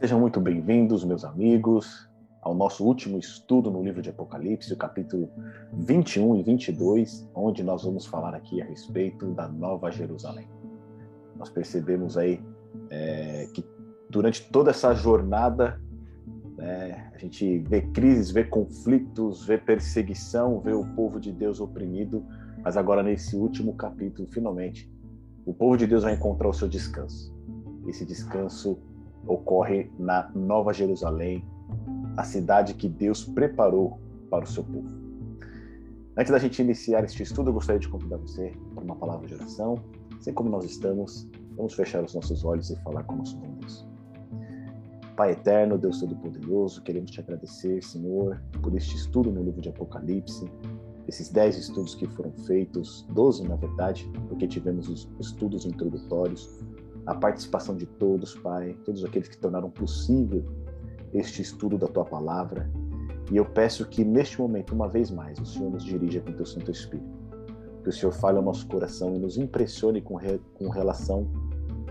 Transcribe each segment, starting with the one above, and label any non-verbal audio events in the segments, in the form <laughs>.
Sejam muito bem-vindos, meus amigos, ao nosso último estudo no livro de Apocalipse, o capítulo 21 e 22, onde nós vamos falar aqui a respeito da Nova Jerusalém. Nós percebemos aí é, que durante toda essa jornada, né, a gente vê crises, vê conflitos, vê perseguição, vê o povo de Deus oprimido, mas agora nesse último capítulo, finalmente, o povo de Deus vai encontrar o seu descanso. Esse descanso ocorre na Nova Jerusalém, a cidade que Deus preparou para o seu povo. Antes da gente iniciar este estudo, eu gostaria de convidar você para uma palavra de oração. Assim como nós estamos, vamos fechar os nossos olhos e falar com o nosso Deus. Pai eterno, Deus Todo-Poderoso, queremos te agradecer, Senhor, por este estudo no livro de Apocalipse, esses dez estudos que foram feitos, doze na verdade, porque tivemos os estudos introdutórios, a participação de todos, Pai, todos aqueles que tornaram possível este estudo da tua palavra. E eu peço que neste momento, uma vez mais, o Senhor nos dirija com teu Santo Espírito. Que o Senhor fale ao nosso coração e nos impressione com, re, com relação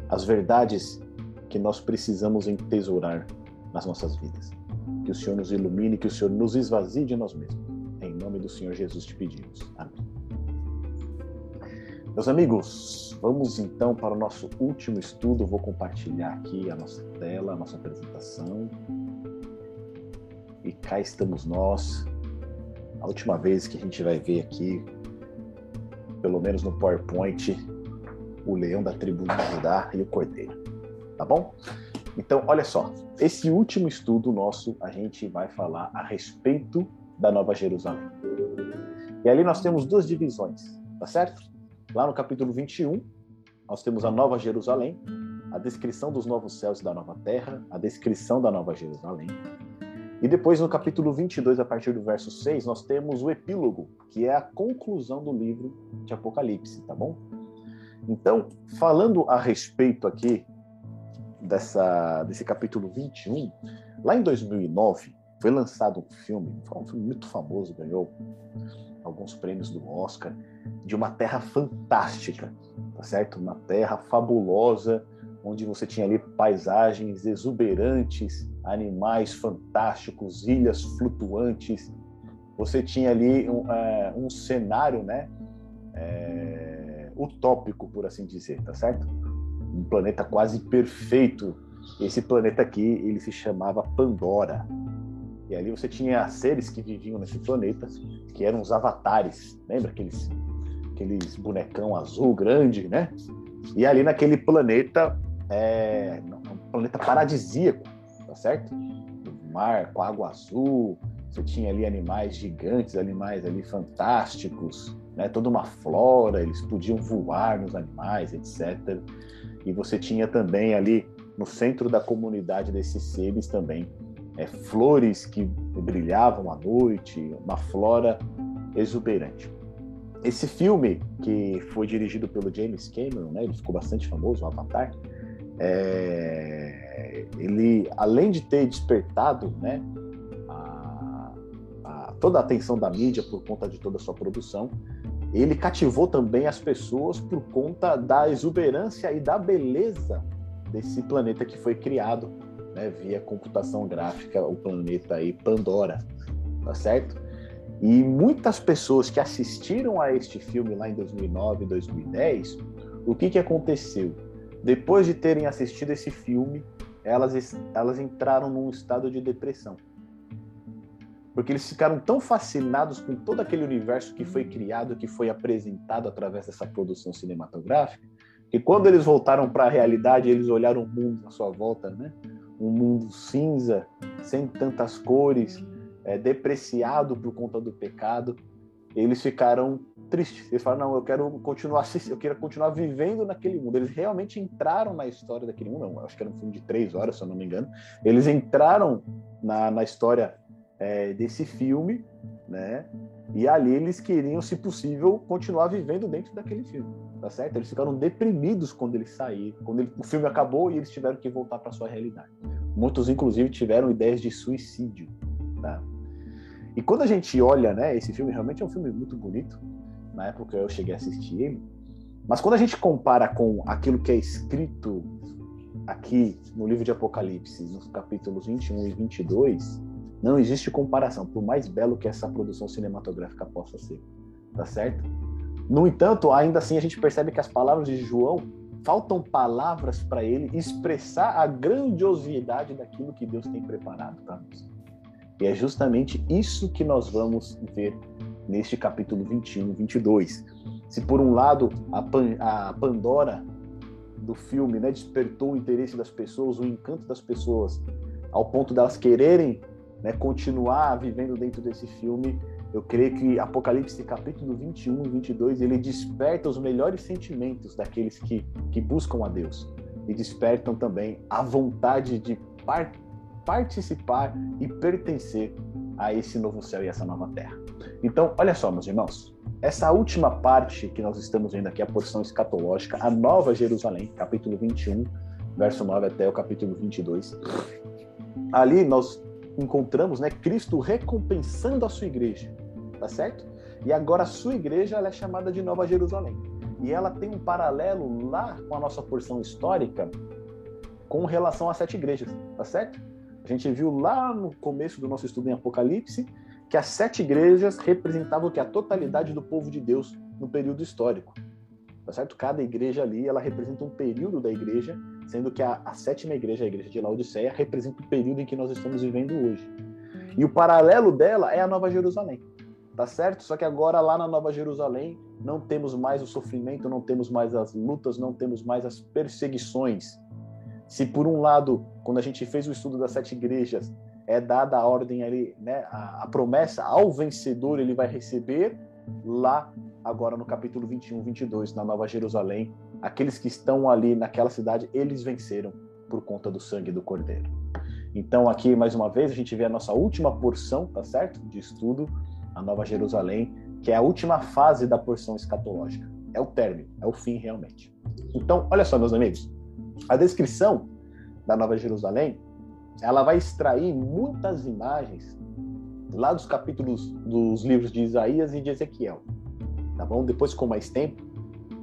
às verdades que nós precisamos entesourar nas nossas vidas. Que o Senhor nos ilumine, que o Senhor nos esvazie de nós mesmos. Em nome do Senhor Jesus te pedimos. Amém. Meus amigos, vamos então para o nosso último estudo. Eu vou compartilhar aqui a nossa tela, a nossa apresentação. E cá estamos nós. A última vez que a gente vai ver aqui, pelo menos no PowerPoint, o leão da tribo de Judá e o cordeiro. Tá bom? Então, olha só. Esse último estudo nosso, a gente vai falar a respeito da Nova Jerusalém. E ali nós temos duas divisões, tá certo? Lá no capítulo 21, nós temos a Nova Jerusalém, a descrição dos novos céus e da nova terra, a descrição da Nova Jerusalém. E depois, no capítulo 22, a partir do verso 6, nós temos o epílogo, que é a conclusão do livro de Apocalipse, tá bom? Então, falando a respeito aqui dessa, desse capítulo 21, lá em 2009, foi lançado um filme, um filme muito famoso, ganhou alguns prêmios do Oscar, de uma terra fantástica, tá certo? Uma terra fabulosa, onde você tinha ali paisagens exuberantes, animais fantásticos, ilhas flutuantes. Você tinha ali um, é, um cenário, né? É, utópico, por assim dizer, tá certo? Um planeta quase perfeito. Esse planeta aqui, ele se chamava Pandora. E ali você tinha seres que viviam nesse planeta, que eram os avatares. Lembra aqueles, aqueles bonecão azul grande, né? E ali naquele planeta, é, um planeta paradisíaco, tá certo? O mar com água azul, você tinha ali animais gigantes, animais ali fantásticos, né? Toda uma flora, eles podiam voar nos animais, etc. E você tinha também ali no centro da comunidade desses seres também é, flores que brilhavam à noite, uma flora exuberante. Esse filme, que foi dirigido pelo James Cameron, né, ele ficou bastante famoso, o Avatar, é, ele, além de ter despertado né, a, a, toda a atenção da mídia por conta de toda a sua produção, ele cativou também as pessoas por conta da exuberância e da beleza desse planeta que foi criado né, via computação gráfica o planeta aí Pandora, tá certo? E muitas pessoas que assistiram a este filme lá em 2009, 2010, o que que aconteceu? Depois de terem assistido esse filme, elas elas entraram num estado de depressão. Porque eles ficaram tão fascinados com todo aquele universo que foi criado, que foi apresentado através dessa produção cinematográfica, que quando eles voltaram para a realidade, eles olharam o mundo à sua volta, né? Um mundo cinza, sem tantas cores, é, depreciado por conta do pecado, eles ficaram tristes. Eles falaram: não, eu quero continuar, eu quero continuar vivendo naquele mundo. Eles realmente entraram na história daquele mundo. Não, acho que era um filme de três horas, se eu não me engano. Eles entraram na, na história é, desse filme, né? E ali eles queriam, se possível, continuar vivendo dentro daquele filme, tá certo? Eles ficaram deprimidos quando eles saíram, quando ele, o filme acabou e eles tiveram que voltar para sua realidade. Muitos, inclusive, tiveram ideias de suicídio, tá? E quando a gente olha, né, esse filme realmente é um filme muito bonito. Na época eu cheguei a assistir ele, mas quando a gente compara com aquilo que é escrito aqui no livro de Apocalipse, nos capítulos 21 e 22, não existe comparação, por mais belo que essa produção cinematográfica possa ser. Tá certo? No entanto, ainda assim a gente percebe que as palavras de João faltam palavras para ele expressar a grandiosidade daquilo que Deus tem preparado para nós. E é justamente isso que nós vamos ver neste capítulo 21, 22. Se por um lado a, Pan, a Pandora do filme né, despertou o interesse das pessoas, o encanto das pessoas, ao ponto delas quererem né, continuar vivendo dentro desse filme, eu creio que Apocalipse capítulo 21 e 22, ele desperta os melhores sentimentos daqueles que, que buscam a Deus. E despertam também a vontade de par participar e pertencer a esse novo céu e essa nova terra. Então, olha só, meus irmãos, essa última parte que nós estamos vendo aqui, a porção escatológica, a Nova Jerusalém, capítulo 21, verso 9 até o capítulo 22. Ali nós encontramos, né, Cristo recompensando a sua igreja, tá certo? E agora a sua igreja é chamada de Nova Jerusalém. E ela tem um paralelo lá com a nossa porção histórica com relação às sete igrejas, tá certo? A gente viu lá no começo do nosso estudo em Apocalipse que as sete igrejas representavam que a totalidade do povo de Deus no período histórico. Tá certo? Cada igreja ali, ela representa um período da igreja, sendo que a, a sétima igreja, a igreja de Laodiceia, representa o período em que nós estamos vivendo hoje. E o paralelo dela é a Nova Jerusalém. Tá certo? Só que agora lá na Nova Jerusalém não temos mais o sofrimento, não temos mais as lutas, não temos mais as perseguições. Se por um lado, quando a gente fez o estudo das sete igrejas, é dada a ordem ali, né, a, a, promessa ao vencedor ele vai receber lá agora no capítulo 21, 22, na Nova Jerusalém, aqueles que estão ali naquela cidade, eles venceram por conta do sangue do Cordeiro. Então aqui mais uma vez a gente vê a nossa última porção, tá certo? De estudo, a Nova Jerusalém, que é a última fase da porção escatológica. É o término, é o fim realmente. Então, olha só, meus amigos, a descrição da Nova Jerusalém ela vai extrair muitas imagens lá dos capítulos dos livros de Isaías e de Ezequiel. Tá bom? Depois, com mais tempo,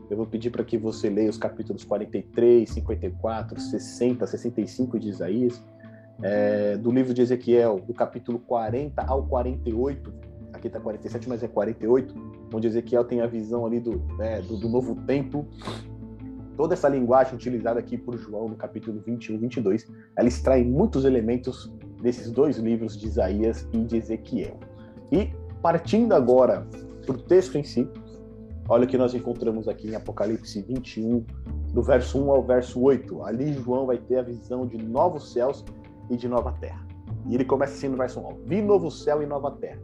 eu vou pedir para que você leia os capítulos 43, 54, 60, 65 de Isaías, é, do livro de Ezequiel, do capítulo 40 ao 48, aqui está 47, mas é 48, onde Ezequiel tem a visão ali do, né, do, do novo templo, toda essa linguagem utilizada aqui por João no capítulo 21 22, ela extrai muitos elementos desses dois livros de Isaías e de Ezequiel. E partindo agora para o texto em si, olha o que nós encontramos aqui em Apocalipse 21, do verso 1 ao verso 8. Ali João vai ter a visão de novos céus e de nova terra. E ele começa assim no verso 1: Vi novo céu e nova terra,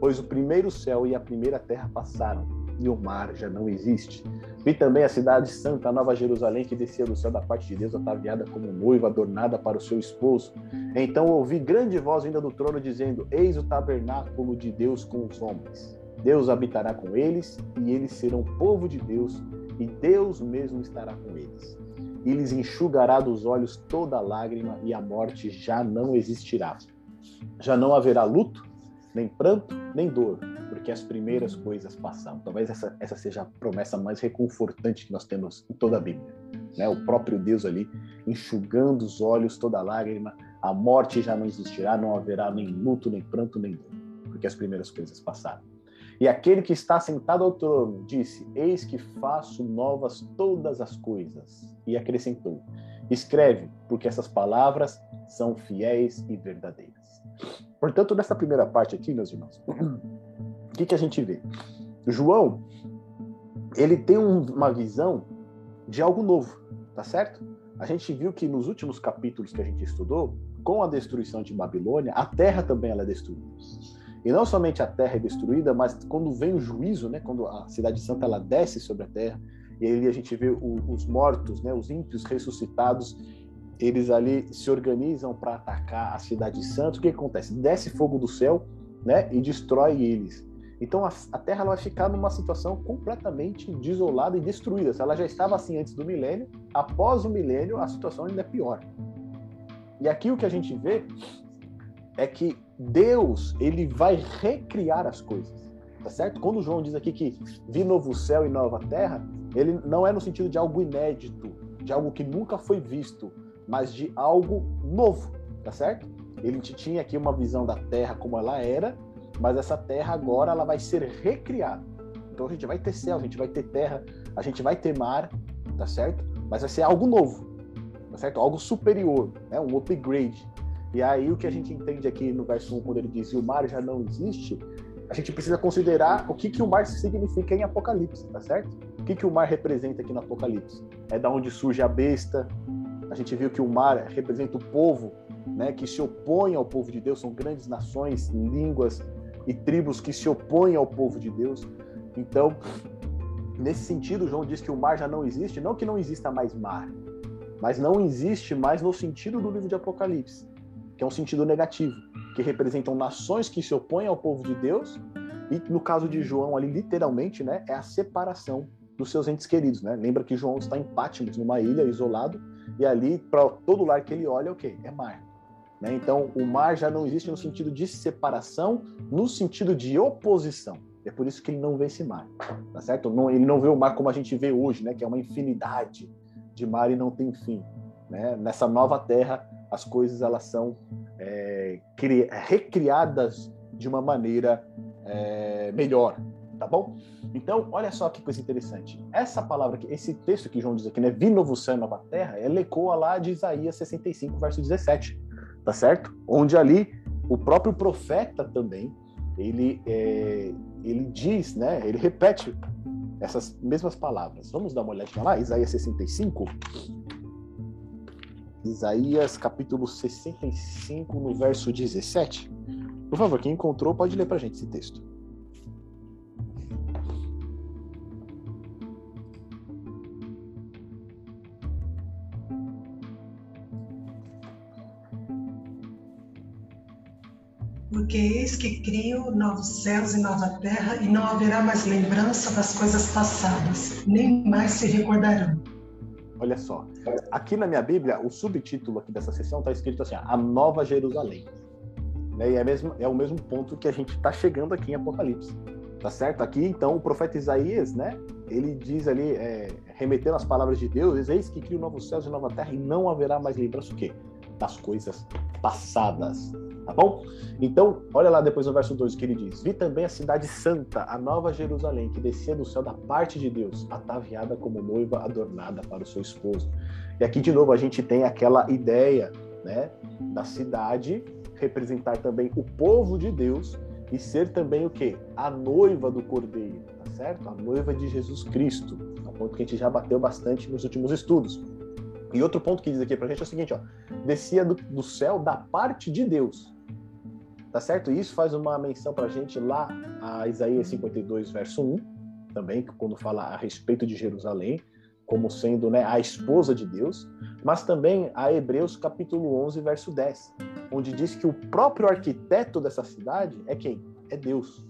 pois o primeiro céu e a primeira terra passaram, e o mar já não existe. Vi também a cidade santa, a Nova Jerusalém, que descia do céu da parte de Deus, ataviada como noiva, adornada para o seu esposo. Então ouvi grande voz vinda do trono, dizendo: Eis o tabernáculo de Deus com os homens. Deus habitará com eles, e eles serão povo de Deus, e Deus mesmo estará com eles. E lhes enxugará dos olhos toda lágrima, e a morte já não existirá. Já não haverá luto, nem pranto, nem dor porque as primeiras coisas passaram. Talvez essa, essa seja a promessa mais reconfortante que nós temos em toda a Bíblia. Né? O próprio Deus ali enxugando os olhos, toda lágrima, a morte já não existirá, não haverá nem luto, nem pranto, nem dor, porque as primeiras coisas passaram. E aquele que está sentado ao trono disse: Eis que faço novas todas as coisas. E acrescentou: Escreve, porque essas palavras são fiéis e verdadeiras. Portanto, nessa primeira parte aqui, meus irmãos, <clears throat> o que, que a gente vê? João, ele tem um, uma visão de algo novo, tá certo? A gente viu que nos últimos capítulos que a gente estudou, com a destruição de Babilônia, a terra também ela é destruída. E não somente a terra é destruída, mas quando vem o juízo, né, quando a cidade santa ela desce sobre a terra, e aí a gente vê o, os mortos, né, os ímpios ressuscitados, eles ali se organizam para atacar a cidade santa. O que, acontece? Desce fogo do céu, né, e destrói eles. Então a, a Terra vai ficar numa situação completamente desolada e destruída. Ela já estava assim antes do milênio, após o milênio a situação ainda é pior. E aqui o que a gente vê é que Deus ele vai recriar as coisas, tá certo? Quando João diz aqui que vi novo céu e nova terra, ele não é no sentido de algo inédito, de algo que nunca foi visto, mas de algo novo, tá certo? Ele tinha aqui uma visão da Terra como ela era, mas essa Terra agora ela vai ser recriada. Então a gente vai ter céu, a gente vai ter terra, a gente vai ter mar, tá certo? Mas vai ser algo novo, tá certo? Algo superior, né? um upgrade. E aí o que a gente entende aqui no verso 1, quando ele diz o mar já não existe, a gente precisa considerar o que, que o mar significa em Apocalipse, tá certo? O que, que o mar representa aqui no Apocalipse? É da onde surge a besta. A gente viu que o mar representa o povo, né, que se opõe ao povo de Deus, são grandes nações, línguas e tribos que se opõem ao povo de Deus. Então, nesse sentido, João diz que o mar já não existe, não que não exista mais mar, mas não existe mais no sentido do livro de Apocalipse, que é um sentido negativo, que representam nações que se opõem ao povo de Deus, e no caso de João ali, literalmente, né, é a separação dos seus entes queridos, né? Lembra que João está em Patmos, numa ilha, isolado, e ali, para todo lar que ele olha, é o quê? É mar. Né? Então, o mar já não existe no sentido de separação, no sentido de oposição. É por isso que ele não vê esse mar, tá certo? Não, ele não vê o mar como a gente vê hoje, né? Que é uma infinidade de mar e não tem fim. Né? Nessa nova terra, as coisas elas são é, recriadas de uma maneira é, melhor, tá bom? Então, olha só que coisa interessante. Essa palavra aqui, esse texto que João diz aqui, né? Vi novo céu nova terra, ela ecoa lá de Isaías 65, verso 17, tá certo? Onde ali o próprio profeta também ele, é, ele diz, né, ele repete essas mesmas palavras. Vamos dar uma olhadinha lá, Isaías 65. Isaías capítulo 65, no verso 17. Por favor, quem encontrou pode ler para a gente esse texto. Porque eis que crio novos céus e nova terra, e não haverá mais lembrança das coisas passadas, nem mais se recordarão. Olha só, aqui na minha Bíblia, o subtítulo aqui dessa sessão está escrito assim: A Nova Jerusalém. Né? E é, mesmo, é o mesmo ponto que a gente está chegando aqui em Apocalipse. Tá certo? Aqui, então, o profeta Isaías, né? Ele diz ali, é, remetendo as palavras de Deus, eis que crio novos céus e nova terra, e não haverá mais lembrança o quê? Das coisas passadas. Tá bom? Então, olha lá depois no verso 2 que ele diz: Vi também a cidade santa, a nova Jerusalém, que descia do céu da parte de Deus, ataviada como noiva adornada para o seu esposo. E aqui de novo a gente tem aquela ideia, né, da cidade representar também o povo de Deus e ser também o que? A noiva do Cordeiro, tá certo? A noiva de Jesus Cristo. É um ponto que a gente já bateu bastante nos últimos estudos. E outro ponto que diz aqui pra gente é o seguinte, ó, descia do, do céu da parte de Deus. Tá certo? Isso faz uma menção pra gente lá a Isaías 52, verso 1, também, quando fala a respeito de Jerusalém, como sendo né, a esposa de Deus, mas também a Hebreus capítulo 11, verso 10, onde diz que o próprio arquiteto dessa cidade é quem? É Deus.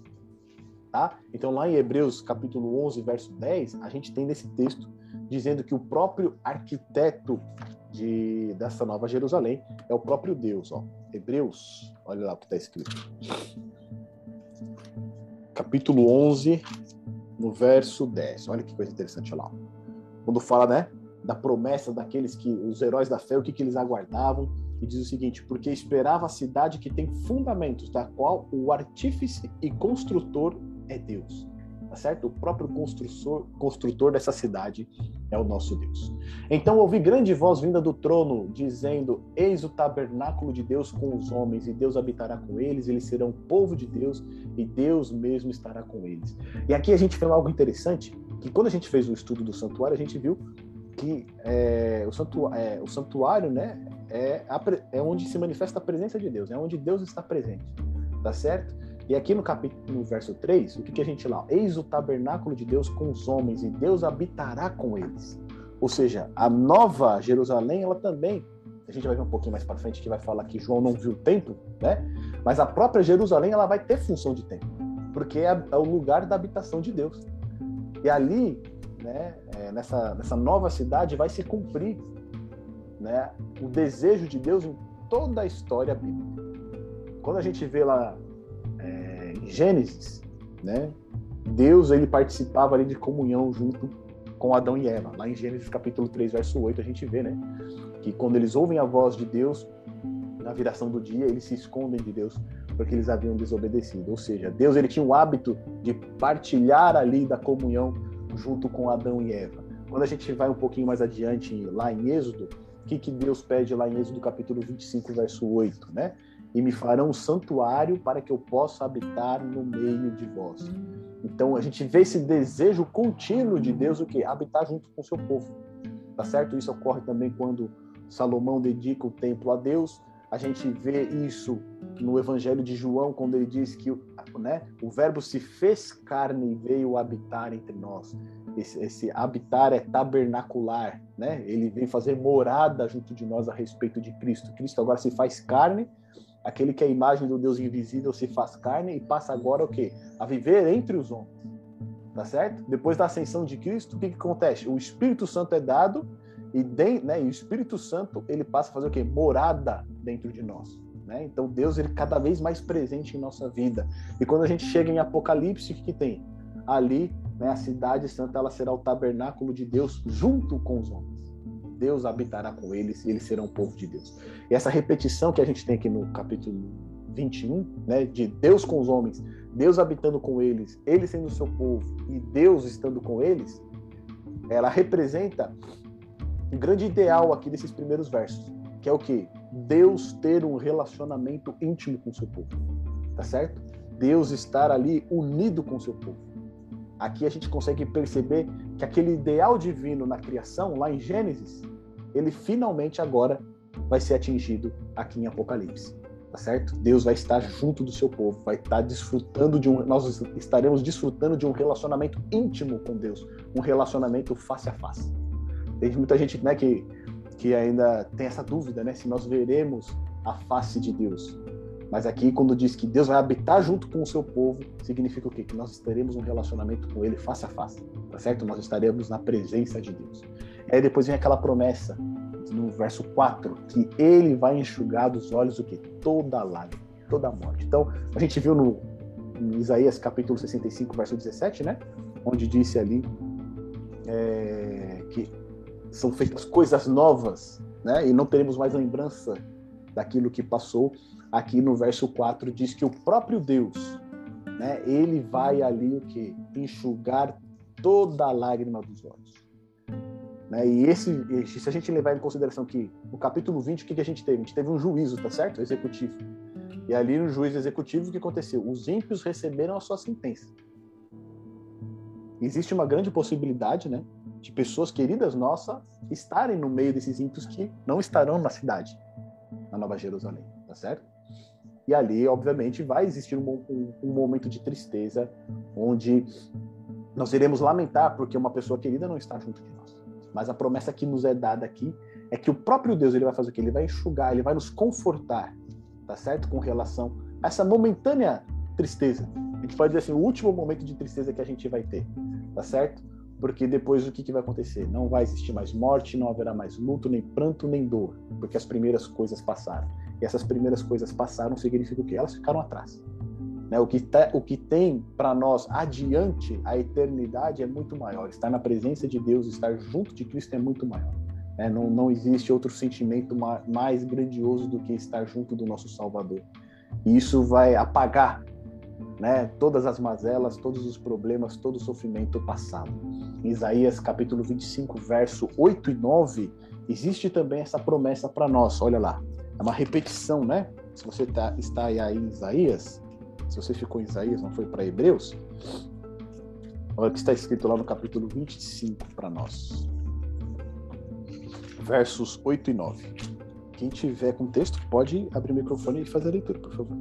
Tá? Então lá em Hebreus capítulo 11, verso 10, a gente tem nesse texto dizendo que o próprio arquiteto de, dessa nova Jerusalém é o próprio Deus. Ó. Hebreus, olha lá o que está escrito. Capítulo 11, no verso 10. Olha que coisa interessante lá. Quando fala, né, da promessa daqueles que, os heróis da fé, o que, que eles aguardavam, e diz o seguinte: porque esperava a cidade que tem fundamentos, da qual o artífice e construtor é Deus tá certo? O próprio construtor, construtor dessa cidade é o nosso Deus. Então ouvi grande voz vinda do trono, dizendo: Eis o tabernáculo de Deus com os homens, e Deus habitará com eles, eles serão povo de Deus, e Deus mesmo estará com eles. E aqui a gente vê algo interessante, que quando a gente fez o estudo do santuário, a gente viu que é, o, santuário, é, o santuário, né, é, a, é onde se manifesta a presença de Deus, é onde Deus está presente, tá certo? E aqui no capítulo, no verso 3, o que, que a gente lá? Eis o tabernáculo de Deus com os homens, e Deus habitará com eles. Ou seja, a nova Jerusalém, ela também, a gente vai ver um pouquinho mais para frente que vai falar que João não viu o templo, né? Mas a própria Jerusalém, ela vai ter função de templo, porque é, é o lugar da habitação de Deus. E ali, né, é, nessa, nessa nova cidade, vai se cumprir né, o desejo de Deus em toda a história bíblica. Quando a gente vê lá Gênesis, né? Deus ele participava ali de comunhão junto com Adão e Eva. Lá em Gênesis capítulo 3, verso 8, a gente vê, né? Que quando eles ouvem a voz de Deus, na viração do dia, eles se escondem de Deus porque eles haviam desobedecido. Ou seja, Deus ele tinha o hábito de partilhar ali da comunhão junto com Adão e Eva. Quando a gente vai um pouquinho mais adiante lá em Êxodo, o que, que Deus pede lá em Êxodo capítulo 25, verso 8, né? E me farão um santuário para que eu possa habitar no meio de vós. Então a gente vê esse desejo contínuo de Deus o que habitar junto com o seu povo. Tá certo? Isso ocorre também quando Salomão dedica o templo a Deus. A gente vê isso no Evangelho de João, quando ele diz que né, o Verbo se fez carne e veio habitar entre nós. Esse, esse, habitar é tabernacular, né? Ele vem fazer morada junto de nós a respeito de Cristo. Cristo agora se faz carne, aquele que é a imagem do Deus invisível se faz carne e passa agora o quê? A viver entre os homens. Tá certo? Depois da ascensão de Cristo, o que, que acontece? O Espírito Santo é dado e, de, né, e o Espírito Santo ele passa a fazer o quê? Morada dentro de nós. Né? Então Deus ele cada vez mais presente em nossa vida. E quando a gente chega em Apocalipse, o que, que tem? Ali, né, a cidade santa ela será o tabernáculo de Deus junto com os homens. Deus habitará com eles e eles serão o povo de Deus. E essa repetição que a gente tem aqui no capítulo 21, né, de Deus com os homens, Deus habitando com eles, eles sendo o seu povo e Deus estando com eles, ela representa o grande ideal aqui desses primeiros versos, que é o que? Deus ter um relacionamento íntimo com o seu povo. Tá certo? Deus estar ali unido com o seu povo. Aqui a gente consegue perceber que aquele ideal divino na criação, lá em Gênesis, ele finalmente agora vai ser atingido aqui em Apocalipse. Tá certo? Deus vai estar junto do seu povo, vai estar desfrutando de um nós estaremos desfrutando de um relacionamento íntimo com Deus, um relacionamento face a face. Tem muita gente, né, que que ainda tem essa dúvida, né, se nós veremos a face de Deus. Mas aqui, quando diz que Deus vai habitar junto com o seu povo, significa o quê? Que nós teremos um relacionamento com Ele face a face, tá certo? Nós estaremos na presença de Deus. Aí depois vem aquela promessa, no verso 4, que Ele vai enxugar dos olhos o quê? Toda lágrima, toda morte. Então, a gente viu no, Isaías capítulo 65, verso 17, né? Onde disse ali é, que são feitas coisas novas, né? E não teremos mais lembrança daquilo que passou. Aqui no verso 4 diz que o próprio Deus, né, ele vai ali o que enxugar toda lágrima dos olhos. Né? E esse, se a gente levar em consideração que no capítulo 20, o que, que a gente teve? A gente teve um juízo, tá certo? Executivo. E ali no juízo executivo, o que aconteceu? Os ímpios receberam a sua sentença. Existe uma grande possibilidade, né, de pessoas queridas nossas estarem no meio desses ímpios que não estarão na cidade, na Nova Jerusalém, tá certo? E ali, obviamente, vai existir um, um, um momento de tristeza, onde nós iremos lamentar porque uma pessoa querida não está junto de nós. Mas a promessa que nos é dada aqui é que o próprio Deus ele vai fazer o que? Ele vai enxugar, ele vai nos confortar, tá certo? Com relação a essa momentânea tristeza. A gente pode dizer assim, o último momento de tristeza que a gente vai ter, tá certo? porque depois o que, que vai acontecer? Não vai existir mais morte, não haverá mais luto, nem pranto, nem dor, porque as primeiras coisas passaram. E essas primeiras coisas passaram significa o quê? Elas ficaram atrás. Né? O, que tá, o que tem para nós adiante a eternidade é muito maior. Estar na presença de Deus, estar junto de Cristo é muito maior. Né? Não, não existe outro sentimento mais grandioso do que estar junto do nosso Salvador. E isso vai apagar né, todas as mazelas, todos os problemas, todo o sofrimento passado. Em Isaías capítulo 25, verso 8 e 9, existe também essa promessa para nós. Olha lá, é uma repetição, né? Se você tá, está aí em Isaías, se você ficou em Isaías, não foi para Hebreus, olha o que está escrito lá no capítulo 25 para nós. Versos 8 e 9. Quem tiver com texto, pode abrir o microfone e fazer a leitura, por favor.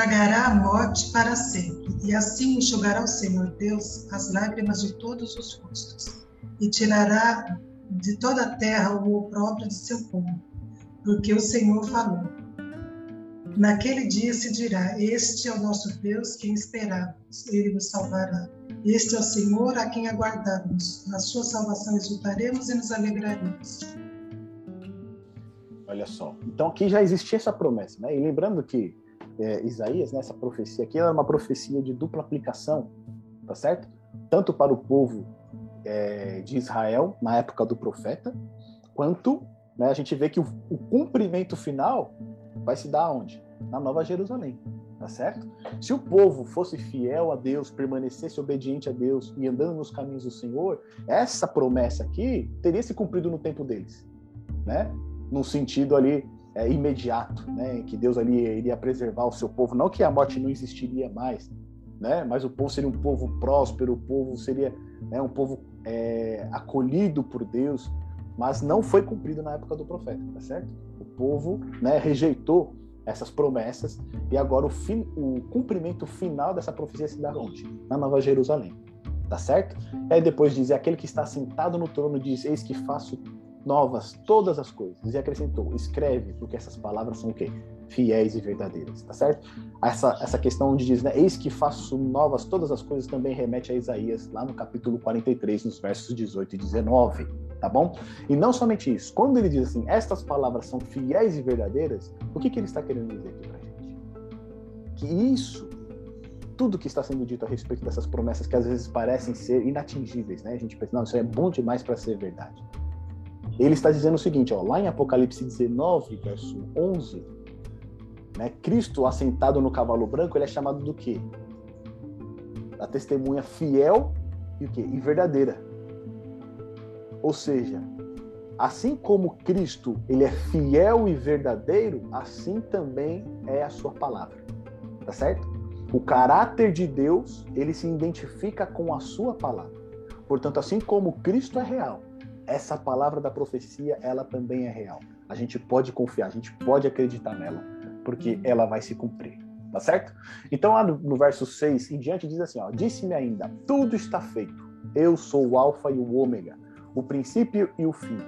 Tragará a morte para sempre, e assim enxugará o Senhor Deus as lágrimas de todos os rostos, e tirará de toda a terra o opróbrio de seu povo, porque o Senhor falou. Naquele dia se dirá: Este é o nosso Deus, quem esperamos, ele nos salvará. Este é o Senhor a quem aguardamos. Na sua salvação exultaremos e nos alegraremos. Olha só. Então aqui já existia essa promessa, né? E lembrando que é, Isaías, né, essa profecia aqui, era uma profecia de dupla aplicação, tá certo? Tanto para o povo é, de Israel na época do profeta, quanto né, a gente vê que o, o cumprimento final vai se dar onde? Na Nova Jerusalém, tá certo? Se o povo fosse fiel a Deus, permanecesse obediente a Deus e andando nos caminhos do Senhor, essa promessa aqui teria se cumprido no tempo deles, né? Num sentido ali é, imediato, né? Que Deus ali iria preservar o seu povo, não que a morte não existiria mais, né? Mas o povo seria um povo próspero, o povo seria né, um povo é, acolhido por Deus, mas não foi cumprido na época do profeta, tá certo? O povo né, rejeitou essas promessas e agora o, fim, o cumprimento final dessa profecia se dá onde? Na Nova Jerusalém, tá certo? E aí depois diz, aquele que está sentado no trono diz, eis que faço novas todas as coisas. E acrescentou, escreve, porque essas palavras são o quê? Fiéis e verdadeiras, tá certo? Essa, essa questão onde diz, né, eis que faço novas todas as coisas, também remete a Isaías, lá no capítulo 43, nos versos 18 e 19 tá bom? E não somente isso, quando ele diz assim, estas palavras são fiéis e verdadeiras, o que, que ele está querendo dizer aqui pra gente? Que isso, tudo que está sendo dito a respeito dessas promessas que às vezes parecem ser inatingíveis, né? A gente pensa, não, isso é bom demais para ser verdade. Ele está dizendo o seguinte, ó, lá em Apocalipse 19, verso 11, né, Cristo assentado no cavalo branco, ele é chamado do quê? Da testemunha fiel e o quê? E verdadeira. Ou seja, assim como Cristo ele é fiel e verdadeiro, assim também é a sua palavra. Tá certo? O caráter de Deus, ele se identifica com a sua palavra. Portanto, assim como Cristo é real, essa palavra da profecia, ela também é real. A gente pode confiar, a gente pode acreditar nela, porque ela vai se cumprir. Tá certo? Então, lá no, no verso 6 em diante, diz assim: ó, Disse-me ainda, tudo está feito. Eu sou o Alfa e o Ômega, o princípio e o fim.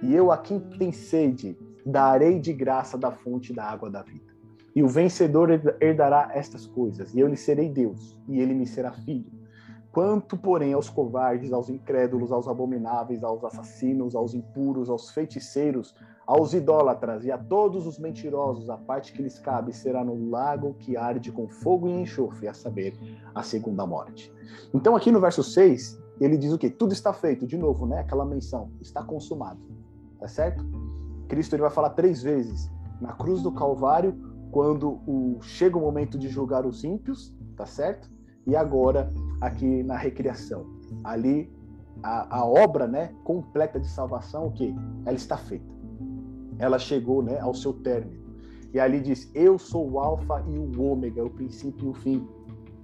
E eu a quem tem sede darei de graça da fonte da água da vida. E o vencedor herdará estas coisas, e eu lhe serei Deus, e ele me será filho. Quanto, porém, aos covardes, aos incrédulos, aos abomináveis, aos assassinos, aos impuros, aos feiticeiros, aos idólatras e a todos os mentirosos, a parte que lhes cabe será no lago que arde com fogo e enxofre, a saber, a segunda morte. Então, aqui no verso 6, ele diz o quê? Tudo está feito, de novo, né? Aquela menção, está consumado, tá certo? Cristo ele vai falar três vezes na cruz do Calvário, quando o, chega o momento de julgar os ímpios, tá certo? E agora aqui na recriação, ali a, a obra, né, completa de salvação, o quê? Ela está feita. Ela chegou, né, ao seu término. E ali diz: Eu sou o alfa e o ômega, o princípio e o fim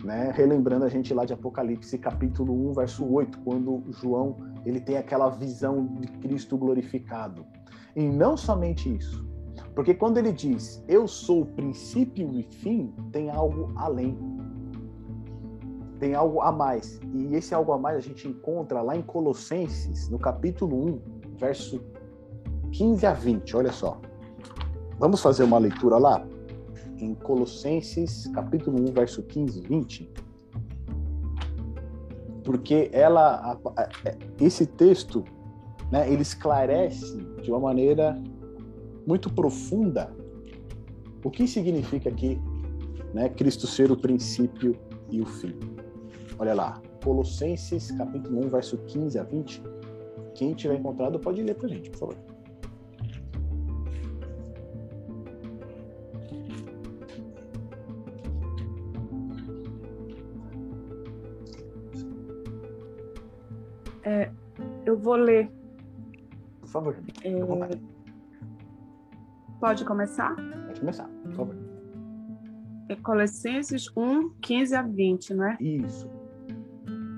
né? Relembrando a gente lá de Apocalipse capítulo 1, verso 8, quando João ele tem aquela visão de Cristo glorificado. E não somente isso, porque quando ele diz eu sou o princípio e fim, tem algo além. Tem algo a mais. E esse algo a mais a gente encontra lá em Colossenses, no capítulo 1, verso 15 a 20. Olha só. Vamos fazer uma leitura lá? em Colossenses, capítulo 1, verso 15 e 20, porque ela, é, esse texto, né, ele esclarece de uma maneira muito profunda o que significa aqui, né, Cristo ser o princípio e o fim. Olha lá, Colossenses, capítulo 1, verso 15 a 20. Quem tiver encontrado pode ler para gente, por favor. É, eu vou ler. Por favor. É... Pode começar? Pode começar, por favor. É Colossenses 1, 15 a 20, não é? Isso.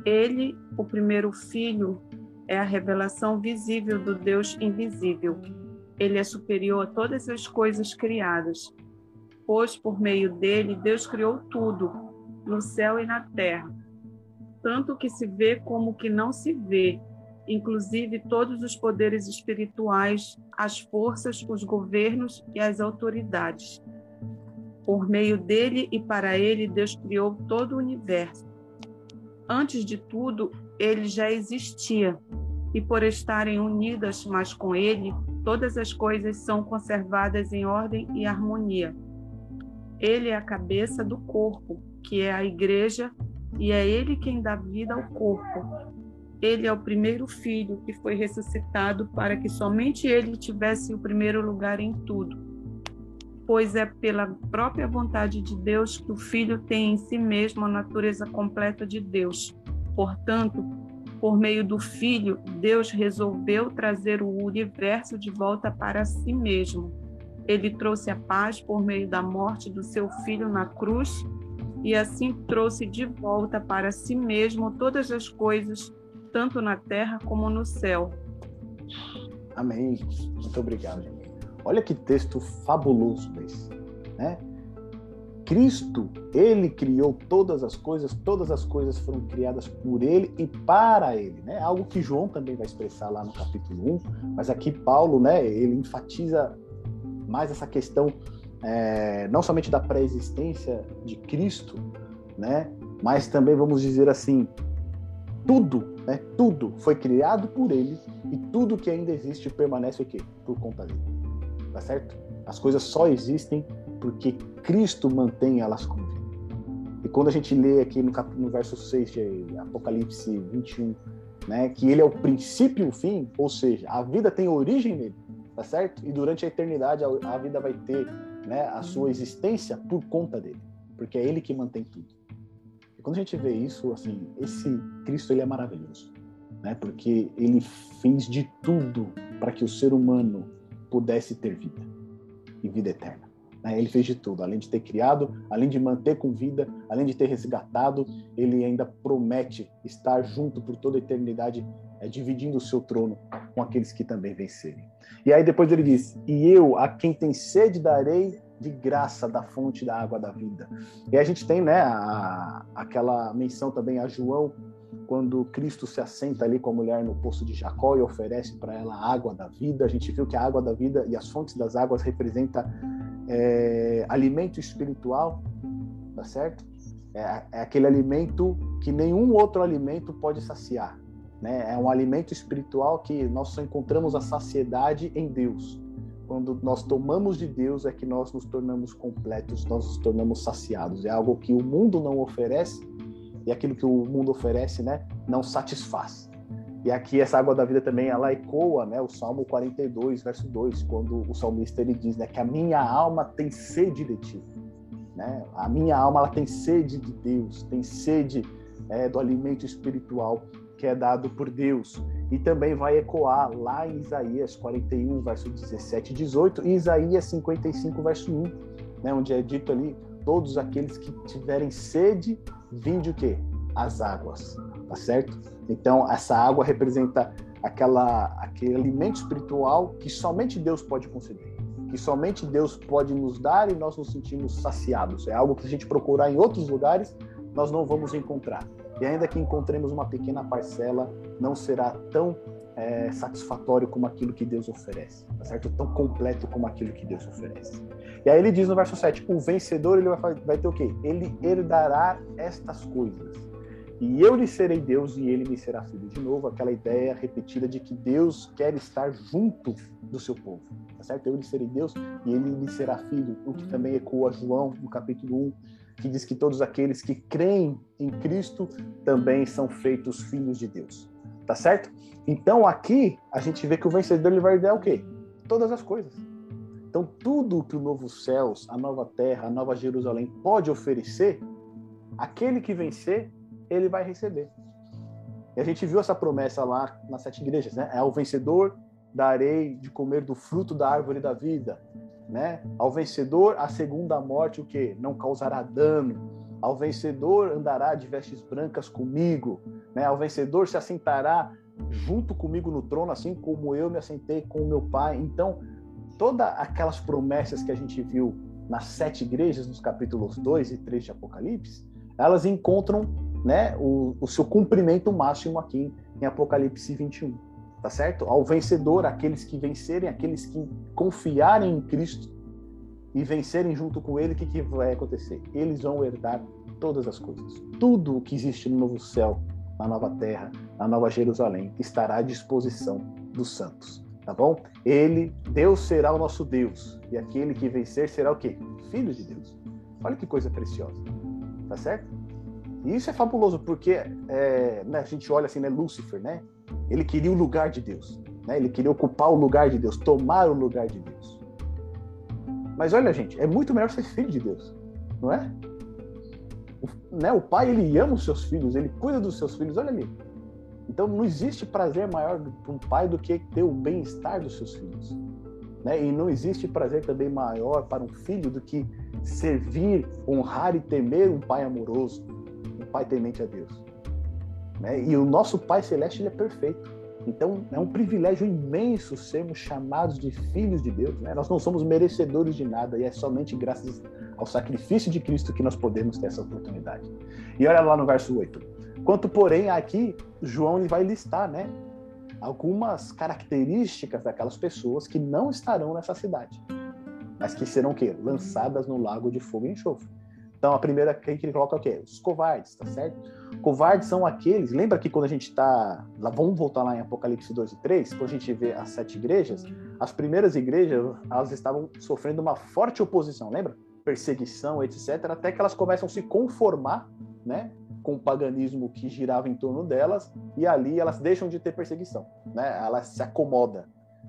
Ele, o primeiro filho, é a revelação visível do Deus invisível. Ele é superior a todas as coisas criadas, pois por meio dele Deus criou tudo, no céu e na terra tanto que se vê como que não se vê, inclusive todos os poderes espirituais, as forças, os governos e as autoridades. Por meio dele e para ele, Deus criou todo o universo. Antes de tudo, ele já existia, e por estarem unidas mais com ele, todas as coisas são conservadas em ordem e harmonia. Ele é a cabeça do corpo, que é a igreja, e é ele quem dá vida ao corpo. Ele é o primeiro filho que foi ressuscitado para que somente ele tivesse o primeiro lugar em tudo. Pois é pela própria vontade de Deus que o filho tem em si mesmo a natureza completa de Deus. Portanto, por meio do filho, Deus resolveu trazer o universo de volta para si mesmo. Ele trouxe a paz por meio da morte do seu filho na cruz e assim trouxe de volta para si mesmo todas as coisas tanto na terra como no céu. Amém. Muito obrigado. Olha que texto fabuloso esse, né? Cristo, ele criou todas as coisas, todas as coisas foram criadas por ele e para ele, né? Algo que João também vai expressar lá no capítulo 1, mas aqui Paulo, né, ele enfatiza mais essa questão é, não somente da pré-existência de Cristo, né, mas também vamos dizer assim, tudo né? Tudo foi criado por ele e tudo que ainda existe permanece o quê? Por conta dele. Tá certo? As coisas só existem porque Cristo mantém elas com vida. E quando a gente lê aqui no, cap... no verso 6 de Apocalipse 21, né, que ele é o princípio e o fim, ou seja, a vida tem origem nele, tá certo? E durante a eternidade a, vida vai ter né, a sua existência por conta dele, porque é ele que mantém tudo quando a gente vê isso, assim, esse Cristo ele é maravilhoso, né? Porque ele fez de tudo para que o ser humano pudesse ter vida e vida eterna. Né? Ele fez de tudo, além de ter criado, além de manter com vida, além de ter resgatado, ele ainda promete estar junto por toda a eternidade, é, dividindo o seu trono com aqueles que também vencerem. E aí depois ele diz: "E eu, a quem tem sede, darei de graça da fonte da água da vida. E a gente tem, né, a, aquela menção também a João, quando Cristo se assenta ali com a mulher no poço de Jacó e oferece para ela a água da vida. A gente viu que a água da vida e as fontes das águas representa é, alimento espiritual, tá certo? É, é aquele alimento que nenhum outro alimento pode saciar. Né? É um alimento espiritual que nós só encontramos a saciedade em Deus. Quando nós tomamos de Deus é que nós nos tornamos completos, nós nos tornamos saciados. É algo que o mundo não oferece e aquilo que o mundo oferece, né, não satisfaz. E aqui essa água da vida também ela ecoa, né, o Salmo 42, verso 2, quando o salmista ele diz, né, que a minha alma tem sede de ti, né? A minha alma ela tem sede de Deus, tem sede é, do alimento espiritual que é dado por Deus. E também vai ecoar lá em Isaías 41, verso 17 e 18, e Isaías 55, verso 1, né, onde é dito ali: todos aqueles que tiverem sede, vinde o quê? As águas, tá certo? Então, essa água representa aquela, aquele alimento espiritual que somente Deus pode conceder, que somente Deus pode nos dar e nós nos sentimos saciados. É algo que a gente procurar em outros lugares, nós não vamos encontrar. E ainda que encontremos uma pequena parcela, não será tão é, satisfatório como aquilo que Deus oferece, tá certo? Tão completo como aquilo que Deus oferece. E aí ele diz no verso 7, o vencedor ele vai, vai ter o quê? Ele herdará estas coisas. E eu lhe serei Deus e ele me será filho. De novo, aquela ideia repetida de que Deus quer estar junto do seu povo. Tá certo? Eu lhe serei Deus e ele me será filho. O que também ecoa João no capítulo 1, que diz que todos aqueles que creem em Cristo também são feitos filhos de Deus. Tá certo? Então aqui a gente vê que o vencedor ele vai dar o quê? Todas as coisas. Então tudo que o novo céus, a nova terra, a nova Jerusalém pode oferecer, aquele que vencer, ele vai receber. E a gente viu essa promessa lá nas sete igrejas, né? É o vencedor darei de comer do fruto da árvore da vida né? Ao vencedor, a segunda morte, o que? Não causará dano. Ao vencedor andará de vestes brancas comigo, né? Ao vencedor se assentará junto comigo no trono, assim como eu me assentei com o meu pai. Então, todas aquelas promessas que a gente viu nas sete igrejas, nos capítulos 2 e 3 de Apocalipse, elas encontram né, o, o seu cumprimento máximo aqui em Apocalipse 21 tá certo? Ao vencedor, aqueles que vencerem, aqueles que confiarem em Cristo, e vencerem junto com ele, o que, que vai acontecer? Eles vão herdar todas as coisas. Tudo o que existe no novo céu, na nova terra, na nova Jerusalém, estará à disposição dos santos. Tá bom? Ele, Deus será o nosso Deus. E aquele que vencer será o quê? Filho de Deus. Olha que coisa preciosa. Tá certo? E isso é fabuloso, porque é, né, a gente olha assim, né? Lúcifer, né? Ele queria o lugar de Deus. Né? Ele queria ocupar o lugar de Deus, tomar o lugar de Deus. Mas olha, gente, é muito melhor ser filho de Deus, não é? O, né, o pai, ele ama os seus filhos, ele cuida dos seus filhos, olha ali. Então não existe prazer maior para um pai do que ter o bem-estar dos seus filhos. Né? E não existe prazer também maior para um filho do que servir, honrar e temer um pai amoroso, um pai temente a Deus. Né? E o nosso Pai Celeste ele é perfeito. Então é um privilégio imenso sermos chamados de filhos de Deus. Né? Nós não somos merecedores de nada e é somente graças ao sacrifício de Cristo que nós podemos ter essa oportunidade. E olha lá no verso 8. Quanto, porém, aqui João ele vai listar né, algumas características daquelas pessoas que não estarão nessa cidade, mas que serão o quê? Lançadas no lago de fogo e enxofre. Então, a primeira que ele coloca é o quê? Os covardes, tá certo? Covardes são aqueles. Lembra que quando a gente está. Vamos voltar lá em Apocalipse 2 e 3, quando a gente vê as sete igrejas, as primeiras igrejas elas estavam sofrendo uma forte oposição, lembra? Perseguição, etc., até que elas começam a se conformar né, com o paganismo que girava em torno delas, e ali elas deixam de ter perseguição, né? elas se acomodam.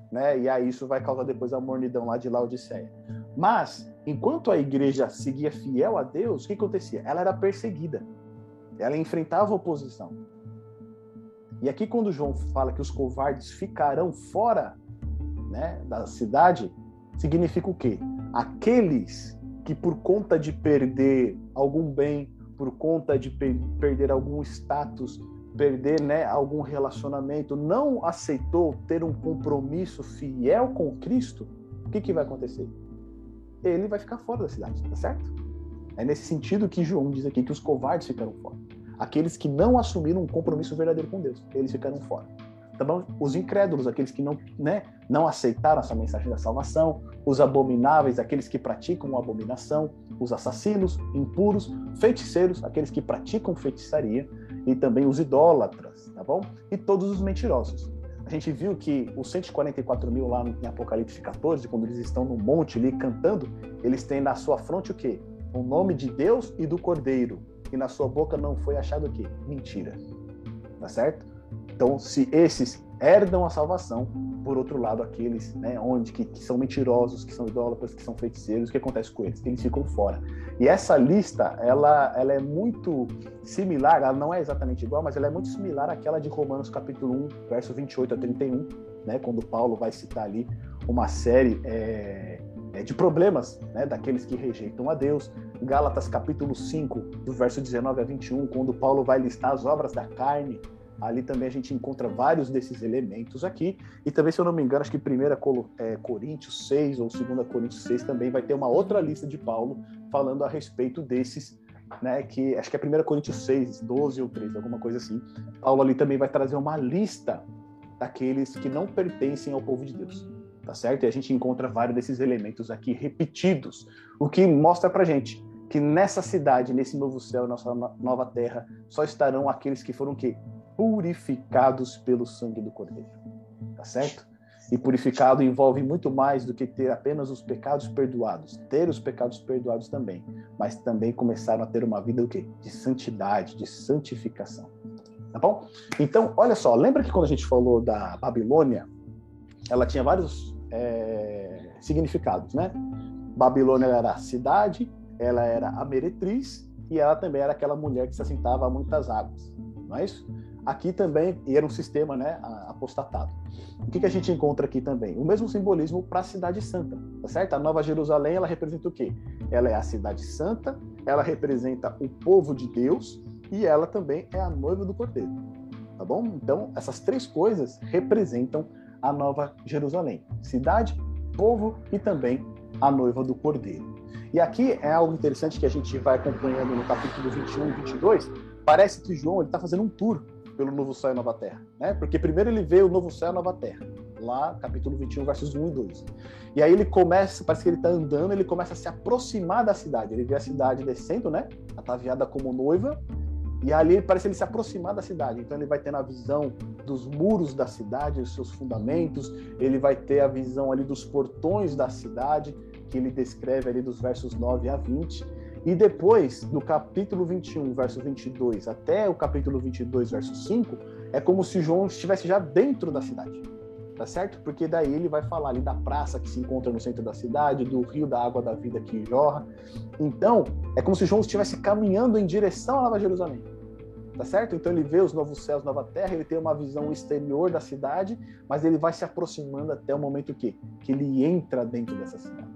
Né? E aí isso vai causar depois a mornidão lá de Laodiceia. Mas, enquanto a igreja seguia fiel a Deus, o que acontecia? Ela era perseguida. Ela enfrentava oposição. E aqui, quando João fala que os covardes ficarão fora né, da cidade, significa o quê? Aqueles que, por conta de perder algum bem, por conta de per perder algum status, perder né, algum relacionamento, não aceitou ter um compromisso fiel com Cristo, o que, que vai acontecer? ele vai ficar fora da cidade, tá certo? É nesse sentido que João diz aqui que os covardes ficaram fora. Aqueles que não assumiram um compromisso verdadeiro com Deus, eles ficaram fora. Tá bom? Os incrédulos, aqueles que não, né, não aceitaram essa mensagem da salvação, os abomináveis, aqueles que praticam abominação, os assassinos, impuros, feiticeiros, aqueles que praticam feitiçaria, e também os idólatras, tá bom? E todos os mentirosos a gente viu que os 144 mil lá em Apocalipse 14, quando eles estão no monte ali cantando, eles têm na sua fronte o quê? O nome de Deus e do Cordeiro. E na sua boca não foi achado o quê? Mentira. Tá certo? Então, se esses herdam a salvação, por outro lado, aqueles né, onde que, que, são mentirosos, que são idólatras, que são feiticeiros, o que acontece com eles? Eles ficam fora. E essa lista, ela, ela é muito similar, ela não é exatamente igual, mas ela é muito similar àquela de Romanos capítulo 1, verso 28 a 31, né, quando Paulo vai citar ali uma série é, de problemas né, daqueles que rejeitam a Deus. Gálatas capítulo 5, do verso 19 a 21, quando Paulo vai listar as obras da carne, Ali também a gente encontra vários desses elementos aqui. E também, se eu não me engano, acho que 1 é, Coríntios 6 ou 2 Coríntios 6 também vai ter uma outra lista de Paulo falando a respeito desses, né? Que acho que é 1 Coríntios 6, 12 ou 13, alguma coisa assim. Paulo ali também vai trazer uma lista daqueles que não pertencem ao povo de Deus. Tá certo? E a gente encontra vários desses elementos aqui repetidos, o que mostra pra gente que nessa cidade, nesse novo céu, nossa nova terra, só estarão aqueles que foram que purificados pelo sangue do Cordeiro. Tá certo? E purificado envolve muito mais do que ter apenas os pecados perdoados, ter os pecados perdoados também, mas também começaram a ter uma vida o quê? de santidade, de santificação. Tá bom? Então, olha só, lembra que quando a gente falou da Babilônia, ela tinha vários é, significados, né? Babilônia era a cidade, ela era a meretriz e ela também era aquela mulher que se assentava a muitas águas, não é isso? Aqui também era um sistema né, apostatado. O que, que a gente encontra aqui também? O mesmo simbolismo para a cidade santa, tá certo? A Nova Jerusalém, ela representa o quê? Ela é a cidade santa, ela representa o povo de Deus e ela também é a noiva do Cordeiro, tá bom? Então, essas três coisas representam a Nova Jerusalém: cidade, povo e também a noiva do Cordeiro. E aqui é algo interessante que a gente vai acompanhando no capítulo 21 e 22. Parece que João está fazendo um tour pelo novo céu e nova terra, né? Porque primeiro ele vê o novo céu e nova terra, lá capítulo 21, versos 1 e 2. E aí ele começa, parece que ele está andando, ele começa a se aproximar da cidade. Ele vê a cidade descendo, né? Ataviada como noiva, e ali parece ele se aproximar da cidade. Então ele vai ter a visão dos muros da cidade, os seus fundamentos, ele vai ter a visão ali dos portões da cidade, que ele descreve ali dos versos 9 a 20. E depois, no capítulo 21, verso 22, até o capítulo 22, verso 5, é como se João estivesse já dentro da cidade. Tá certo? Porque daí ele vai falar ali da praça que se encontra no centro da cidade, do rio da água da vida que jorra. Então, é como se João estivesse caminhando em direção à Nova Jerusalém. Tá certo? Então ele vê os novos céus, nova terra, ele tem uma visão exterior da cidade, mas ele vai se aproximando até o momento que que ele entra dentro dessa cidade.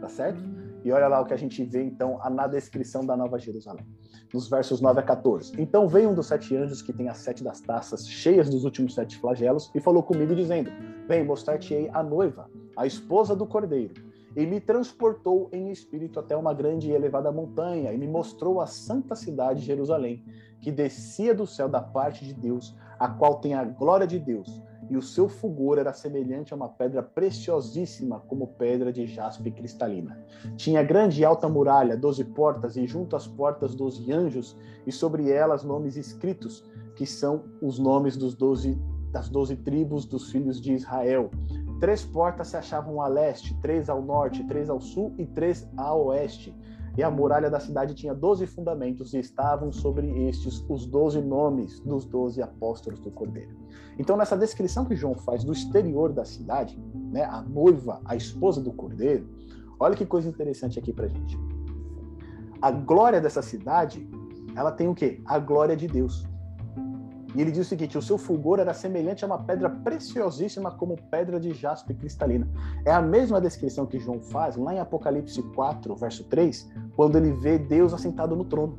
Tá certo? E olha lá o que a gente vê, então, na descrição da Nova Jerusalém, nos versos 9 a 14. Então veio um dos sete anjos que tem as sete das taças cheias dos últimos sete flagelos e falou comigo, dizendo: Vem, mostrar-te-ei a noiva, a esposa do cordeiro. E me transportou em espírito até uma grande e elevada montanha, e me mostrou a santa cidade Jerusalém, que descia do céu da parte de Deus, a qual tem a glória de Deus e o seu fulgor era semelhante a uma pedra preciosíssima, como pedra de jaspe cristalina. Tinha grande e alta muralha, doze portas, e junto às portas doze anjos, e sobre elas nomes escritos, que são os nomes dos doze, das doze tribos dos filhos de Israel. Três portas se achavam a leste, três ao norte, três ao sul e três a oeste. E a muralha da cidade tinha doze fundamentos, e estavam sobre estes os doze nomes dos doze apóstolos do Cordeiro. Então, nessa descrição que João faz do exterior da cidade, né, a noiva, a esposa do Cordeiro, olha que coisa interessante aqui pra gente. A glória dessa cidade, ela tem o quê? A glória de Deus. E ele diz o seguinte: o seu fulgor era semelhante a uma pedra preciosíssima, como pedra de jaspe cristalina. É a mesma descrição que João faz lá em Apocalipse 4, verso 3, quando ele vê Deus assentado no trono.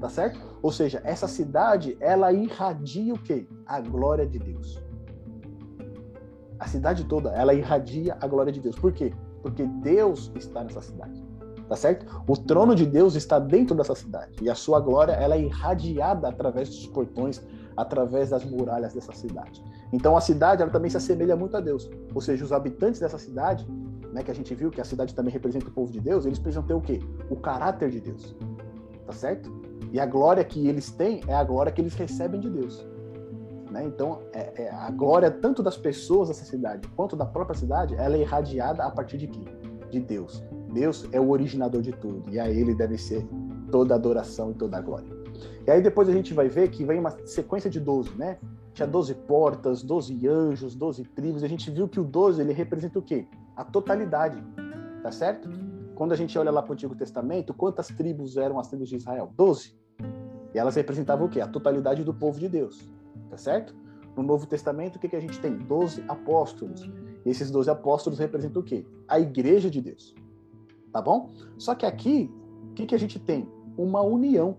Tá certo? Ou seja, essa cidade, ela irradia o quê? A glória de Deus. A cidade toda, ela irradia a glória de Deus. Por quê? Porque Deus está nessa cidade. Tá certo? O trono de Deus está dentro dessa cidade. E a sua glória, ela é irradiada através dos portões, através das muralhas dessa cidade. Então a cidade ela também se assemelha muito a Deus. Ou seja, os habitantes dessa cidade, né, que a gente viu que a cidade também representa o povo de Deus, eles precisam ter o quê? O caráter de Deus. Tá certo? E a glória que eles têm é a glória que eles recebem de Deus. Né? Então, é, é, a glória tanto das pessoas dessa cidade quanto da própria cidade, ela é irradiada a partir de quê? De Deus. Deus é o originador de tudo e a Ele deve ser toda adoração e toda glória. E aí depois a gente vai ver que vem uma sequência de 12, né? Tinha 12 portas, 12 anjos, 12 tribos. A gente viu que o 12 ele representa o quê? A totalidade, tá certo? Quando a gente olha lá para o Antigo Testamento, quantas tribos eram as tribos de Israel? 12. E elas representavam o quê? A totalidade do povo de Deus, tá certo? No Novo Testamento, o que, que a gente tem? 12 apóstolos. E esses 12 apóstolos representam o quê? A igreja de Deus. Tá bom? Só que aqui, o que, que a gente tem? Uma união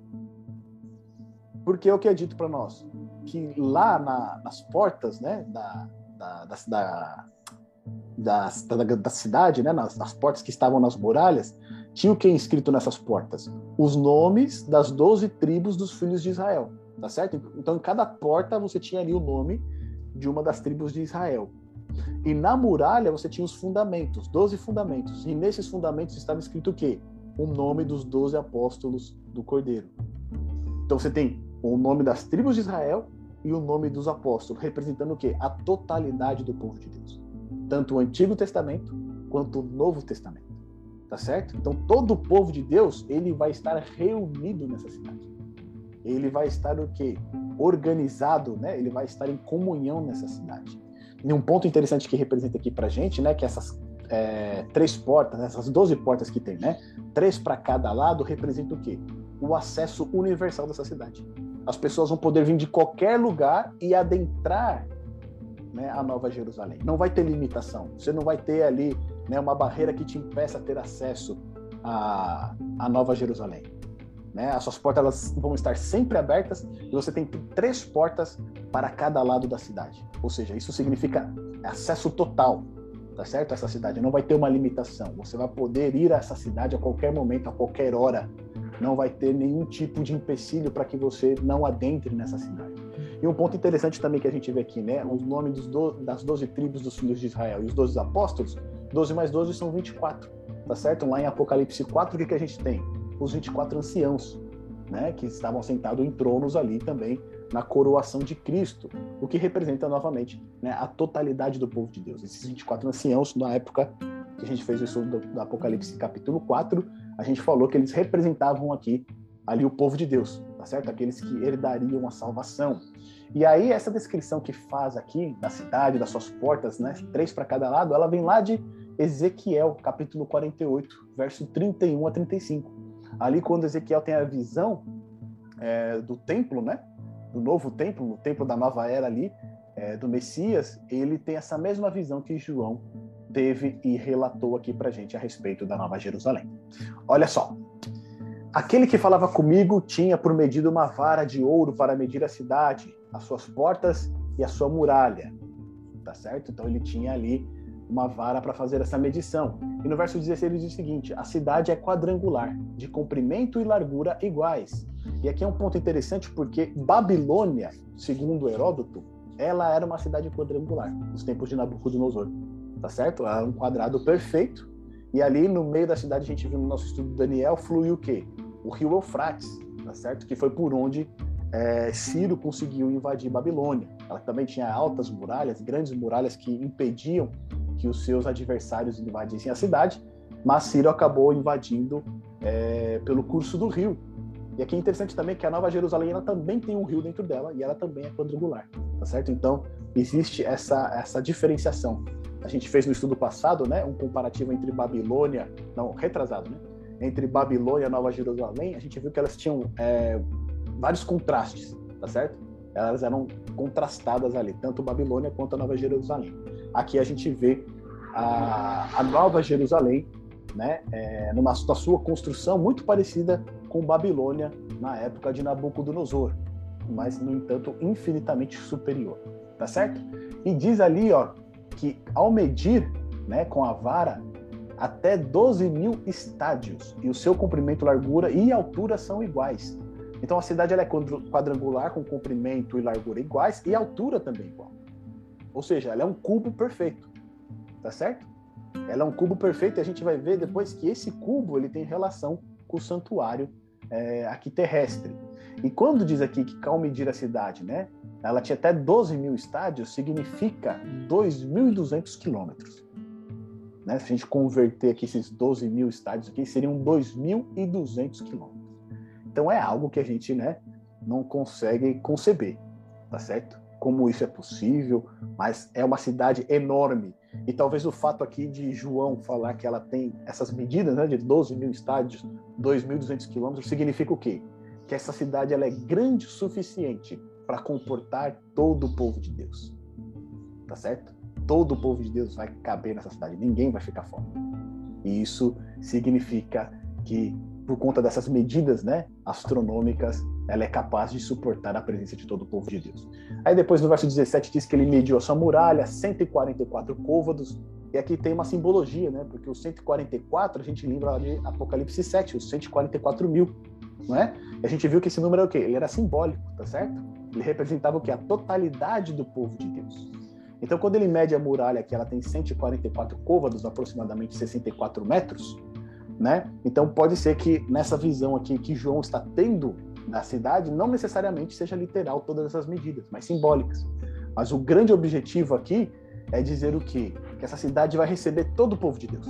porque é o que é dito para nós, que lá na, nas portas né, da, da, da, da, da cidade, né, nas, nas, portas que estavam nas muralhas, tinha o que escrito nessas portas? Os nomes das doze tribos dos filhos de Israel, tá certo? Então, em cada porta você tinha ali o nome de uma das tribos de Israel. E na muralha você tinha os fundamentos, doze fundamentos. E nesses fundamentos estava escrito o quê? O nome dos doze apóstolos do Cordeiro. Então você tem o nome das tribos de Israel e o nome dos apóstolos, representando o quê? A totalidade do povo de Deus. Tanto o Antigo Testamento quanto o Novo Testamento. Tá certo? Então todo o povo de Deus, ele vai estar reunido nessa cidade. Ele vai estar o quê? Organizado, né? Ele vai estar em comunhão nessa cidade. E um ponto interessante que representa aqui pra gente, né, que essas é, três portas, essas 12 portas que tem, né? Três para cada lado representa o quê? O acesso universal dessa cidade. As pessoas vão poder vir de qualquer lugar e adentrar né, a Nova Jerusalém. Não vai ter limitação. Você não vai ter ali né, uma barreira que te impeça a ter acesso à, à Nova Jerusalém. Né? As suas portas elas vão estar sempre abertas e você tem três portas para cada lado da cidade. Ou seja, isso significa acesso total, tá certo? Essa cidade não vai ter uma limitação. Você vai poder ir a essa cidade a qualquer momento, a qualquer hora, não vai ter nenhum tipo de empecilho para que você não adentre nessa cidade. E um ponto interessante também que a gente vê aqui, né? Os nomes dos do, das 12 tribos dos filhos de Israel e os 12 apóstolos, 12 mais 12 são 24, tá certo? Lá em Apocalipse 4, o que, que a gente tem? Os 24 anciãos, né? Que estavam sentados em tronos ali também, na coroação de Cristo, o que representa novamente né, a totalidade do povo de Deus. Esses 24 anciãos, na época que a gente fez o estudo do, do Apocalipse capítulo 4, a gente falou que eles representavam aqui ali o povo de Deus, tá certo? Aqueles que herdariam a salvação. E aí essa descrição que faz aqui da cidade, das suas portas, né, três para cada lado, ela vem lá de Ezequiel, capítulo 48, verso 31 a 35. Ali quando Ezequiel tem a visão é, do templo, né, do novo templo, no templo da nova era ali, é, do Messias, ele tem essa mesma visão que João teve e relatou aqui para gente a respeito da Nova Jerusalém. Olha só, Aquele que falava comigo tinha por medida uma vara de ouro para medir a cidade, as suas portas e a sua muralha. Tá certo? Então ele tinha ali uma vara para fazer essa medição. E no verso 16 ele diz o seguinte: a cidade é quadrangular, de comprimento e largura iguais. E aqui é um ponto interessante porque Babilônia, segundo Heródoto, ela era uma cidade quadrangular nos tempos de Nabucodonosor. Tá certo? Era um quadrado perfeito. E ali no meio da cidade a gente viu no nosso estudo Daniel flui o quê? o rio Eufrates, tá certo? Que foi por onde é, Ciro conseguiu invadir Babilônia. Ela também tinha altas muralhas, grandes muralhas que impediam que os seus adversários invadissem a cidade, mas Ciro acabou invadindo é, pelo curso do rio. E aqui é interessante também que a Nova Jerusalém ela também tem um rio dentro dela e ela também é quadrangular, tá certo? Então existe essa essa diferenciação. A gente fez no estudo passado, né, um comparativo entre Babilônia, não, retrasado, né, entre Babilônia e Nova Jerusalém, a gente viu que elas tinham é, vários contrastes, tá certo? Elas eram contrastadas ali, tanto Babilônia quanto a Nova Jerusalém. Aqui a gente vê a, a Nova Jerusalém, né, é, numa na sua construção muito parecida com Babilônia na época de Nabucodonosor, mas no entanto infinitamente superior, tá certo? E diz ali, ó, que ao medir, né, com a vara, até 12 mil estádios, e o seu comprimento, largura e altura são iguais. Então a cidade ela é quadrangular, com comprimento e largura iguais, e altura também igual. Ou seja, ela é um cubo perfeito. Tá certo? Ela é um cubo perfeito e a gente vai ver depois que esse cubo ele tem relação com o santuário é, aqui terrestre. E quando diz aqui que ao medir a cidade, né, ela tinha até 12 mil estádios, significa 2.200 quilômetros. Né? Se a gente converter aqui esses 12 mil estádios aqui, seriam 2.200 quilômetros. Então é algo que a gente né, não consegue conceber, tá certo? Como isso é possível, mas é uma cidade enorme. E talvez o fato aqui de João falar que ela tem essas medidas né, de 12 mil estádios, 2.200 quilômetros, significa o quê? Que essa cidade ela é grande o suficiente para comportar todo o povo de Deus. Tá certo? todo o povo de Deus vai caber nessa cidade, ninguém vai ficar fora. E isso significa que, por conta dessas medidas né, astronômicas, ela é capaz de suportar a presença de todo o povo de Deus. Aí depois no verso 17 diz que ele mediu a sua muralha, 144 côvados, e aqui tem uma simbologia, né? Porque o 144 a gente lembra de Apocalipse 7, os 144 mil, não é? E a gente viu que esse número é o quê? Ele era simbólico, tá certo? Ele representava o que? A totalidade do povo de Deus. Então, quando ele mede a muralha, que ela tem 144 côvados, aproximadamente 64 metros, né? Então, pode ser que nessa visão aqui que João está tendo da cidade, não necessariamente seja literal todas essas medidas, mas simbólicas. Mas o grande objetivo aqui é dizer o quê? Que essa cidade vai receber todo o povo de Deus,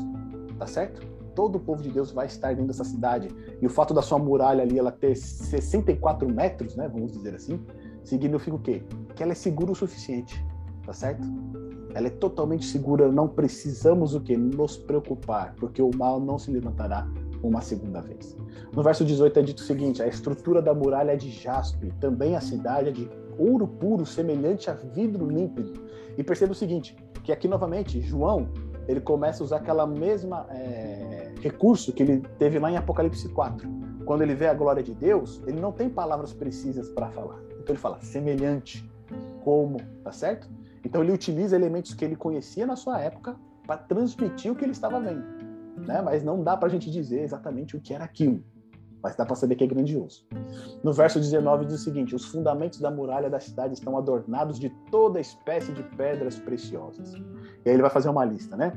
tá certo? Todo o povo de Deus vai estar dentro dessa cidade. E o fato da sua muralha ali, ela ter 64 metros, né? Vamos dizer assim, significa o quê? Que ela é segura o suficiente tá certo? Ela é totalmente segura, não precisamos o que nos preocupar, porque o mal não se levantará uma segunda vez. No verso 18 é dito o seguinte: a estrutura da muralha é de jaspe, também a cidade é de ouro puro, semelhante a vidro límpido. E perceba o seguinte, que aqui novamente João ele começa a usar aquela mesma é, recurso que ele teve lá em Apocalipse 4. Quando ele vê a glória de Deus, ele não tem palavras precisas para falar. Então ele fala semelhante, como, tá certo? Então ele utiliza elementos que ele conhecia na sua época para transmitir o que ele estava vendo, né? Mas não dá para a gente dizer exatamente o que era aquilo, mas dá para saber que é grandioso. No verso 19 diz o seguinte: Os fundamentos da muralha da cidade estão adornados de toda espécie de pedras preciosas. E aí ele vai fazer uma lista, né?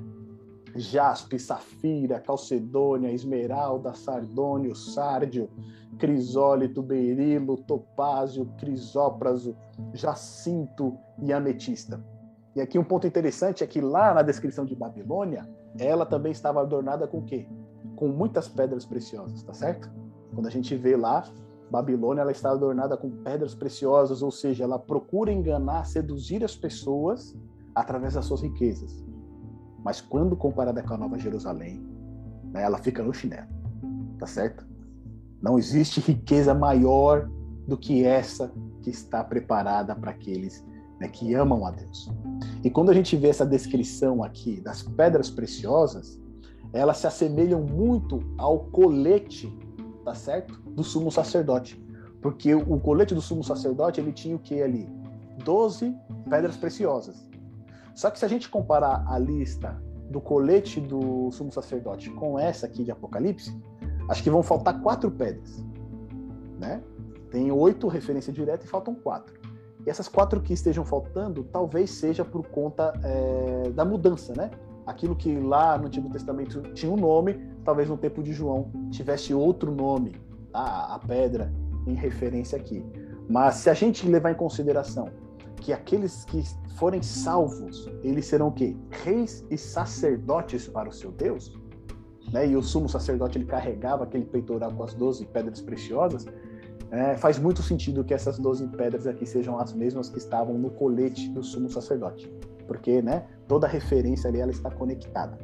Jaspe, safira, calcedônia, esmeralda, sardônio, sárdio, crisólito, berilo, topázio, crisópraso, jacinto e ametista. E aqui um ponto interessante é que lá na descrição de Babilônia, ela também estava adornada com o quê? Com muitas pedras preciosas, tá certo? Quando a gente vê lá, Babilônia ela está adornada com pedras preciosas, ou seja, ela procura enganar, seduzir as pessoas através das suas riquezas. Mas quando comparada com a Nova Jerusalém, né, ela fica no chinelo, tá certo? Não existe riqueza maior do que essa que está preparada para aqueles né, que amam a Deus. E quando a gente vê essa descrição aqui das pedras preciosas, elas se assemelham muito ao colete tá certo? Do sumo sacerdote. Porque o colete do sumo sacerdote, ele tinha o que ali? Doze pedras preciosas. Só que se a gente comparar a lista do colete do sumo sacerdote com essa aqui de Apocalipse, acho que vão faltar quatro pedras, né? Tem oito referência direta e faltam quatro. E essas quatro que estejam faltando, talvez seja por conta é, da mudança, né? Aquilo que lá no Antigo Testamento tinha um nome, talvez no tempo de João tivesse outro nome, tá? a pedra, em referência aqui. Mas se a gente levar em consideração que aqueles que forem salvos, eles serão o quê? Reis e sacerdotes para o seu Deus, né? E o sumo sacerdote ele carregava aquele peitoral com as 12 pedras preciosas. É, faz muito sentido que essas 12 pedras aqui sejam as mesmas que estavam no colete do sumo sacerdote, porque, né, toda referência ali ela está conectada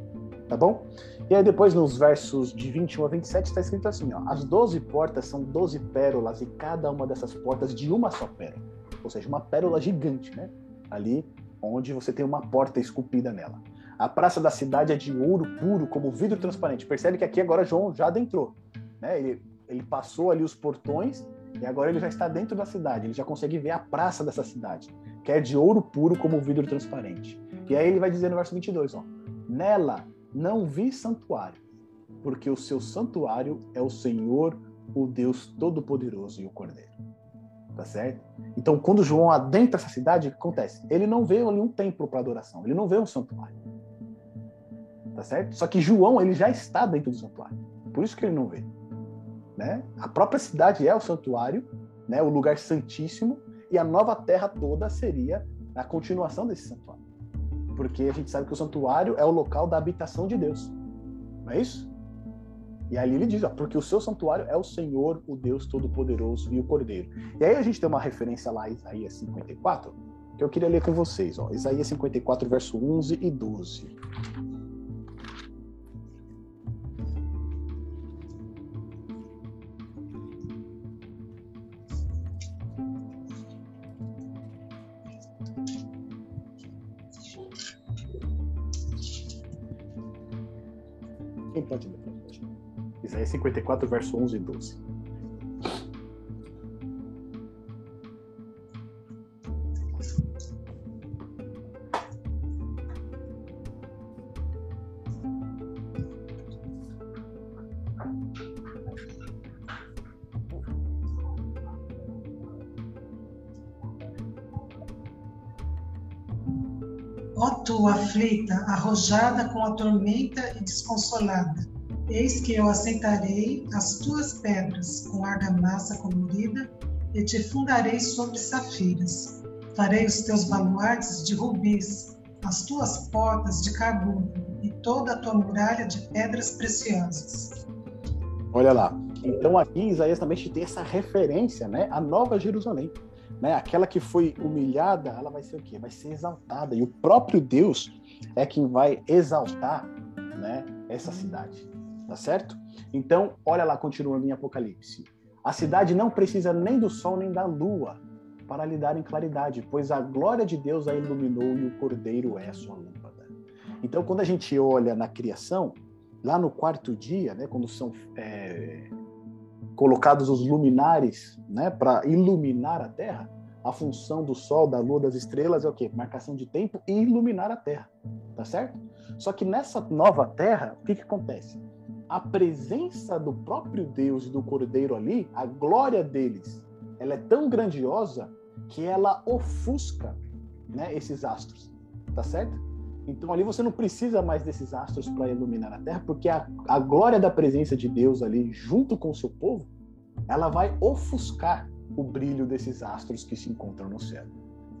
tá bom? E aí depois nos versos de 21 a 27 está escrito assim, ó, as 12 portas são 12 pérolas e cada uma dessas portas de uma só pérola, ou seja, uma pérola gigante, né? Ali onde você tem uma porta esculpida nela. A praça da cidade é de ouro puro, como vidro transparente. Percebe que aqui agora João já adentrou, né? Ele, ele passou ali os portões e agora ele já está dentro da cidade, ele já consegue ver a praça dessa cidade, que é de ouro puro como vidro transparente. E aí ele vai dizer no verso 22, ó, nela não vi santuário, porque o seu santuário é o Senhor, o Deus Todo-Poderoso e o Cordeiro. Tá certo? Então, quando João adentra essa cidade, o que acontece? Ele não vê ali um templo para adoração, ele não vê um santuário. Tá certo? Só que João, ele já está dentro do santuário. Por isso que ele não vê. Né? A própria cidade é o santuário, né? o lugar santíssimo, e a nova terra toda seria a continuação desse santuário porque a gente sabe que o santuário é o local da habitação de Deus. Não é isso? E ali ele diz, ó, porque o seu santuário é o Senhor, o Deus Todo-Poderoso e o Cordeiro. E aí a gente tem uma referência lá, Isaías 54, que eu queria ler com vocês. Ó. Isaías 54, verso 11 e 12. Quem pode ler? Isaías 54, verso 11 e 12. tu aflita, arrojada com a tormenta e desconsolada. Eis que eu assentarei as tuas pedras com argamassa colorida e te fundarei sobre safiras. Farei os teus baluartes de rubis, as tuas portas de carbono e toda a tua muralha de pedras preciosas. Olha lá. Então aqui em Isaías também tem essa referência, né, à Nova Jerusalém né? Aquela que foi humilhada, ela vai ser o quê? Vai ser exaltada. E o próprio Deus é quem vai exaltar, né, essa cidade. Tá certo? Então, olha lá, continuando em Apocalipse. A cidade não precisa nem do sol nem da lua para lhe dar em claridade, pois a glória de Deus a iluminou e o cordeiro é a sua lâmpada. Então, quando a gente olha na criação, lá no quarto dia, né, quando são é, colocados os luminares né, para iluminar a Terra, a função do Sol, da Lua, das estrelas é o quê? Marcação de tempo e iluminar a Terra, tá certo? Só que nessa nova Terra, o que, que acontece? A presença do próprio Deus e do Cordeiro ali, a glória deles, ela é tão grandiosa que ela ofusca né, esses astros, tá certo? Então ali você não precisa mais desses astros para iluminar a Terra, porque a, a glória da presença de Deus ali junto com o seu povo, ela vai ofuscar o brilho desses astros que se encontram no céu.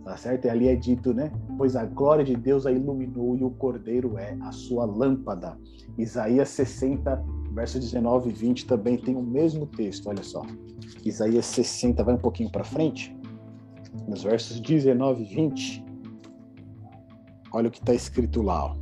Tá certo? E ali é dito, né? Pois a glória de Deus a iluminou e o cordeiro é a sua lâmpada. Isaías 60, verso 19 e 20 também tem o mesmo texto, olha só. Isaías 60, vai um pouquinho para frente, nos versos 19 e 20. Olha o que está escrito lá. Ó.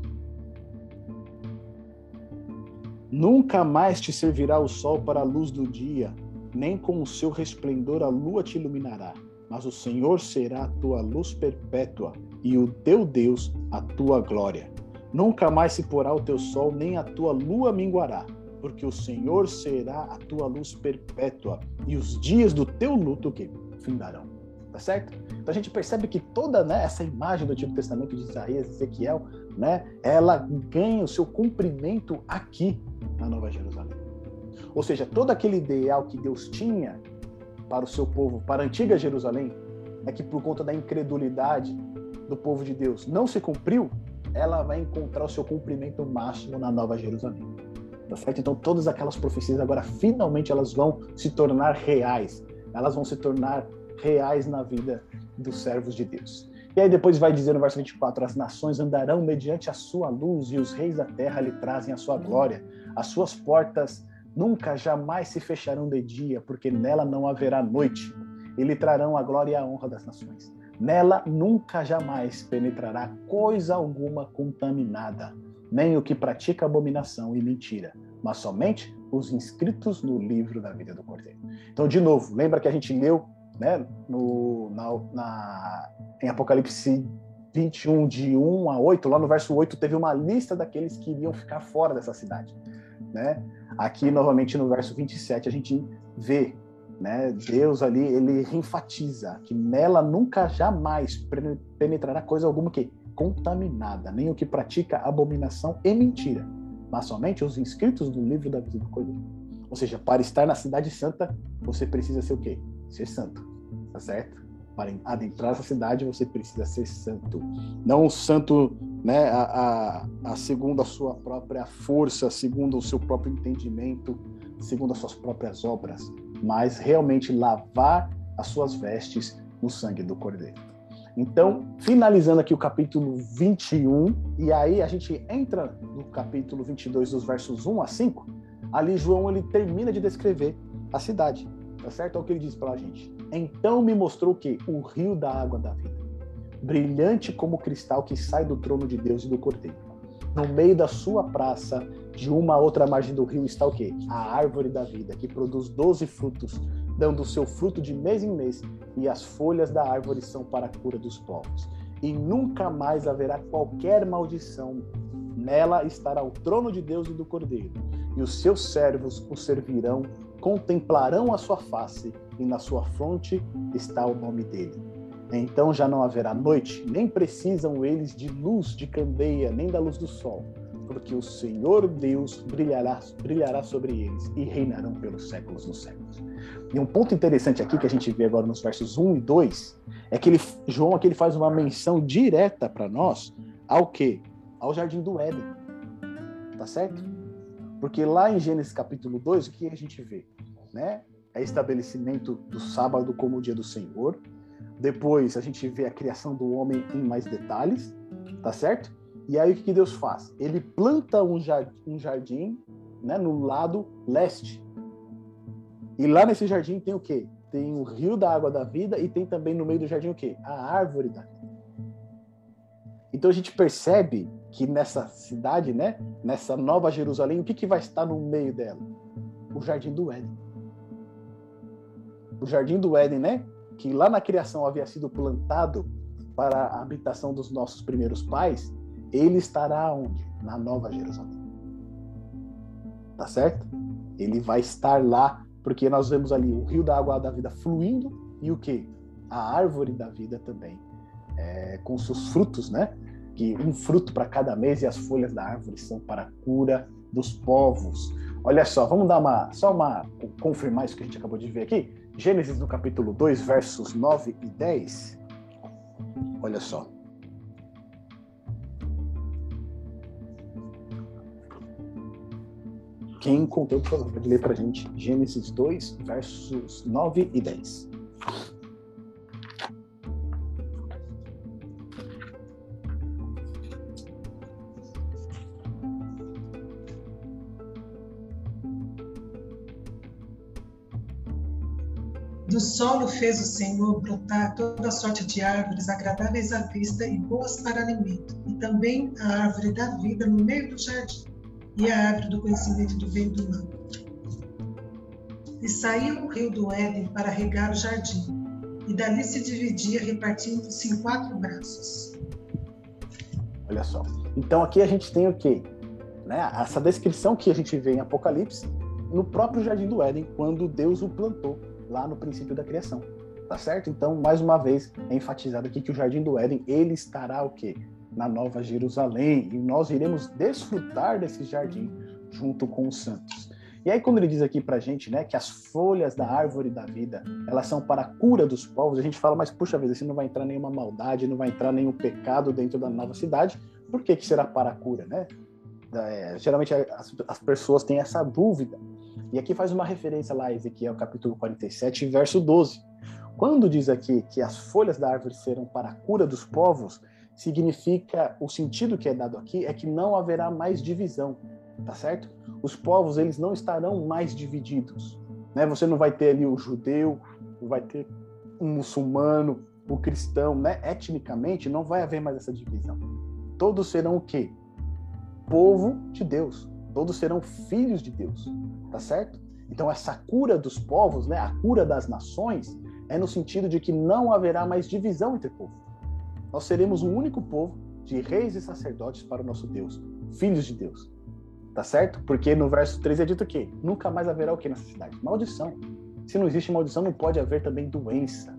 Nunca mais te servirá o sol para a luz do dia, nem com o seu resplendor a lua te iluminará mas o Senhor será a tua luz perpétua e o teu Deus a tua glória. Nunca mais se porá o teu sol, nem a tua lua minguará, porque o Senhor será a tua luz perpétua e os dias do teu luto que findarão. Tá certo? Então a gente percebe que toda né, essa imagem do Antigo Testamento de Isaías e Ezequiel, né, ela ganha o seu cumprimento aqui na Nova Jerusalém. Ou seja, todo aquele ideal que Deus tinha para o seu povo, para a antiga Jerusalém, é que por conta da incredulidade do povo de Deus não se cumpriu, ela vai encontrar o seu cumprimento máximo na Nova Jerusalém. Tá certo? Então todas aquelas profecias agora finalmente elas vão se tornar reais. Elas vão se tornar reais na vida dos servos de Deus. E aí depois vai dizer no verso 24: As nações andarão mediante a sua luz e os reis da terra lhe trazem a sua glória. As suas portas nunca jamais se fecharão de dia, porque nela não haverá noite, e lhe trarão a glória e a honra das nações. Nela nunca jamais penetrará coisa alguma contaminada, nem o que pratica abominação e mentira, mas somente os inscritos no livro da vida do Cordeiro. Então, de novo, lembra que a gente leu né, no, na, na, em Apocalipse 21, de 1 a 8, lá no verso 8, teve uma lista daqueles que iriam ficar fora dessa cidade. Né? Aqui, novamente, no verso 27, a gente vê né, Deus ali, ele enfatiza que nela nunca jamais penetrará coisa alguma que contaminada, nem o que pratica abominação e mentira, mas somente os inscritos do livro da Cordeiro. Ou seja, para estar na cidade santa, você precisa ser o quê? Ser santo, tá certo? Para adentrar essa cidade, você precisa ser santo. Não santo né, a, a, a, segundo a sua própria força, segundo o seu próprio entendimento, segundo as suas próprias obras, mas realmente lavar as suas vestes no sangue do Cordeiro. Então, finalizando aqui o capítulo 21, e aí a gente entra no capítulo 22, dos versos 1 a 5, ali João ele termina de descrever a cidade, tá certo? É o que ele diz para a gente. Então me mostrou que o rio da água da vida brilhante como cristal que sai do trono de Deus e do Cordeiro. No meio da sua praça, de uma a outra margem do rio, está o quê? A árvore da vida, que produz doze frutos, dando o seu fruto de mês em mês, e as folhas da árvore são para a cura dos povos. E nunca mais haverá qualquer maldição. Nela estará o trono de Deus e do Cordeiro, e os seus servos o servirão, contemplarão a sua face, e na sua fronte está o nome dele então já não haverá noite, nem precisam eles de luz de candeia, nem da luz do sol, porque o Senhor Deus brilhará, brilhará sobre eles e reinarão pelos séculos dos séculos. E um ponto interessante aqui que a gente vê agora nos versos 1 e 2 é que ele, João aqui ele faz uma menção direta para nós ao que? Ao jardim do Éden. Tá certo? Porque lá em Gênesis capítulo 2, o que a gente vê? Né? É estabelecimento do sábado como o dia do Senhor, depois a gente vê a criação do homem em mais detalhes, tá certo? E aí o que Deus faz? Ele planta um jardim, um jardim né, no lado leste. E lá nesse jardim tem o quê? Tem o rio da água da vida e tem também no meio do jardim o quê? A árvore da vida. Então a gente percebe que nessa cidade, né, nessa nova Jerusalém, o que, que vai estar no meio dela? O jardim do Éden. O jardim do Éden, né? que lá na criação havia sido plantado para a habitação dos nossos primeiros pais, ele estará onde? Na Nova Jerusalém. Tá certo? Ele vai estar lá, porque nós vemos ali o rio da água da vida fluindo e o que? A árvore da vida também, é, com seus frutos, né? Que um fruto para cada mês e as folhas da árvore são para a cura dos povos. Olha só, vamos dar uma só uma confirmar isso que a gente acabou de ver aqui. Gênesis no capítulo 2, versos 9 e 10. Olha só. Quem encontrou, por favor, pode ler para gente Gênesis 2, versos 9 e 10. Do solo fez o Senhor brotar toda sorte de árvores agradáveis à vista e boas para alimento, e também a árvore da vida no meio do jardim, e a árvore do conhecimento do bem e do mal. E saiu o rio do Éden para regar o jardim, e dali se dividia, repartindo-se em quatro braços. Olha só. Então aqui a gente tem o quê? Né? Essa descrição que a gente vê em Apocalipse no próprio jardim do Éden, quando Deus o plantou lá no princípio da criação. Tá certo? Então, mais uma vez, é enfatizado aqui que o Jardim do Éden, ele estará o quê? Na Nova Jerusalém. E nós iremos desfrutar desse jardim junto com os santos. E aí, quando ele diz aqui pra gente, né, que as folhas da árvore da vida, elas são para a cura dos povos, a gente fala, mas puxa vida, se não vai entrar nenhuma maldade, não vai entrar nenhum pecado dentro da nova cidade, por que que será para a cura, né? É, geralmente as, as pessoas têm essa dúvida. E aqui faz uma referência lá, Ezequiel capítulo 47, verso 12. Quando diz aqui que as folhas da árvore serão para a cura dos povos, significa, o sentido que é dado aqui é que não haverá mais divisão, tá certo? Os povos, eles não estarão mais divididos, né? Você não vai ter ali o judeu, vai ter o muçulmano, o cristão, né? Etnicamente, não vai haver mais essa divisão. Todos serão o quê? Povo de Deus. Todos serão filhos de Deus tá certo? Então essa cura dos povos, né, a cura das nações, é no sentido de que não haverá mais divisão entre povo. Nós seremos um único povo de reis e sacerdotes para o nosso Deus, filhos de Deus. Tá certo? Porque no verso 13 é dito que nunca mais haverá o que nessa cidade? Maldição. Se não existe maldição, não pode haver também doença.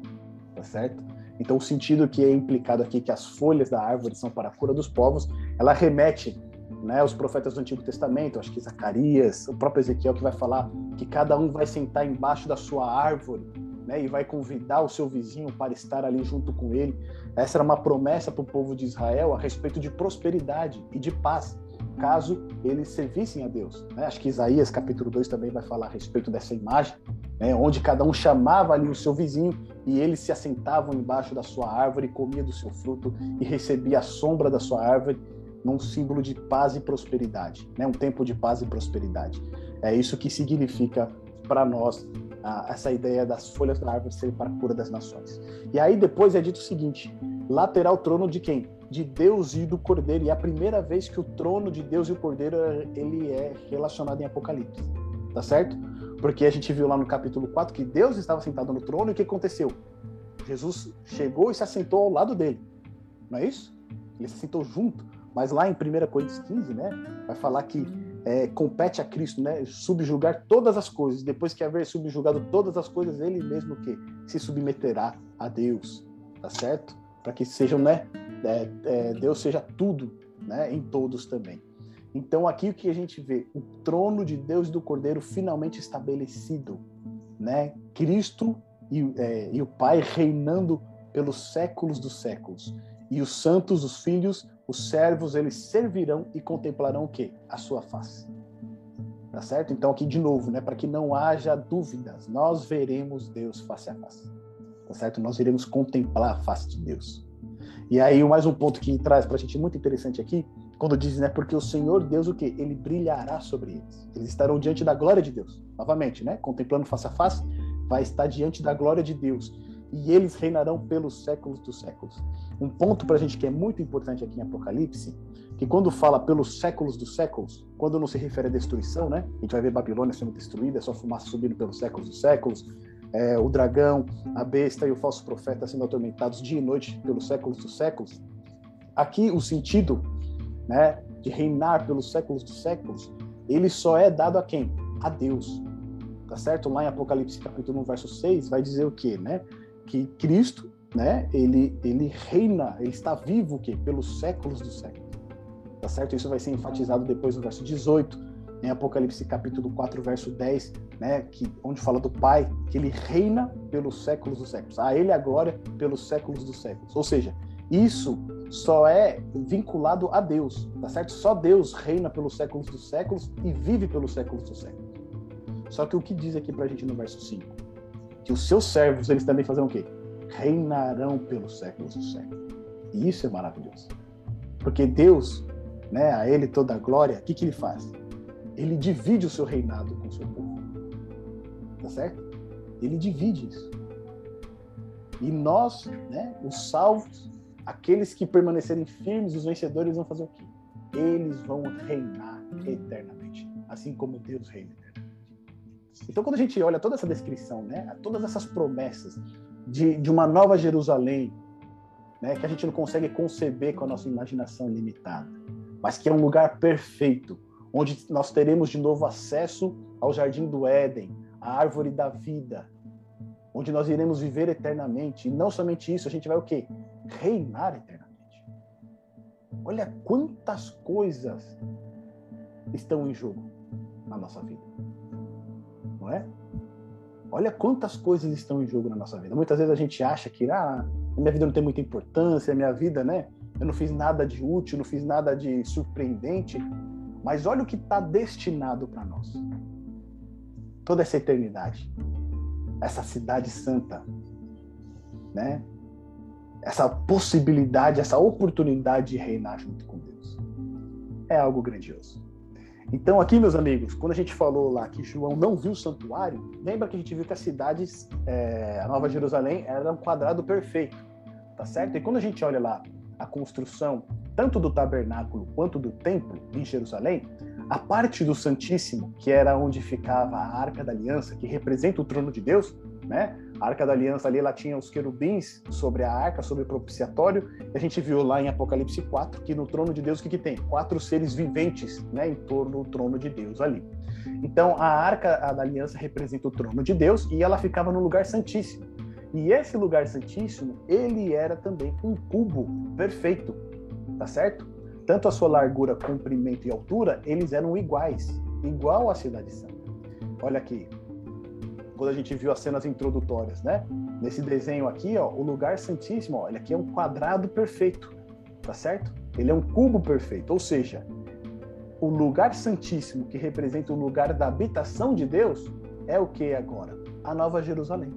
Tá certo? Então o sentido que é implicado aqui que as folhas da árvore são para a cura dos povos, ela remete né, os profetas do Antigo Testamento, acho que Zacarias, o próprio Ezequiel que vai falar que cada um vai sentar embaixo da sua árvore, né, e vai convidar o seu vizinho para estar ali junto com ele. Essa era uma promessa para o povo de Israel a respeito de prosperidade e de paz, caso eles servissem a Deus. Né? Acho que Isaías capítulo 2 também vai falar a respeito dessa imagem, né, onde cada um chamava ali o seu vizinho e eles se assentavam embaixo da sua árvore, comia do seu fruto e recebia a sombra da sua árvore num símbolo de paz e prosperidade, né? um tempo de paz e prosperidade. É isso que significa para nós essa ideia das folhas da árvore serem para a cura das nações. E aí depois é dito o seguinte: lá terá o trono de quem? De Deus e do Cordeiro. E é a primeira vez que o trono de Deus e o Cordeiro ele é relacionado em Apocalipse. Tá certo? Porque a gente viu lá no capítulo 4 que Deus estava sentado no trono e o que aconteceu? Jesus chegou e se assentou ao lado dele. Não é isso? Ele se sentou junto. Mas lá em 1 Coríntios 15, né, vai falar que é, compete a Cristo, né, subjugar todas as coisas. Depois que haver subjugado todas as coisas, ele mesmo que se submeterá a Deus, tá certo? Para que sejam, né, é, é, Deus seja tudo, né, em todos também. Então aqui o que a gente vê, o trono de Deus e do Cordeiro finalmente estabelecido, né? Cristo e, é, e o Pai reinando pelos séculos dos séculos e os santos, os filhos, os servos, eles servirão e contemplarão o quê? A sua face. Tá certo? Então aqui de novo, né, para que não haja dúvidas, nós veremos Deus face a face. Tá certo? Nós iremos contemplar a face de Deus. E aí mais um ponto que traz para a gente muito interessante aqui, quando diz, né, porque o Senhor Deus o quê? Ele brilhará sobre eles. Eles estarão diante da glória de Deus. Novamente, né, contemplando face a face, vai estar diante da glória de Deus e eles reinarão pelos séculos dos séculos. Um ponto para a gente que é muito importante aqui em Apocalipse, que quando fala pelos séculos dos séculos, quando não se refere à destruição, né? A gente vai ver Babilônia sendo destruída, é só fumaça subindo pelos séculos dos séculos, é, o dragão, a besta e o falso profeta sendo atormentados dia e noite pelos séculos dos séculos. Aqui o sentido, né, de reinar pelos séculos dos séculos, ele só é dado a quem? A Deus. Tá certo? Lá em Apocalipse capítulo 1, verso 6, vai dizer o quê, né? Que Cristo, né, ele, ele reina, ele está vivo que pelos séculos dos séculos. Tá certo? Isso vai ser enfatizado depois no verso 18, em Apocalipse capítulo 4, verso 10, né, que, onde fala do Pai, que ele reina pelos séculos dos séculos. A ele a glória pelos séculos dos séculos. Ou seja, isso só é vinculado a Deus, tá certo? Só Deus reina pelos séculos dos séculos e vive pelos séculos dos séculos. Só que o que diz aqui pra gente no verso 5? Que os seus servos, eles também fazem o quê? Reinarão pelos séculos dos séculos. E isso é maravilhoso. Porque Deus, né, a ele toda a glória, o que, que ele faz? Ele divide o seu reinado com o seu povo. Tá certo? Ele divide isso. E nós, né, os salvos, aqueles que permanecerem firmes, os vencedores vão fazer o quê? Eles vão reinar eternamente, assim como Deus reina. Então, quando a gente olha toda essa descrição, né, todas essas promessas de, de uma nova Jerusalém, né, que a gente não consegue conceber com a nossa imaginação limitada, mas que é um lugar perfeito, onde nós teremos de novo acesso ao jardim do Éden, à árvore da vida, onde nós iremos viver eternamente. E não somente isso, a gente vai o quê? Reinar eternamente. Olha quantas coisas estão em jogo na nossa vida. É? Olha quantas coisas estão em jogo na nossa vida. Muitas vezes a gente acha que ah, minha vida não tem muita importância, a minha vida, né? Eu não fiz nada de útil, não fiz nada de surpreendente. Mas olha o que está destinado para nós. Toda essa eternidade. Essa cidade santa. Né? Essa possibilidade, essa oportunidade de reinar junto com Deus. É algo grandioso. Então, aqui, meus amigos, quando a gente falou lá que João não viu o santuário, lembra que a gente viu que a cidade, é, a Nova Jerusalém, era um quadrado perfeito, tá certo? E quando a gente olha lá a construção tanto do tabernáculo quanto do templo em Jerusalém, a parte do Santíssimo, que era onde ficava a Arca da Aliança, que representa o trono de Deus, né? A Arca da Aliança ali, ela tinha os querubins sobre a arca, sobre o propiciatório. E a gente viu lá em Apocalipse 4 que no trono de Deus o que, que tem? Quatro seres viventes, né, em torno do trono de Deus ali. Então, a Arca da Aliança representa o trono de Deus e ela ficava no lugar santíssimo. E esse lugar santíssimo, ele era também um cubo perfeito, tá certo? Tanto a sua largura, comprimento e altura, eles eram iguais, igual à cidade santa. Olha aqui, quando a gente viu as cenas introdutórias, né? Nesse desenho aqui, ó, o lugar santíssimo, olha, aqui é um quadrado perfeito, tá certo? Ele é um cubo perfeito, ou seja, o lugar santíssimo que representa o lugar da habitação de Deus é o que agora? A Nova Jerusalém.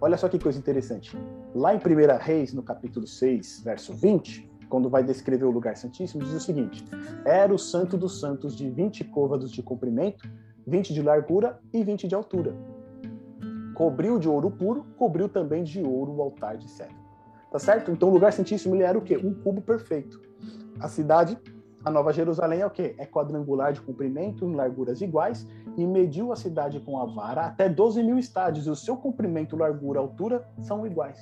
Olha só que coisa interessante. Lá em 1 Reis, no capítulo 6, verso 20, quando vai descrever o lugar santíssimo, diz o seguinte: Era o santo dos santos de 20 côvados de comprimento, 20 de largura e 20 de altura. Cobriu de ouro puro, cobriu também de ouro o altar de cedro. Tá certo? Então o lugar santíssimo ele era o quê? Um cubo perfeito. A cidade a Nova Jerusalém é o quê? É quadrangular de comprimento, em larguras iguais, e mediu a cidade com a vara até 12 mil estádios, e o seu comprimento, largura altura são iguais.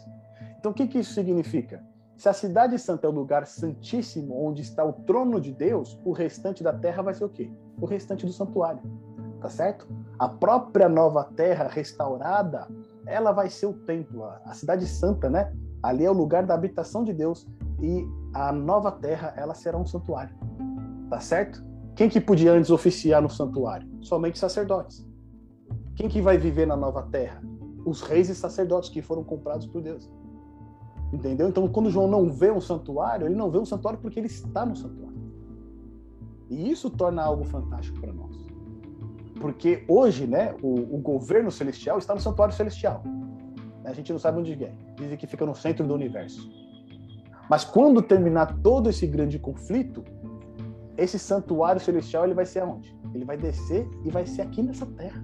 Então, o que, que isso significa? Se a cidade santa é o lugar santíssimo, onde está o trono de Deus, o restante da terra vai ser o quê? O restante do santuário. Tá certo? A própria nova terra restaurada, ela vai ser o templo, a cidade santa, né? Ali é o lugar da habitação de Deus e a nova terra, ela será um santuário tá certo? Quem que podia antes oficiar no santuário? Somente sacerdotes. Quem que vai viver na nova terra? Os reis e sacerdotes que foram comprados por Deus. Entendeu? Então, quando João não vê um santuário, ele não vê um santuário porque ele está no santuário. E isso torna algo fantástico para nós. Porque hoje, né, o, o, governo celestial está no santuário celestial. A gente não sabe onde é. Dizem que fica no centro do universo. Mas quando terminar todo esse grande conflito, esse santuário celestial ele vai ser aonde? Ele vai descer e vai ser aqui nessa terra.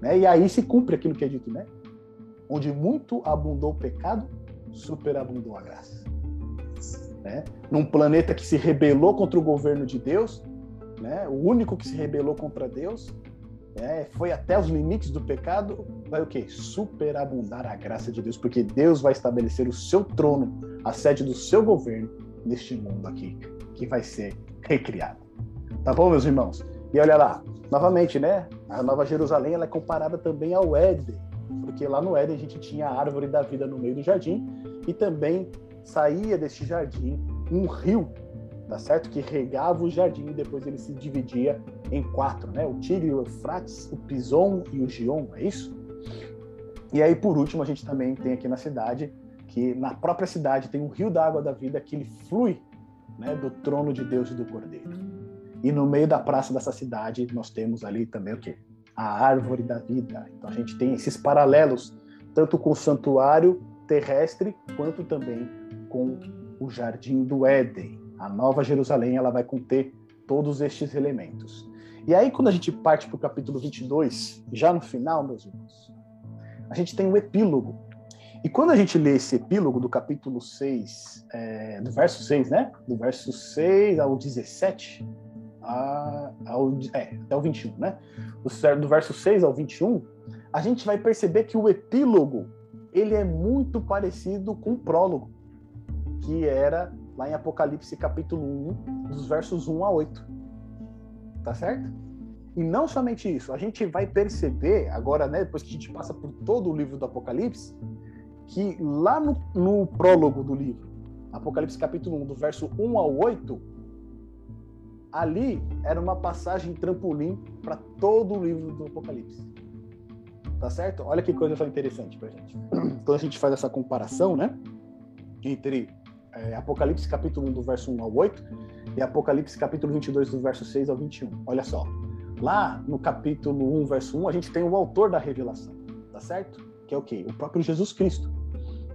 Né? E aí se cumpre aquilo que é dito, né? Onde muito abundou o pecado, superabundou a graça. Né? Num planeta que se rebelou contra o governo de Deus, né? o único que se rebelou contra Deus, né? foi até os limites do pecado, vai o quê? Superabundar a graça de Deus, porque Deus vai estabelecer o seu trono, a sede do seu governo neste mundo aqui que vai ser recriado. Tá bom, meus irmãos? E olha lá, novamente, né? A Nova Jerusalém ela é comparada também ao Éden, porque lá no Éden a gente tinha a árvore da vida no meio do jardim e também saía deste jardim um rio, tá certo? Que regava o jardim e depois ele se dividia em quatro, né? O Tigre, o Eufrates, o Pison e o Gion, é isso? E aí, por último, a gente também tem aqui na cidade, que na própria cidade tem um rio da água da vida que ele flui né, do trono de Deus e do Cordeiro. E no meio da praça dessa cidade, nós temos ali também o quê? A árvore da vida. Então a gente tem esses paralelos, tanto com o santuário terrestre, quanto também com o jardim do Éden. A Nova Jerusalém, ela vai conter todos estes elementos. E aí, quando a gente parte para o capítulo 22, já no final, meus irmãos, a gente tem um epílogo. E quando a gente lê esse epílogo do capítulo 6, é, do verso 6, né? Do verso 6 ao 17, a, ao, é, até o 21, né? Do, do verso 6 ao 21, a gente vai perceber que o epílogo ele é muito parecido com o prólogo, que era lá em Apocalipse capítulo 1, dos versos 1 a 8. Tá certo? E não somente isso, a gente vai perceber agora, né, depois que a gente passa por todo o livro do Apocalipse, que lá no, no prólogo do livro, Apocalipse capítulo 1, do verso 1 ao 8, ali era uma passagem trampolim para todo o livro do Apocalipse. Tá certo? Olha que coisa interessante pra gente. <clears throat> Então a gente faz essa comparação, né? Entre é, Apocalipse capítulo 1, do verso 1 ao 8, e Apocalipse capítulo 22, do verso 6 ao 21. Olha só. Lá no capítulo 1, verso 1, a gente tem o autor da revelação, tá certo? Que é o quê? O próprio Jesus Cristo.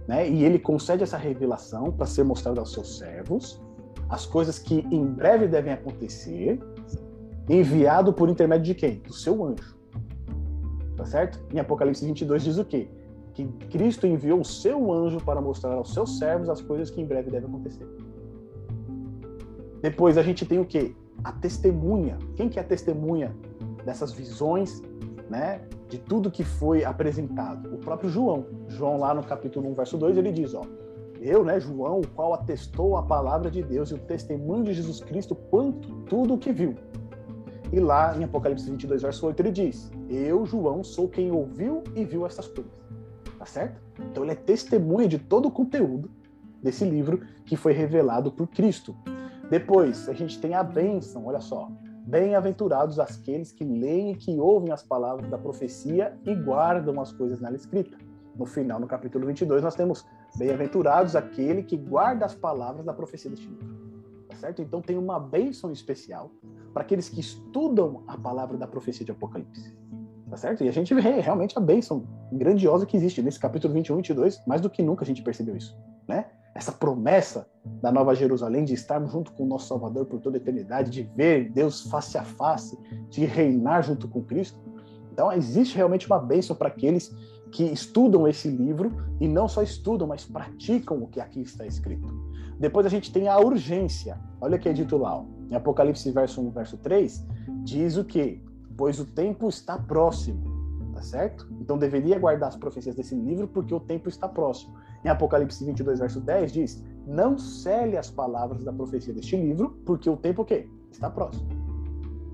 Né? E ele concede essa revelação para ser mostrada aos seus servos, as coisas que em breve devem acontecer, enviado por intermédio de quem? Do seu anjo. Tá certo? Em Apocalipse 22 diz o quê? Que Cristo enviou o seu anjo para mostrar aos seus servos as coisas que em breve devem acontecer. Depois a gente tem o quê? A testemunha. Quem que é a testemunha dessas visões, né? De tudo que foi apresentado? O próprio João. João lá no capítulo 1, verso 2, ele diz, ó, eu, né, João, o qual atestou a palavra de Deus e o testemunho de Jesus Cristo quanto tudo o que viu. E lá em Apocalipse 22, verso 8, ele diz: Eu, João, sou quem ouviu e viu essas coisas. Tá certo? Então ele é testemunha de todo o conteúdo desse livro que foi revelado por Cristo. Depois, a gente tem a bênção, olha só. Bem-aventurados aqueles que leem e que ouvem as palavras da profecia e guardam as coisas nela escritas. No final, no capítulo 22, nós temos Bem-aventurados aquele que guarda as palavras da profecia deste livro. Tá certo? Então tem uma bênção especial para aqueles que estudam a palavra da profecia de Apocalipse. Tá certo? E a gente vê realmente a bênção grandiosa que existe nesse capítulo 21 e 22, mais do que nunca a gente percebeu isso, né? Essa promessa da Nova Jerusalém de estarmos junto com o nosso Salvador por toda a eternidade, de ver Deus face a face, de reinar junto com Cristo. Então existe realmente uma bênção para aqueles que estudam esse livro e não só estudam, mas praticam o que aqui está escrito. Depois a gente tem a urgência. Olha o que é dito lá, ó. em Apocalipse verso 1, verso 3, diz o que? Pois o tempo está próximo, tá certo? Então deveria guardar as profecias desse livro porque o tempo está próximo. Em Apocalipse 22, verso 10 diz: "Não cele as palavras da profecia deste livro, porque o tempo o quê? Está próximo."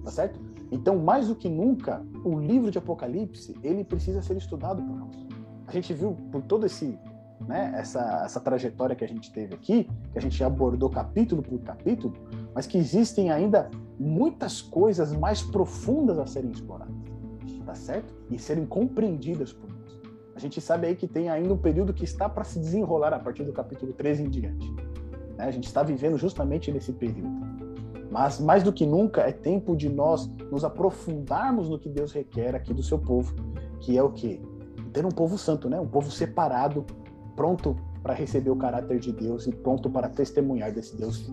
Tá certo? Então, mais do que nunca, o livro de Apocalipse, ele precisa ser estudado por nós. A gente viu por todo esse né, essa, essa trajetória que a gente teve aqui, que a gente abordou capítulo por capítulo, mas que existem ainda muitas coisas mais profundas a serem exploradas, tá certo? E serem compreendidas por nós. A gente sabe aí que tem ainda um período que está para se desenrolar a partir do capítulo 13 em diante. Né? A gente está vivendo justamente nesse período. Mas mais do que nunca é tempo de nós nos aprofundarmos no que Deus requer aqui do seu povo, que é o quê? Ter um povo santo, né? Um povo separado, pronto para receber o caráter de Deus e pronto para testemunhar desse Deus.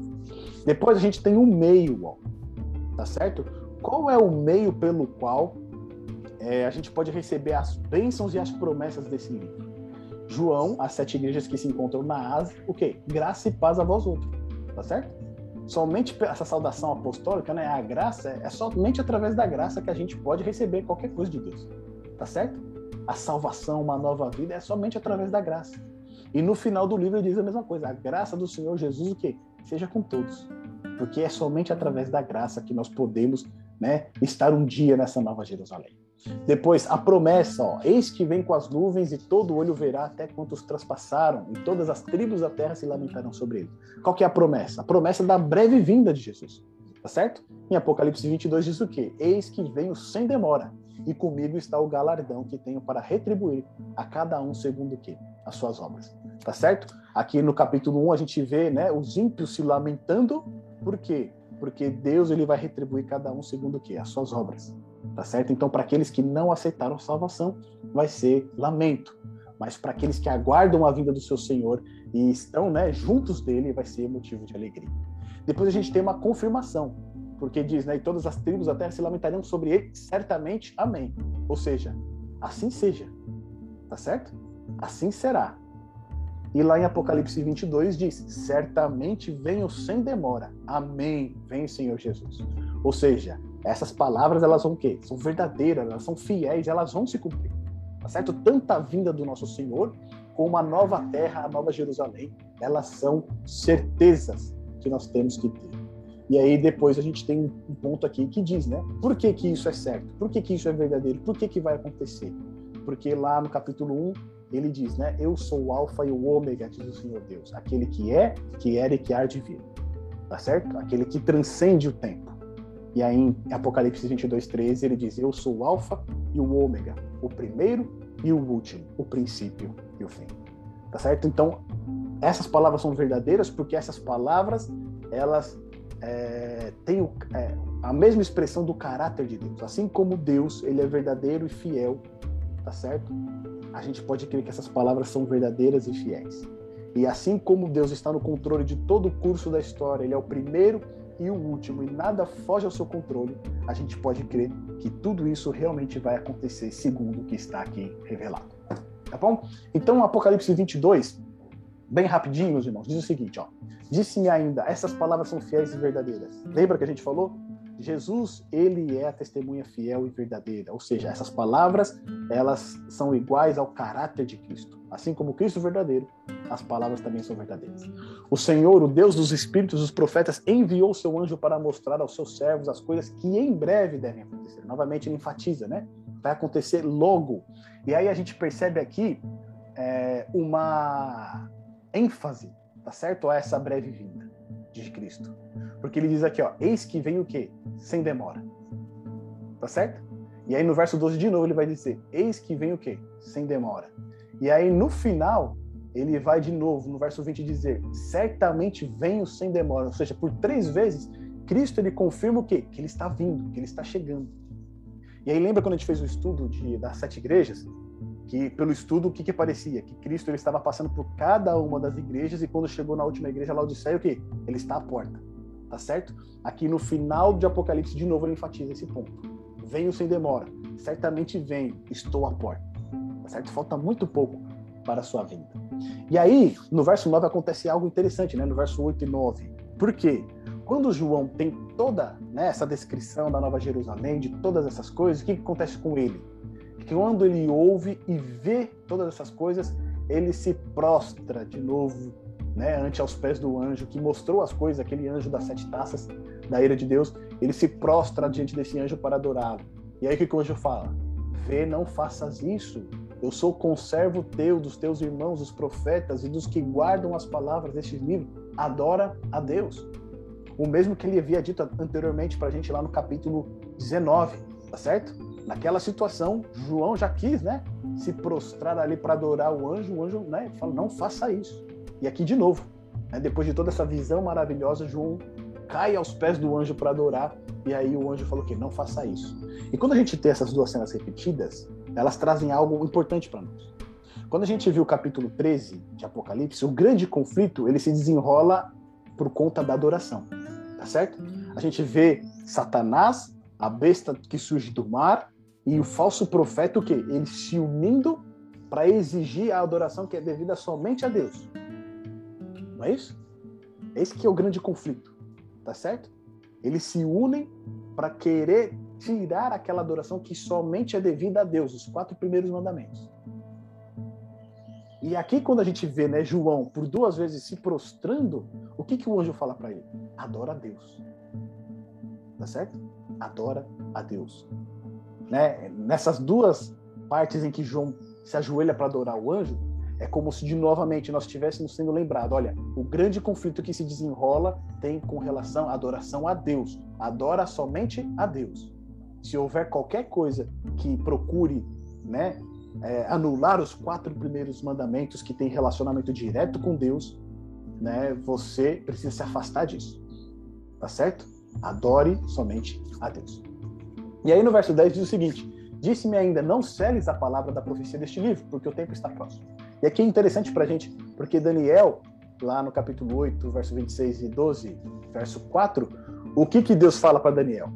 Depois a gente tem um meio, ó, tá certo? Qual é o meio pelo qual é, a gente pode receber as bênçãos e as promessas desse livro? João, as sete igrejas que se encontram na Ásia, o quê? Graça e paz a vós outros, tá certo? somente essa saudação apostólica, né, a graça, é somente através da graça que a gente pode receber qualquer coisa de Deus. Tá certo? A salvação, uma nova vida é somente através da graça. E no final do livro ele diz a mesma coisa: a graça do Senhor Jesus o quê? Seja com todos. Porque é somente através da graça que nós podemos, né, estar um dia nessa nova Jerusalém. Depois, a promessa, ó, eis que vem com as nuvens e todo olho verá até quantos traspassaram e todas as tribos da terra se lamentarão sobre ele. Qual que é a promessa? A promessa da breve vinda de Jesus, tá certo? Em Apocalipse 22 diz o quê? Eis que venho sem demora e comigo está o galardão que tenho para retribuir a cada um segundo o quê? As suas obras, tá certo? Aqui no capítulo 1 a gente vê, né, os ímpios se lamentando, por quê? Porque Deus ele vai retribuir cada um segundo o quê? As suas obras. Tá certo? Então, para aqueles que não aceitaram salvação, vai ser lamento. Mas para aqueles que aguardam a vinda do seu Senhor e estão né, juntos dele, vai ser motivo de alegria. Depois a gente tem uma confirmação, porque diz, né, e todas as tribos da terra se lamentarão sobre ele, certamente, amém. Ou seja, assim seja. Tá certo? Assim será. E lá em Apocalipse 22 diz: Certamente venho sem demora. Amém. Vem, Senhor Jesus. Ou seja, essas palavras elas vão o quê? São verdadeiras, elas são fiéis, elas vão se cumprir. Tá certo? Tanto a vinda do nosso Senhor como a nova terra, a nova Jerusalém, elas são certezas que nós temos que ter. E aí depois a gente tem um ponto aqui que diz, né? Por que que isso é certo? Por que que isso é verdadeiro? Por que que vai acontecer? Porque lá no capítulo 1, ele diz, né? Eu sou o alfa e o ômega, diz o Senhor Deus, aquele que é, que era e que há de vir. Tá certo? Aquele que transcende o tempo. E aí em Apocalipse 22, 13, ele diz, eu sou o alfa e o ômega, o primeiro e o último, o princípio e o fim. Tá certo? Então, essas palavras são verdadeiras porque essas palavras, elas é, têm o, é, a mesma expressão do caráter de Deus. Assim como Deus, ele é verdadeiro e fiel, tá certo? a gente pode crer que essas palavras são verdadeiras e fiéis. E assim como Deus está no controle de todo o curso da história, Ele é o primeiro e o último, e nada foge ao seu controle, a gente pode crer que tudo isso realmente vai acontecer segundo o que está aqui revelado. Tá bom? Então, Apocalipse 22, bem rapidinho, meus irmãos, diz o seguinte: ó. Disse-me ainda, essas palavras são fiéis e verdadeiras. Lembra que a gente falou? Jesus, ele é a testemunha fiel e verdadeira, ou seja, essas palavras, elas são iguais ao caráter de Cristo. Assim como Cristo é verdadeiro, as palavras também são verdadeiras. O Senhor, o Deus dos espíritos, dos profetas, enviou seu anjo para mostrar aos seus servos as coisas que em breve devem acontecer. Novamente ele enfatiza, né? Vai acontecer logo. E aí a gente percebe aqui é, uma ênfase, tá certo? A essa breve vinda de Cristo. Porque ele diz aqui, ó, eis que vem o quê? Sem demora. Tá certo? E aí no verso 12 de novo ele vai dizer, eis que vem o quê? Sem demora. E aí no final ele vai de novo no verso 20 dizer, certamente venho sem demora. Ou seja, por três vezes Cristo ele confirma o quê? Que ele está vindo, que ele está chegando. E aí lembra quando a gente fez o estudo de, das sete igrejas? Que pelo estudo o que que parecia? Que Cristo ele estava passando por cada uma das igrejas e quando chegou na última igreja Laodiceia o que ele está à porta tá certo? Aqui no final de Apocalipse de novo ele enfatiza esse ponto. Venho sem demora certamente venho estou à porta tá certo? Falta muito pouco para a sua vinda. E aí no verso 9 acontece algo interessante né? No verso 8 e 9 por quê? Quando João tem toda né, essa descrição da Nova Jerusalém, de todas essas coisas, o que, que acontece com ele? Quando ele ouve e vê todas essas coisas, ele se prostra de novo, né, ante aos pés do anjo que mostrou as coisas, aquele anjo das sete taças da ira de Deus, ele se prostra diante desse anjo para adorá-lo. E aí o que, que o anjo fala? Vê, não faças isso. Eu sou conservo teu, dos teus irmãos, os profetas e dos que guardam as palavras deste livro. Adora a Deus. O mesmo que ele havia dito anteriormente para a gente lá no capítulo 19, tá certo? Naquela situação, João já quis, né, se prostrar ali para adorar o anjo. O anjo, né, fala: não faça isso. E aqui de novo, né, depois de toda essa visão maravilhosa, João cai aos pés do anjo para adorar. E aí o anjo falou que não faça isso. E quando a gente tem essas duas cenas repetidas, elas trazem algo importante para nós. Quando a gente viu o capítulo 13 de Apocalipse, o grande conflito ele se desenrola por conta da adoração, tá certo? A gente vê Satanás, a besta que surge do mar, e o falso profeta, o quê? Eles se unindo para exigir a adoração que é devida somente a Deus. Não é isso? Esse que é o grande conflito, tá certo? Eles se unem para querer tirar aquela adoração que somente é devida a Deus, os quatro primeiros mandamentos. E aqui quando a gente vê, né, João por duas vezes se prostrando, o que que o anjo fala para ele? Adora a Deus. Tá certo? Adora a Deus. Né, nessas duas partes em que João se ajoelha para adorar o anjo, é como se de novamente nós estivéssemos sendo lembrados, olha, o grande conflito que se desenrola tem com relação à adoração a Deus. Adora somente a Deus. Se houver qualquer coisa que procure, né, é, anular os quatro primeiros mandamentos que tem relacionamento direto com Deus, né, você precisa se afastar disso. Tá certo? Adore somente a Deus. E aí no verso 10 diz o seguinte: Disse-me ainda, não seles a palavra da profecia deste livro, porque o tempo está próximo. E aqui é interessante para a gente, porque Daniel, lá no capítulo 8, verso 26 e 12, verso 4, o que, que Deus fala para Daniel?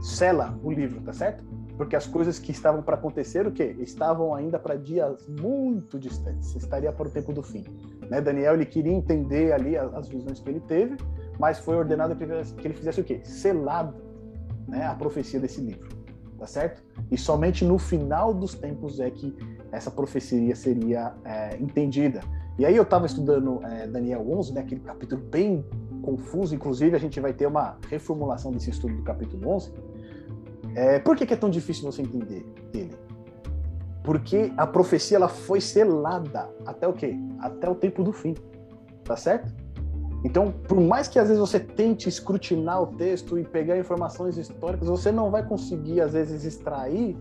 Sela o livro, tá certo? Porque as coisas que estavam para acontecer, o quê? Estavam ainda para dias muito distantes, estaria para o tempo do fim. Né? Daniel, ele queria entender ali as, as visões que ele teve, mas foi ordenado que ele fizesse o quê? Selado né, a profecia desse livro, tá certo? E somente no final dos tempos é que essa profecia seria é, entendida. E aí eu estava estudando é, Daniel 11, né, aquele capítulo bem confuso, inclusive a gente vai ter uma reformulação desse estudo do capítulo 11. É, por que, que é tão difícil você entender ele? Porque a profecia ela foi selada até o quê? Até o tempo do fim, tá certo? Então, por mais que às vezes você tente escrutinar o texto e pegar informações históricas, você não vai conseguir às vezes extrair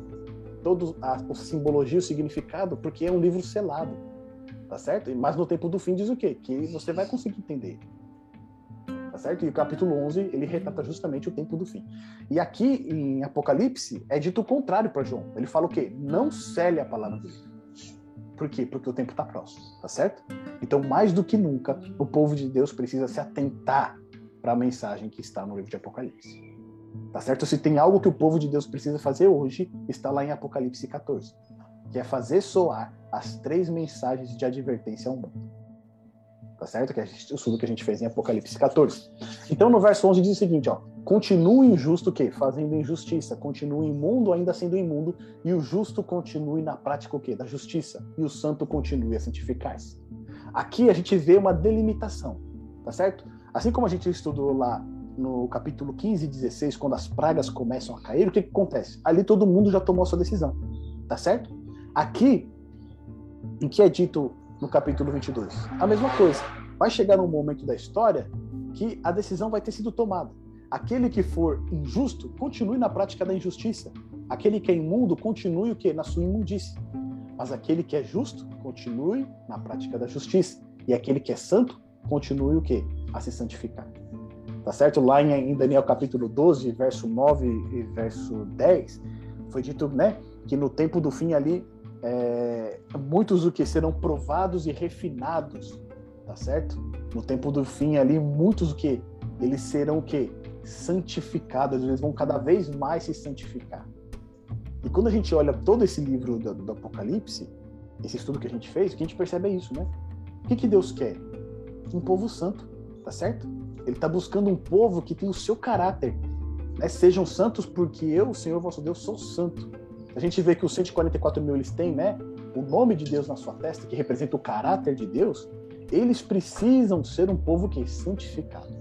todo a, a simbologia, o significado, porque é um livro selado, tá certo? Mas no tempo do fim diz o quê? Que você vai conseguir entender, tá certo? E o capítulo 11 ele retrata justamente o tempo do fim. E aqui em Apocalipse é dito o contrário para João. Ele fala o quê? Não cele a palavra livro. Por quê? Porque o tempo está próximo, tá certo? Então, mais do que nunca, o povo de Deus precisa se atentar para a mensagem que está no livro de Apocalipse. Tá certo? Se tem algo que o povo de Deus precisa fazer hoje, está lá em Apocalipse 14, que é fazer soar as três mensagens de advertência ao mundo. Tá certo? Que é o estudo que a gente fez em Apocalipse 14. Então, no verso 11 diz o seguinte, ó: Continue injusto o quê? Fazendo injustiça. Continue imundo ainda sendo imundo. E o justo continue na prática o quê? Da justiça. E o santo continue a santificar-se. Aqui a gente vê uma delimitação, tá certo? Assim como a gente estudou lá no capítulo 15 e 16, quando as pragas começam a cair, o que, que acontece? Ali todo mundo já tomou a sua decisão, tá certo? Aqui, em que é dito no capítulo 22? A mesma coisa. Vai chegar um momento da história que a decisão vai ter sido tomada. Aquele que for injusto, continue na prática da injustiça. Aquele que é imundo, continue o quê? Na sua imundície. Mas aquele que é justo, continue na prática da justiça. E aquele que é santo, continue o quê? A se santificar. Tá certo? Lá em Daniel capítulo 12, verso 9 e verso 10, foi dito, né, que no tempo do fim ali, é, muitos o que serão provados e refinados, tá certo? No tempo do fim ali, muitos o que eles serão o que santificados, eles vão cada vez mais se santificar. E quando a gente olha todo esse livro do, do Apocalipse, esse estudo que a gente fez, o que a gente percebe é isso, né? O que, que Deus quer? Um povo santo, tá certo? Ele está buscando um povo que tem o seu caráter. Né? Sejam santos porque eu, o Senhor vosso Deus, sou santo. A gente vê que os 144 mil eles têm, né? O nome de Deus na sua testa, que representa o caráter de Deus, eles precisam ser um povo que é santificado.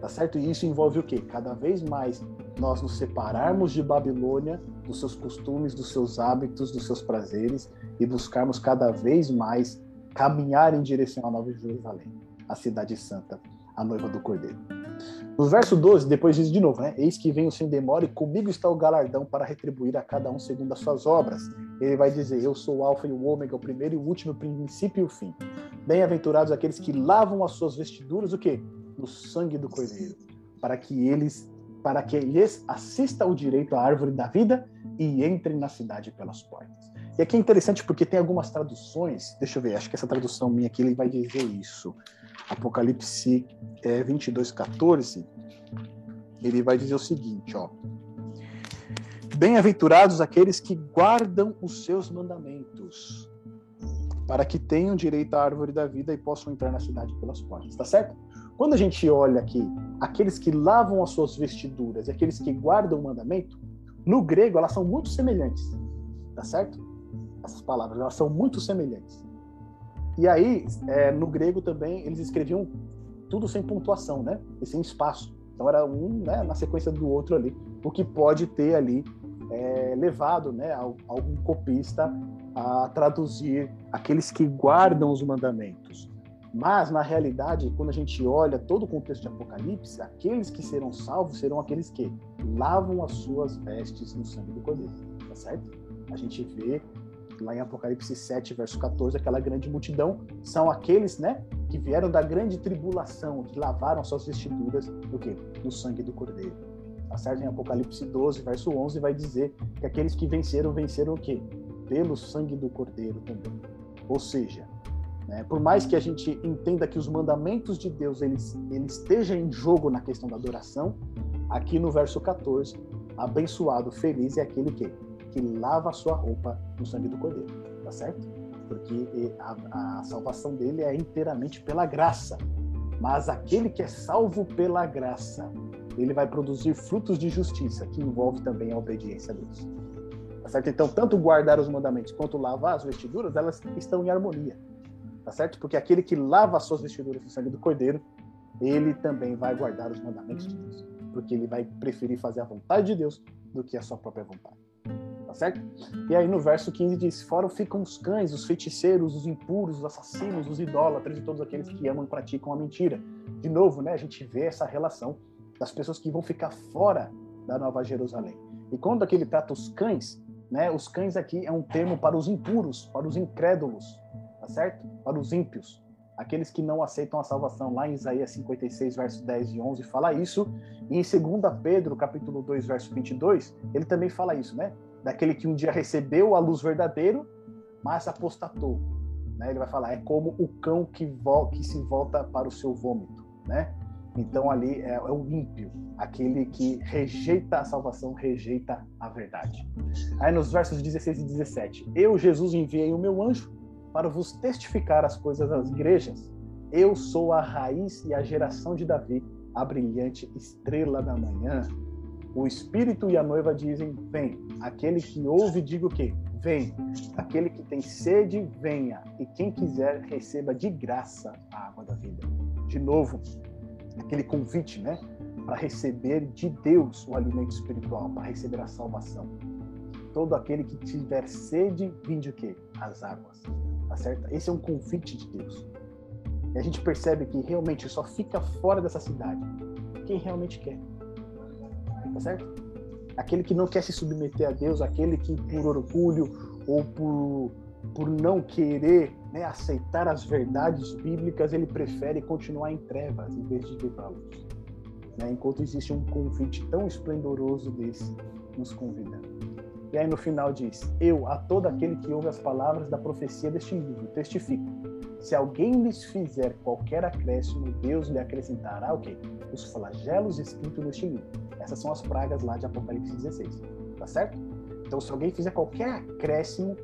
Tá certo? E isso envolve o quê? Cada vez mais nós nos separarmos de Babilônia, dos seus costumes, dos seus hábitos, dos seus prazeres e buscarmos cada vez mais caminhar em direção à Nova Jerusalém, a cidade santa, a noiva do Cordeiro. No verso 12, depois diz de novo, né? Eis que venho sem demora e comigo está o galardão para retribuir a cada um segundo as suas obras. Ele vai dizer: Eu sou o Alfa e o Ômega, o primeiro e o último, o princípio e o fim. Bem-aventurados aqueles que lavam as suas vestiduras, o quê? No sangue do Cordeiro, para que eles para que lhes assista o direito à árvore da vida e entrem na cidade pelas portas. E aqui é interessante porque tem algumas traduções, deixa eu ver, acho que essa tradução minha aqui ele vai dizer isso. Apocalipse é, 22, 14, ele vai dizer o seguinte, ó. Bem-aventurados aqueles que guardam os seus mandamentos, para que tenham direito à árvore da vida e possam entrar na cidade pelas portas, tá certo? Quando a gente olha aqui, aqueles que lavam as suas vestiduras e aqueles que guardam o mandamento, no grego elas são muito semelhantes, tá certo? Essas palavras, elas são muito semelhantes. E aí, é, no grego também, eles escreviam tudo sem pontuação, né? E sem espaço. Então era um né, na sequência do outro ali, o que pode ter ali é, levado, né, algum copista a traduzir aqueles que guardam os mandamentos. Mas, na realidade, quando a gente olha todo o contexto de Apocalipse, aqueles que serão salvos serão aqueles que lavam as suas vestes no sangue do Cordeiro, tá certo? A gente vê lá em Apocalipse 7, verso 14, aquela grande multidão, são aqueles, né, que vieram da grande tribulação, que lavaram suas vestiduras do quê? No sangue do Cordeiro. Tá certo? Em Apocalipse 12, verso 11, vai dizer que aqueles que venceram, venceram o quê? Pelo sangue do Cordeiro também. Ou seja, né? Por mais que a gente entenda que os mandamentos de Deus eles, estejam em jogo na questão da adoração, aqui no verso 14, abençoado, feliz é aquele que, que lava a sua roupa no sangue do Cordeiro, tá certo? Porque a, a salvação dele é inteiramente pela graça. Mas aquele que é salvo pela graça, ele vai produzir frutos de justiça, que envolve também a obediência a Deus. Tá certo? Então, tanto guardar os mandamentos quanto lavar as vestiduras, elas estão em harmonia tá certo? Porque aquele que lava as suas vestiduras no sangue do Cordeiro, ele também vai guardar os mandamentos de Deus, porque ele vai preferir fazer a vontade de Deus do que a sua própria vontade. Tá certo? E aí no verso 15 diz: Fora ficam os cães, os feiticeiros, os impuros, os assassinos, os idólatras e todos aqueles que amam e praticam a mentira. De novo, né, a gente vê essa relação das pessoas que vão ficar fora da Nova Jerusalém. E quando aqui ele trata os cães, né, os cães aqui é um termo para os impuros, para os incrédulos, tá certo? Para os ímpios, aqueles que não aceitam a salvação. Lá em Isaías 56, verso 10 e 11 fala isso, e em 2 Pedro, capítulo 2, verso 22, ele também fala isso, né? Daquele que um dia recebeu a luz verdadeira, mas apostatou. Né? Ele vai falar, é como o cão que, que se volta para o seu vômito, né? Então ali é, é, o ímpio, aquele que rejeita a salvação, rejeita a verdade. Aí nos versos 16 e 17, eu, Jesus, enviei o meu anjo para vos testificar as coisas das igrejas. Eu sou a raiz e a geração de Davi, a brilhante estrela da manhã. O Espírito e a noiva dizem: Vem. Aquele que ouve, diga o quê? Vem. Aquele que tem sede, venha. E quem quiser, receba de graça a água da vida. De novo, aquele convite, né? Para receber de Deus o alimento espiritual, para receber a salvação. Todo aquele que tiver sede, vinde o quê? As águas tá certo? Esse é um convite de Deus. E a gente percebe que realmente só fica fora dessa cidade quem realmente quer, tá certo? Aquele que não quer se submeter a Deus, aquele que por orgulho ou por, por não querer né, aceitar as verdades bíblicas, ele prefere continuar em trevas em vez de vir para a luz. Né? Enquanto existe um convite tão esplendoroso desse nos convidando. E aí no final diz: Eu, a todo aquele que ouve as palavras da profecia deste livro, testifico. Se alguém lhes fizer qualquer acréscimo, Deus lhe acrescentará o quê? Os flagelos escritos neste livro. Essas são as pragas lá de Apocalipse 16. Tá certo? Então, se alguém fizer qualquer acréscimo,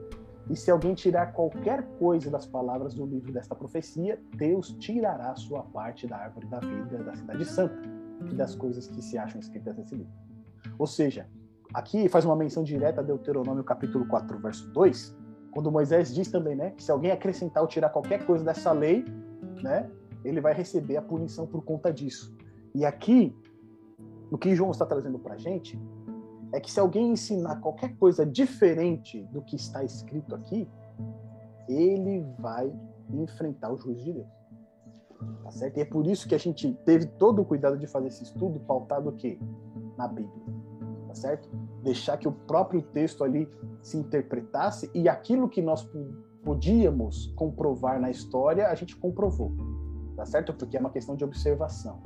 e se alguém tirar qualquer coisa das palavras do livro desta profecia, Deus tirará sua parte da árvore da vida da cidade santa e das coisas que se acham escritas nesse livro. Ou seja, aqui faz uma menção direta a Deuteronômio capítulo 4, verso 2, quando Moisés diz também, né, que se alguém acrescentar ou tirar qualquer coisa dessa lei, né, ele vai receber a punição por conta disso. E aqui, o que João está trazendo para a gente é que se alguém ensinar qualquer coisa diferente do que está escrito aqui, ele vai enfrentar o juízo de Deus. Tá certo? E é por isso que a gente teve todo o cuidado de fazer esse estudo pautado o quê? Na Bíblia tá certo? Deixar que o próprio texto ali se interpretasse e aquilo que nós podíamos comprovar na história, a gente comprovou, tá certo? Porque é uma questão de observação.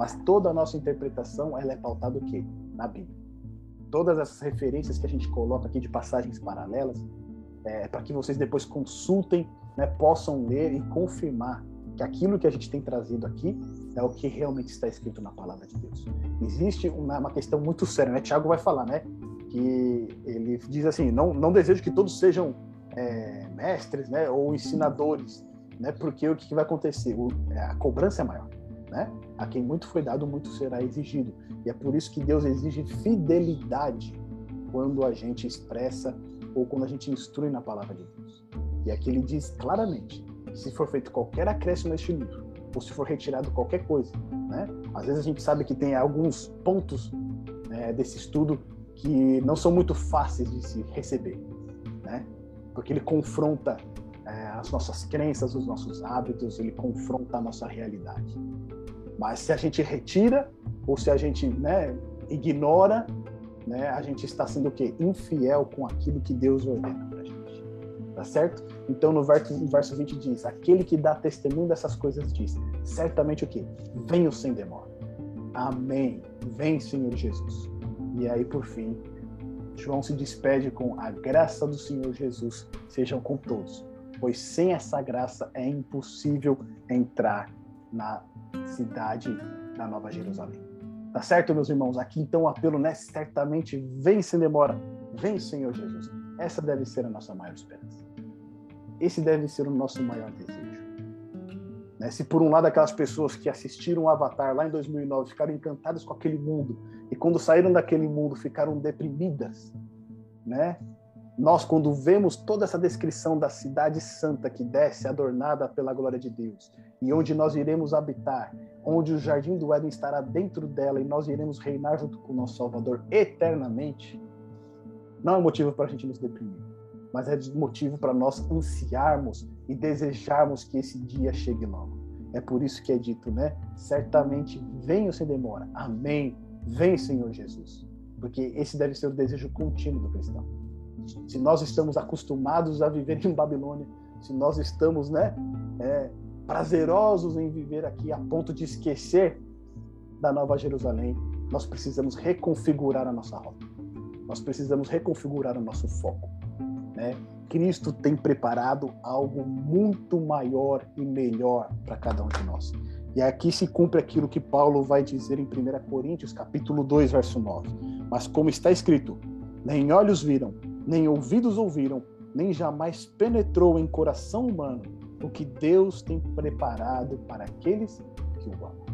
Mas toda a nossa interpretação, ela é pautada o quê? Na Bíblia. Todas essas referências que a gente coloca aqui de passagens paralelas, é, para que vocês depois consultem, né, possam ler e confirmar que aquilo que a gente tem trazido aqui é o que realmente está escrito na palavra de Deus. Existe uma, uma questão muito séria, né? Tiago vai falar, né? Que ele diz assim: não, não desejo que todos sejam é, mestres, né? Ou ensinadores, né? Porque o que vai acontecer? O, é, a cobrança é maior, né? A quem muito foi dado, muito será exigido. E é por isso que Deus exige fidelidade quando a gente expressa ou quando a gente instrui na palavra de Deus. E aqui ele diz claramente se for feito qualquer acréscimo neste livro, ou se for retirado qualquer coisa, né? Às vezes a gente sabe que tem alguns pontos né, desse estudo que não são muito fáceis de se receber, né? Porque ele confronta é, as nossas crenças, os nossos hábitos, ele confronta a nossa realidade. Mas se a gente retira ou se a gente né, ignora, né, a gente está sendo o quê? Infiel com aquilo que Deus ordena para a gente. Tá certo? Então no verso, no verso 20 diz: Aquele que dá testemunho dessas coisas diz: Certamente o quê? Venho sem demora. Amém. Vem, Senhor Jesus. E aí, por fim, João se despede com a graça do Senhor Jesus sejam com todos, pois sem essa graça é impossível entrar na cidade da Nova Jerusalém. Tá certo, meus irmãos? Aqui então o apelo, né? Certamente vem sem demora. Vem, Senhor Jesus. Essa deve ser a nossa maior esperança. Esse deve ser o nosso maior desejo. Né? Se por um lado aquelas pessoas que assistiram o Avatar lá em 2009 ficaram encantadas com aquele mundo e quando saíram daquele mundo ficaram deprimidas, né? Nós quando vemos toda essa descrição da cidade santa que desce adornada pela glória de Deus e onde nós iremos habitar, onde o jardim do Éden estará dentro dela e nós iremos reinar junto com o nosso Salvador eternamente, não é motivo para a gente nos deprimir, mas é motivo para nós ansiarmos e desejarmos que esse dia chegue logo. É por isso que é dito, né? Certamente venha sem demora. Amém. Vem, Senhor Jesus. Porque esse deve ser o desejo contínuo do cristão. Se nós estamos acostumados a viver em Babilônia, se nós estamos, né, é, prazerosos em viver aqui a ponto de esquecer da Nova Jerusalém, nós precisamos reconfigurar a nossa rota. Nós precisamos reconfigurar o nosso foco. Né? Cristo tem preparado algo muito maior e melhor para cada um de nós. E aqui se cumpre aquilo que Paulo vai dizer em 1 Coríntios, capítulo 2, verso 9. Mas como está escrito, nem olhos viram, nem ouvidos ouviram, nem jamais penetrou em coração humano o que Deus tem preparado para aqueles que o amam.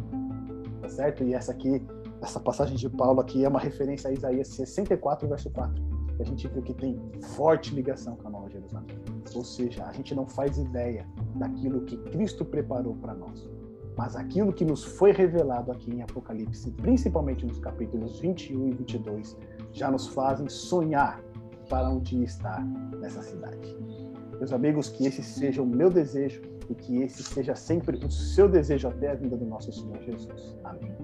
Tá certo? E essa aqui, essa passagem de Paulo aqui é uma referência a Isaías 64, verso 4 a gente viu que tem forte ligação com a Nova Jerusalém. Ou seja, a gente não faz ideia daquilo que Cristo preparou para nós. Mas aquilo que nos foi revelado aqui em Apocalipse, principalmente nos capítulos 21 e 22, já nos fazem sonhar para um dia estar nessa cidade. Meus amigos, que esse seja o meu desejo e que esse seja sempre o seu desejo até a vinda do nosso Senhor Jesus. Amém.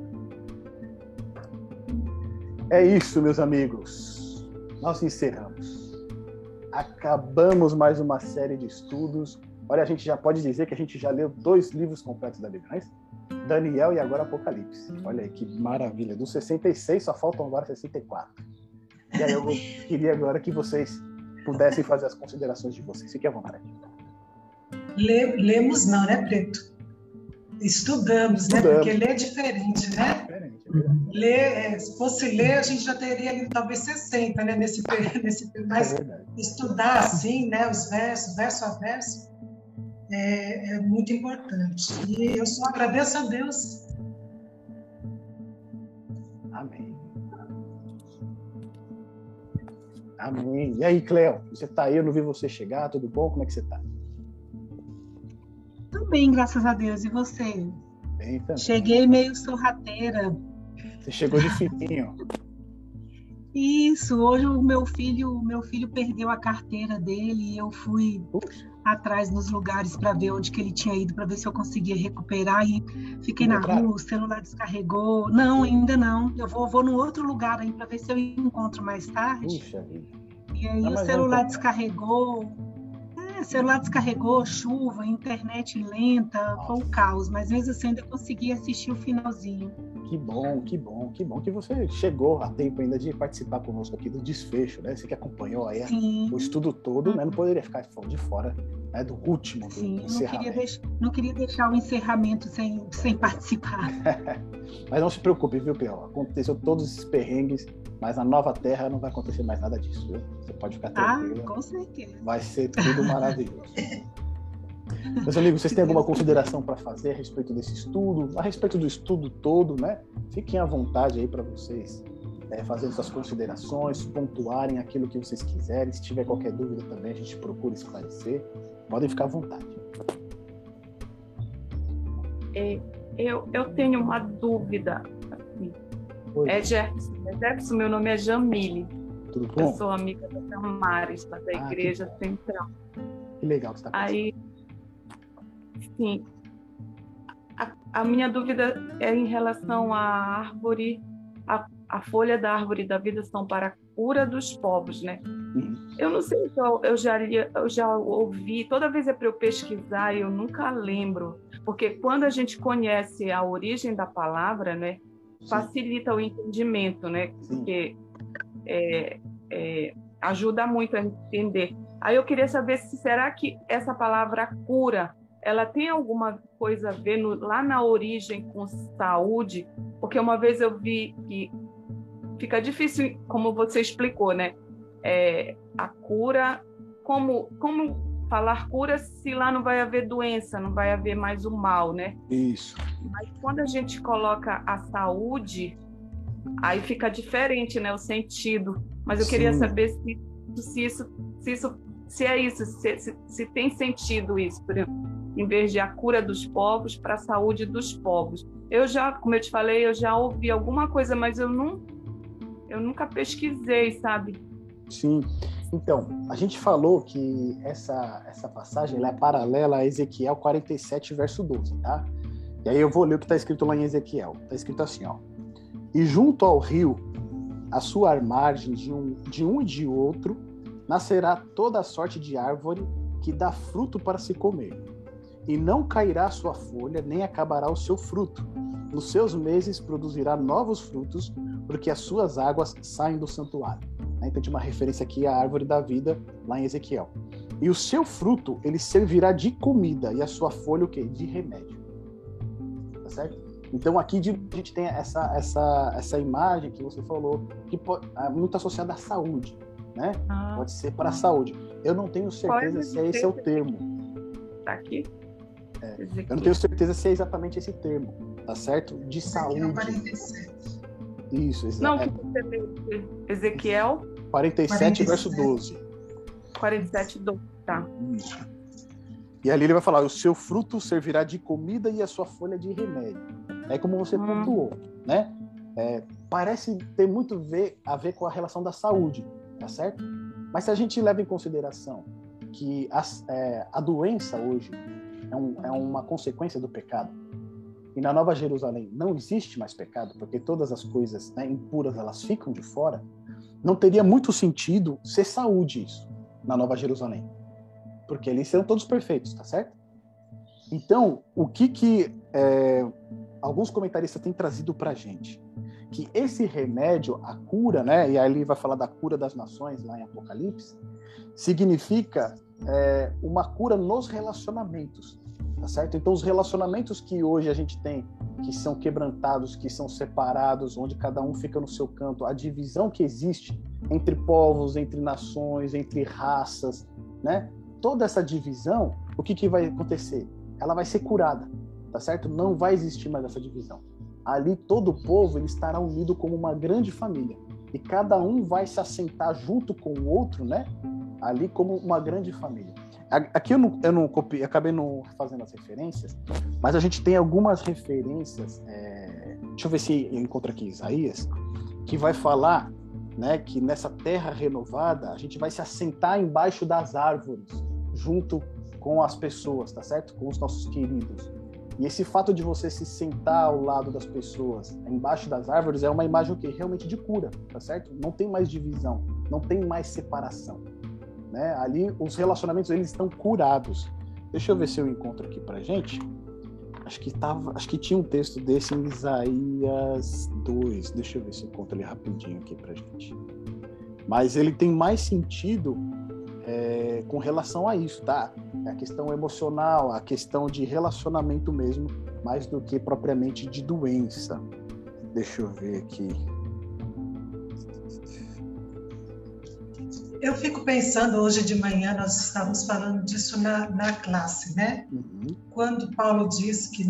É isso, meus amigos nós encerramos. Acabamos mais uma série de estudos. Olha, a gente já pode dizer que a gente já leu dois livros completos da Bíblia, é Daniel e agora Apocalipse. Olha aí que maravilha. Do 66 só faltam agora 64. E aí eu queria agora que vocês pudessem fazer as considerações de vocês. Fique à vontade. lemos não, né, Preto? Estudamos, Estudamos, né? Porque ler é diferente, né? Diferente, é ler, é, se fosse ler, a gente já teria ali talvez 60, né? Nesse, <laughs> nesse mas é estudar assim, né? Os versos, verso a verso, é, é muito importante. E eu só agradeço a Deus. Amém. Amém. E aí, Cleo, você está aí? Eu não vi você chegar, tudo bom? Como é que você está? Tudo bem, graças a Deus. E você? Bem também. Cheguei meio sorrateira. Você chegou de fininho. Isso, hoje o meu filho, meu filho perdeu a carteira dele e eu fui atrás nos lugares para ver onde que ele tinha ido, para ver se eu conseguia recuperar e fiquei na rua, o celular descarregou. Não, ainda não. Eu vou, vou no outro lugar aí para ver se eu encontro mais tarde. Puxa. E aí o celular descarregou, o celular descarregou, chuva, internet lenta, foi um caos, mas mesmo assim ainda consegui assistir o finalzinho. Que bom, que bom, que bom que você chegou a tempo ainda de participar conosco aqui do desfecho, né? Você que acompanhou aí Sim. o estudo todo, né? Não poderia ficar de fora né? do último, do Sim, Não queria, deixar, não queria deixar o encerramento sem, sem participar. <laughs> mas não se preocupe, viu, Pior? Aconteceu todos esses perrengues, mas na nova terra não vai acontecer mais nada disso, viu? Você pode ficar tranquilo. Ah, com certeza. Vai ser tudo maravilhoso. <laughs> Meus amigos, vocês têm alguma consideração para fazer a respeito desse estudo, a respeito do estudo todo, né? Fiquem à vontade aí para vocês é, fazerem suas considerações, pontuarem aquilo que vocês quiserem. Se tiver qualquer dúvida também, a gente procura esclarecer. Podem ficar à vontade. É, eu, eu tenho uma dúvida. Oi. É Jefferson. É Jefferson, meu nome é Jamile. Tudo bom? Eu sou amiga da Tamares, da ah, Igreja que... Central. Que legal que você está Aí, sim. A, a, minha dúvida é em relação à árvore, a, a folha da árvore da vida são para a cura dos povos, né? Uhum. Eu não sei se eu, eu, já, eu já ouvi, toda vez é para eu pesquisar, eu nunca lembro, porque quando a gente conhece a origem da palavra, né, facilita o entendimento, né? Porque é, é, ajuda muito a entender. Aí eu queria saber se será que essa palavra cura ela tem alguma coisa a ver no, lá na origem com saúde? Porque uma vez eu vi que fica difícil, como você explicou, né? É, a cura, como, como falar cura se lá não vai haver doença, não vai haver mais o mal, né? Isso. Mas quando a gente coloca a saúde, aí fica diferente, né? O sentido. Mas eu Sim. queria saber se, se isso, se isso, se é isso, se, se, se tem sentido isso, por exemplo, em vez de a cura dos povos para a saúde dos povos. Eu já, como eu te falei, eu já ouvi alguma coisa, mas eu não, eu nunca pesquisei, sabe? Sim. Então, a gente falou que essa, essa passagem é paralela a Ezequiel 47, verso 12, tá? E aí eu vou ler o que está escrito lá em Ezequiel. Está escrito assim, ó. E junto ao rio, a sua margem de um, de um e de outro, nascerá toda sorte de árvore que dá fruto para se comer. E não cairá sua folha, nem acabará o seu fruto. Nos seus meses produzirá novos frutos, porque as suas águas saem do santuário. Né? Então, tem uma referência aqui à árvore da vida, lá em Ezequiel. E o seu fruto, ele servirá de comida, e a sua folha, o quê? De remédio. Tá certo? Então aqui a gente tem essa, essa, essa imagem que você falou, que é muito associada à saúde, né? Ah. Pode ser para a saúde. Eu não tenho certeza se é esse é o termo. Tá aqui? É, eu não tenho certeza se é exatamente esse termo, tá certo? De saúde. Isso, exato. Não, que você Ezequiel 47, 47, verso 12. 47, 12, tá. Isso. E ali ele vai falar: o seu fruto servirá de comida e a sua folha de remédio. É como você hum. pontuou, né? É, parece ter muito ver, a ver com a relação da saúde, tá certo? Mas se a gente leva em consideração que a, é, a doença hoje é, um, é uma consequência do pecado, e na Nova Jerusalém não existe mais pecado, porque todas as coisas né, impuras elas ficam de fora, não teria muito sentido ser saúde isso na Nova Jerusalém, porque eles serão todos perfeitos, tá certo? Então, o que que é, alguns comentaristas têm trazido para gente? Que esse remédio, a cura, né? E aí ele vai falar da cura das nações lá em Apocalipse, significa é, uma cura nos relacionamentos, tá certo? Então, os relacionamentos que hoje a gente tem, que são quebrantados, que são separados, onde cada um fica no seu canto, a divisão que existe entre povos, entre nações, entre raças, né? Toda essa divisão, o que, que vai acontecer? ela vai ser curada, tá certo? Não vai existir mais essa divisão. Ali todo o povo ele estará unido como uma grande família e cada um vai se assentar junto com o outro, né? Ali como uma grande família. Aqui eu não, eu não acabei não fazendo as referências, mas a gente tem algumas referências. É, deixa eu ver se eu encontro aqui Isaías, que vai falar né, que nessa terra renovada a gente vai se assentar embaixo das árvores, junto com as pessoas, tá certo? Com os nossos queridos. E esse fato de você se sentar ao lado das pessoas, embaixo das árvores, é uma imagem que realmente de cura, tá certo? Não tem mais divisão, não tem mais separação, né? Ali os relacionamentos eles estão curados. Deixa eu ver se eu encontro aqui pra gente. Acho que tava, acho que tinha um texto desse em Isaías 2. Deixa eu ver se eu encontro ele rapidinho aqui pra gente. Mas ele tem mais sentido é, com relação a isso, tá? É a questão emocional, a questão de relacionamento mesmo, mais do que propriamente de doença. Deixa eu ver aqui. Eu fico pensando, hoje de manhã nós estávamos falando disso na, na classe, né? Uhum. Quando Paulo diz que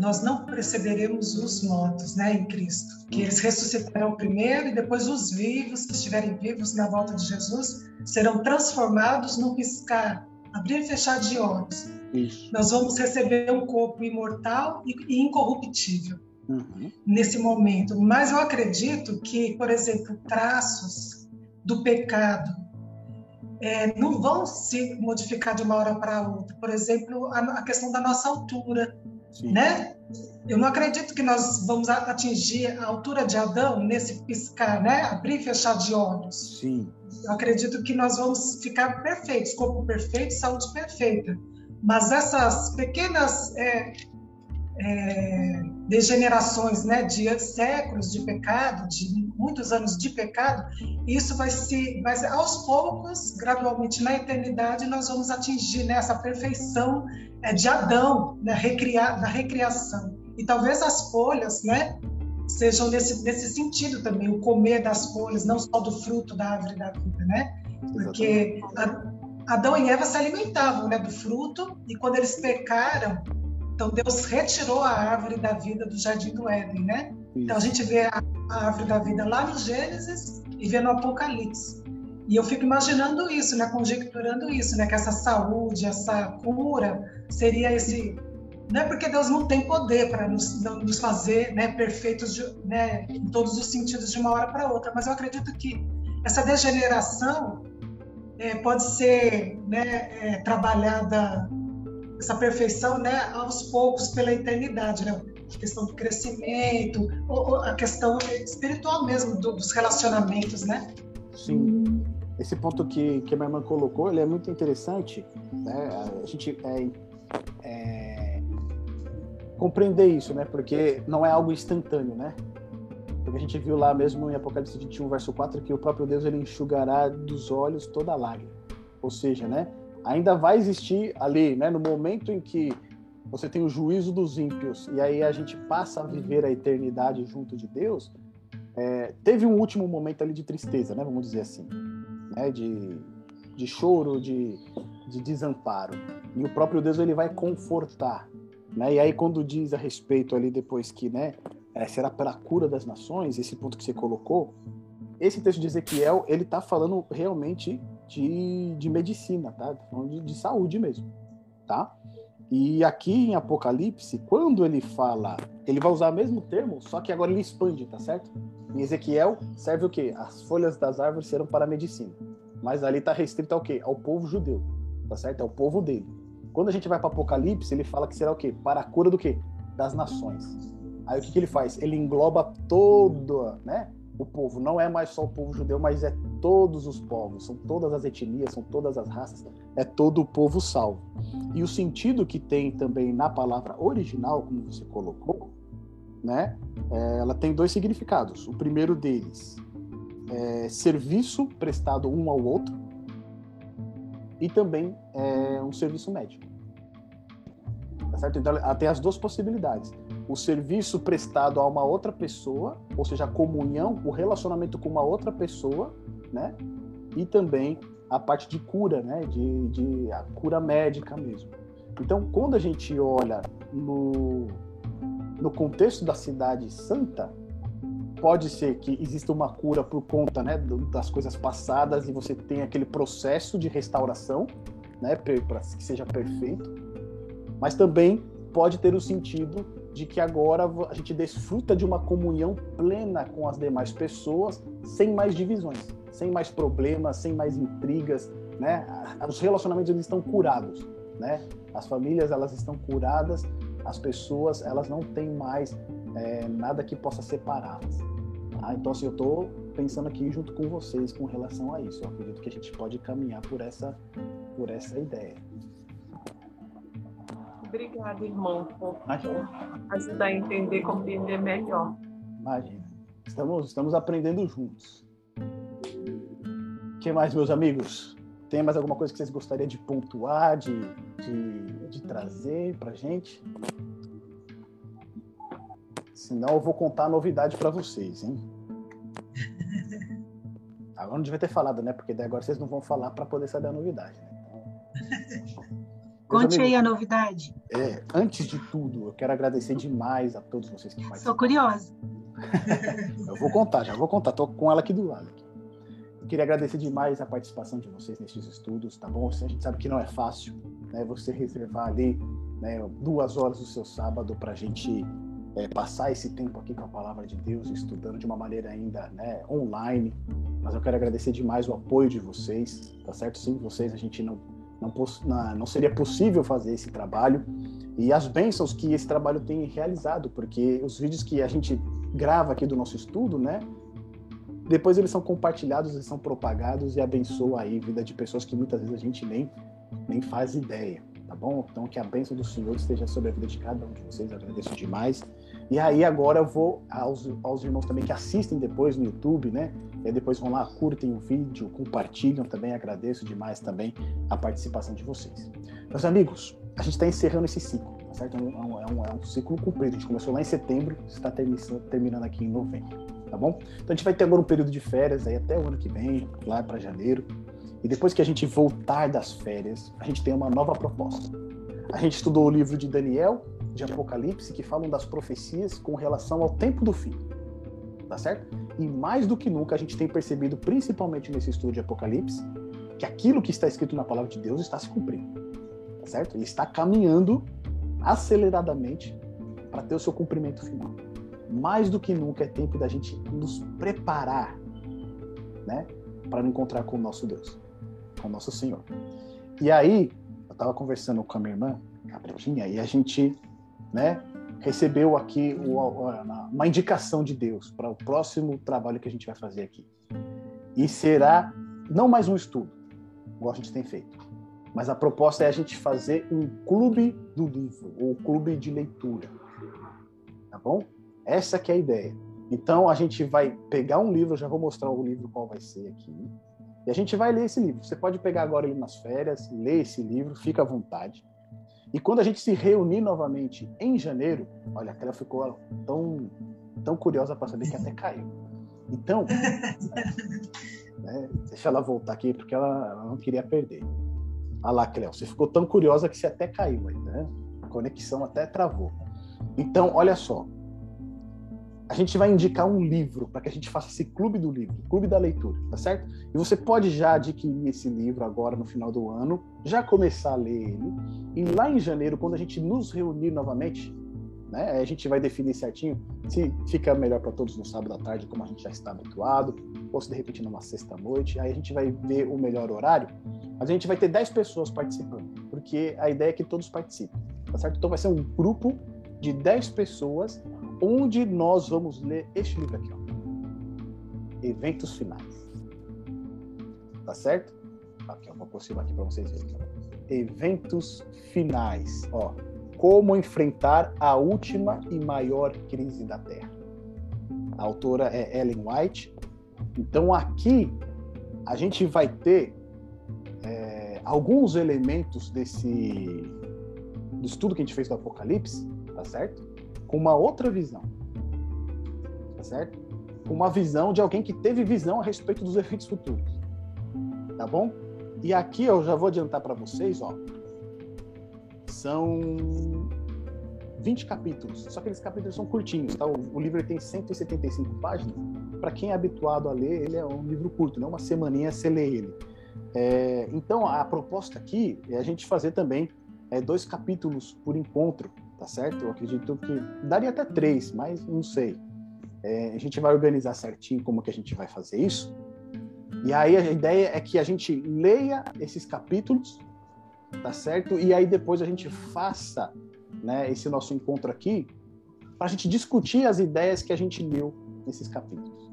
nós não perceberemos os mortos né, em Cristo, que uhum. eles ressuscitarão primeiro e depois os vivos, que estiverem vivos na volta de Jesus, serão transformados no piscar abrir e fechar de olhos. Isso. Nós vamos receber um corpo imortal e incorruptível. uhum. nesse momento. Mas eu acredito que, por exemplo, traços do pecado é, não vão se modificar de uma hora para outra. Por exemplo, a, a, questão da nossa altura, Sim. né? Eu não acredito que nós vamos atingir a altura de Adão nesse piscar, né? Abrir e fechar de olhos. Sim. Eu acredito que nós vamos ficar perfeitos, corpo perfeito, saúde perfeita. Mas essas pequenas é, é, degenerações, né, de séculos de pecado, de muitos anos de pecado, isso vai se, vai aos poucos, gradualmente na eternidade, nós vamos atingir né, essa perfeição é, de Adão, recriar, da recriação. E talvez as folhas, né, sejam nesse, nesse sentido também, o comer das folhas, não só do fruto da árvore da vida, né? Porque Adão e Eva se alimentavam né, do fruto, e quando eles pecaram, então Deus retirou a árvore da vida do jardim do Éden, né? Então a gente vê a, a árvore da vida lá no Gênesis e vê no Apocalipse. E eu fico imaginando isso, né, conjecturando isso, né, que essa saúde, essa cura seria esse não é porque Deus não tem poder para nos, nos, fazer né, perfeitos de, né, em todos os sentidos de uma hora para outra, mas eu acredito que essa degeneração é, pode ser né, é, trabalhada, essa perfeição né, aos poucos pela eternidade, né? a questão do crescimento, ou, ou a questão espiritual mesmo do, dos relacionamentos, né? Sim. Esse ponto que, que a minha irmã colocou, ele é muito interessante. Né? A gente é, é, compreender isso, né? Porque não é algo instantâneo, né? Porque a gente viu lá mesmo em Apocalipse 21, verso 4, que o próprio Deus ele enxugará dos olhos toda lágrima. Ou seja, né? Ainda vai existir ali, né? No momento em que você tem o juízo dos ímpios e aí a gente passa a viver a eternidade junto de Deus, é, teve um último momento ali de tristeza, né? Vamos dizer assim, né? De, de choro, de, de desamparo. E o próprio Deus ele vai confortar, né? E aí quando diz a respeito ali depois que, né? É, será pela cura das nações, esse ponto que você colocou, esse texto de Ezequiel ele está falando realmente de, de medicina, tá? De, de saúde mesmo, tá? E aqui em Apocalipse, quando ele fala, ele vai usar o mesmo termo, só que agora ele expande, tá certo? Em Ezequiel serve o quê? As folhas das árvores serão para a medicina. Mas ali está restrito ao quê? Ao povo judeu, tá certo? É o povo dele. Quando a gente vai para Apocalipse, ele fala que será o quê? Para a cura do quê? Das nações. Aí o que, que ele faz? Ele engloba todo, né? O povo não é mais só o povo judeu, mas é todos os povos, são todas as etnias, são todas as raças, é todo o povo salvo. E o sentido que tem também na palavra original, como você colocou, né? É, ela tem dois significados. O primeiro deles é serviço prestado um ao outro e também é um serviço médico. Tá certo? Então ela tem as duas possibilidades. O serviço prestado a uma outra pessoa, ou seja, a comunhão, o relacionamento com uma outra pessoa, né? E também a parte de cura, né? De, de a cura médica mesmo. Então, quando a gente olha no, no contexto da cidade santa, pode ser que exista uma cura por conta né, das coisas passadas e você tem aquele processo de restauração, né, para que seja perfeito, mas também pode ter o sentido de que agora a gente desfruta de uma comunhão plena com as demais pessoas, sem mais divisões sem mais problemas, sem mais intrigas, né? Os relacionamentos eles estão curados, né? As famílias elas estão curadas, as pessoas elas não têm mais é, nada que possa separá-las. Tá? Então, assim, eu estou pensando aqui junto com vocês com relação a isso. Eu acredito que a gente pode caminhar por essa, por essa ideia. Obrigada, irmão, por ajudar a entender, compreender melhor. Imagina. Estamos, estamos aprendendo juntos que mais, meus amigos? Tem mais alguma coisa que vocês gostariam de pontuar, de, de, de trazer para gente? Senão eu vou contar a novidade para vocês, hein? <laughs> Agora não devia ter falado, né? Porque daí agora vocês não vão falar para poder saber a novidade. Né? Então, <laughs> Conte amigos, aí a novidade. É, antes de tudo, eu quero agradecer demais a todos vocês que participaram. Sou curiosa. eu vou contar, já vou contar. Tô com ela aqui do lado. Aqui. Queria agradecer demais a participação de vocês nesses estudos, tá bom? A gente sabe que não é fácil, né? Você reservar ali né, duas horas do seu sábado para a gente é, passar esse tempo aqui com a palavra de Deus, estudando de uma maneira ainda né, online. Mas eu quero agradecer demais o apoio de vocês, tá certo? Sem vocês a gente não, não, não seria possível fazer esse trabalho. E as bênçãos que esse trabalho tem realizado, porque os vídeos que a gente grava aqui do nosso estudo, né? Depois eles são compartilhados, eles são propagados e abençoa aí a vida de pessoas que muitas vezes a gente nem, nem faz ideia tá bom? Então que a bênção do Senhor esteja sobre a vida de cada um de vocês, agradeço demais. E aí agora eu vou aos, aos irmãos também que assistem depois no YouTube, né? E depois vão lá, curtem o vídeo, compartilham também, agradeço demais também a participação de vocês. Meus amigos, a gente está encerrando esse ciclo, tá certo? É um, é, um, é um, ciclo cumprido, a gente começou lá em setembro, está terminando aqui em novembro, tá bom? Então a gente vai ter agora um período de férias aí até o ano que vem, lá para janeiro, e depois que a gente voltar das férias, a gente tem uma nova proposta. A gente estudou o livro de Daniel, de Apocalipse, que falam das profecias com relação ao tempo do fim. Tá certo? E mais do que nunca a gente tem percebido, principalmente nesse estudo de Apocalipse, que aquilo que está escrito na palavra de Deus está se cumprindo. Tá certo? E está caminhando aceleradamente para ter o seu cumprimento final. Mais do que nunca é tempo da gente nos preparar, né, para encontrar com o nosso Deus com nosso Senhor. E aí, eu estava conversando com a minha irmã, a Pretinha, e a gente, né, recebeu aqui uma indicação de Deus para o próximo trabalho que a gente vai fazer aqui. E será não mais um estudo, igual a gente tem feito, mas a proposta é a gente fazer um clube do livro, ou clube de leitura. Tá bom? Essa que é a ideia. Então a gente vai pegar um livro, já vou mostrar o livro qual vai ser aqui. E a gente vai ler esse livro. Você pode pegar agora ele nas férias, ler esse livro, fica à vontade. E quando a gente se reunir novamente em janeiro, olha, aquela ficou tão, tão curiosa para saber que até caiu. Então, <laughs> né, deixa ela voltar aqui, porque ela, ela não queria perder. Olha lá, Cléo, você ficou tão curiosa que você até caiu aí, né? A conexão até travou. Então, olha só, a gente vai indicar um livro para que a gente faça esse clube do livro, clube da leitura, tá certo? E você pode já adquirir esse livro agora no final do ano, já começar a ler ele, e lá em janeiro, quando a gente nos reunir novamente, né, a gente vai definir certinho se fica melhor para todos no sábado à tarde, como a gente já está habituado, ou se de repente numa sexta-noite, aí a gente vai ver o melhor horário, mas a gente vai ter 10 pessoas participando, porque a ideia é que todos participem, tá certo? Então vai ser um grupo de 10 pessoas onde nós vamos ler este livro aqui, ó. Eventos finais. Tá certo? Aqui, ó, vou aproximar aqui para vocês verem. Eventos finais, ó. Como enfrentar a última e maior crise da Terra. A autora é Ellen White. Então aqui a gente vai ter é, alguns elementos desse do estudo que a gente fez do Apocalipse, tá certo? Com uma outra visão. Tá certo? Uma visão de alguém que teve visão a respeito dos eventos futuros. Tá bom? E aqui eu já vou adiantar para vocês, ó. São 20 capítulos. Só que esses capítulos são curtinhos, tá? O, o livro tem 175 páginas. Para quem é habituado a ler, ele é um livro curto, né? Uma semaninha você lê ele. É, então, a proposta aqui é a gente fazer também é, dois capítulos por encontro, tá certo? Eu acredito que daria até três, mas não sei. É, a gente vai organizar certinho como que a gente vai fazer isso. E aí a ideia é que a gente leia esses capítulos, tá certo? E aí depois a gente faça né, esse nosso encontro aqui para a gente discutir as ideias que a gente leu nesses capítulos.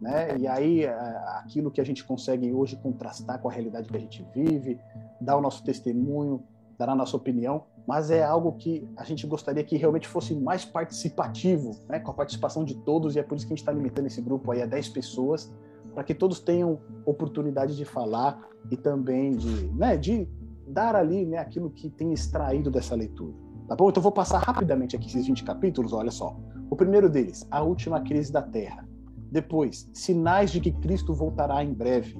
Né? E aí é, aquilo que a gente consegue hoje contrastar com a realidade que a gente vive, dar o nosso testemunho, dar a nossa opinião, mas é algo que a gente gostaria que realmente fosse mais participativo, né, com a participação de todos, e é por isso que a gente está limitando esse grupo aí a 10 pessoas, para que todos tenham oportunidade de falar e também de, né, de dar ali né, aquilo que tem extraído dessa leitura. Tá bom? Então vou passar rapidamente aqui esses 20 capítulos, olha só. O primeiro deles, a última crise da Terra. Depois, sinais de que Cristo voltará em breve.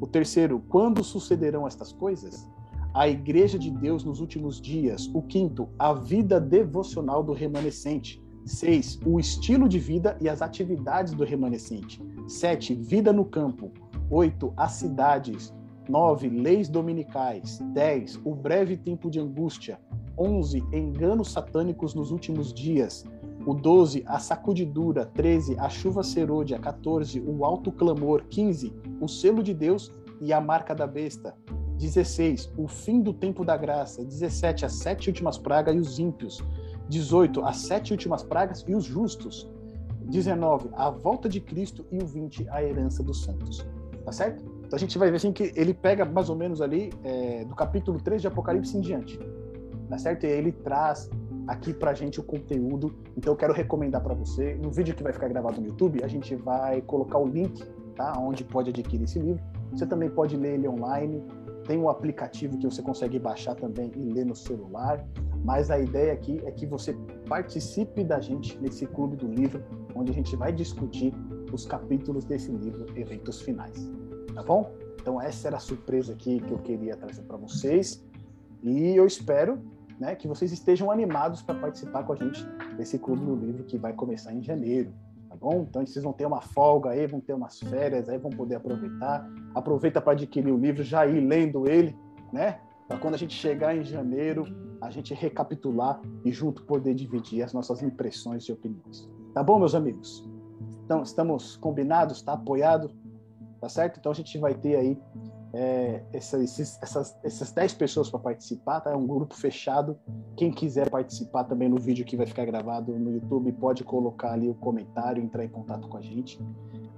O terceiro, quando sucederão estas coisas? A Igreja de Deus nos últimos dias. O quinto, a vida devocional do remanescente. Seis, o estilo de vida e as atividades do remanescente. Sete, vida no campo. Oito, as cidades. Nove, leis dominicais. Dez, o breve tempo de angústia. Onze, enganos satânicos nos últimos dias. O 12, a sacudidura. 13, a chuva serôdia. 14, o alto clamor. 15, o selo de Deus e a marca da besta. 16, o fim do tempo da graça. 17, as sete últimas pragas e os ímpios. 18, as sete últimas pragas e os justos. 19, a volta de Cristo e o 20, a herança dos santos. Tá certo? Então a gente vai ver assim que ele pega mais ou menos ali é, do capítulo 3 de Apocalipse em diante. Tá certo? E ele traz aqui pra gente o conteúdo. Então eu quero recomendar para você, no vídeo que vai ficar gravado no YouTube, a gente vai colocar o link, tá? Onde pode adquirir esse livro. Você também pode ler ele online. Tem um aplicativo que você consegue baixar também e ler no celular. Mas a ideia aqui é que você participe da gente nesse clube do livro, onde a gente vai discutir os capítulos desse livro, eventos finais. Tá bom? Então essa era a surpresa aqui que eu queria trazer para vocês. E eu espero né, que vocês estejam animados para participar com a gente desse clube do livro que vai começar em janeiro tá bom? Então vocês vão ter uma folga aí, vão ter umas férias aí, vão poder aproveitar. Aproveita para adquirir o livro, já ir lendo ele, né? Para quando a gente chegar em janeiro, a gente recapitular e junto poder dividir as nossas impressões e opiniões. Tá bom, meus amigos? Então, estamos combinados, tá apoiado? Tá certo? Então a gente vai ter aí é, essas, essas, essas 10 pessoas para participar, tá? É um grupo fechado. Quem quiser participar também no vídeo que vai ficar gravado no YouTube, pode colocar ali o comentário, entrar em contato com a gente,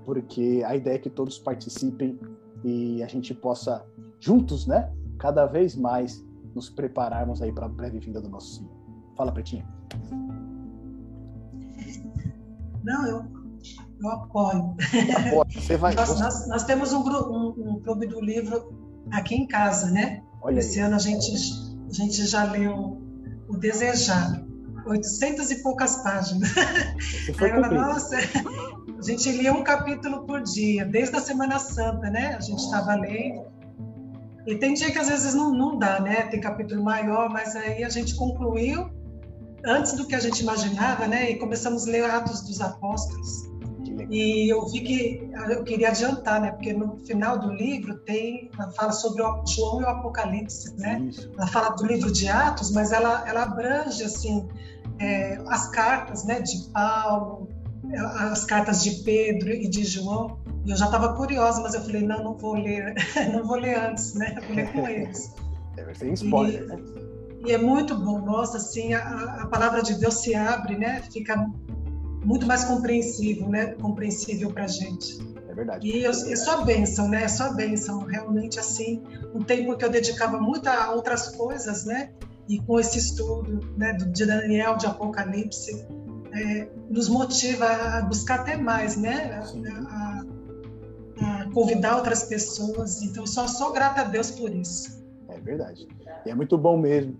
porque a ideia é que todos participem e a gente possa, juntos, né, cada vez mais nos prepararmos aí para a breve vinda do nosso Senhor. Fala, Pretinha. Não, eu eu apoio. Você vai... nós, nós, nós, temos um, um, um, clube do livro aqui em casa, né? Olha Esse aí. ano a gente, a gente já leu O Desejar, 800 e poucas páginas. Aí eu nossa, a gente lia um capítulo por dia, desde a Semana Santa, né? A gente estava lendo. E tem dia que às vezes não, não dá, né? Tem capítulo maior, mas aí a gente concluiu antes do que a gente imaginava, né? E começamos a ler Atos dos Apóstolos. E eu vi que eu queria adiantar, né? Porque no final do livro tem, ela fala sobre o João e o Apocalipse, né? Isso. Ela fala do livro de Atos, mas ela, ela abrange assim é, as cartas, né? De Paulo, as cartas de Pedro e de João. E eu já estava curiosa, mas eu falei não, não vou ler, <laughs> não vou ler antes, né? vou ler com eles. <laughs> Deve ser spoiler, e, né? E é muito bom, nossa, assim, a, a palavra de Deus se abre, né? Fica muito mais compreensível, né? Compreensível para a gente. É verdade. E eu, é só bênção, né? É só bênção. Realmente, assim, um tempo que eu dedicava muito a outras coisas, né? E com esse estudo né, de Daniel, de Apocalipse, é, nos motiva a buscar até mais, né? A, a, convidar outras pessoas. Então, só sou grata a Deus por isso. É verdade. E é muito bom mesmo.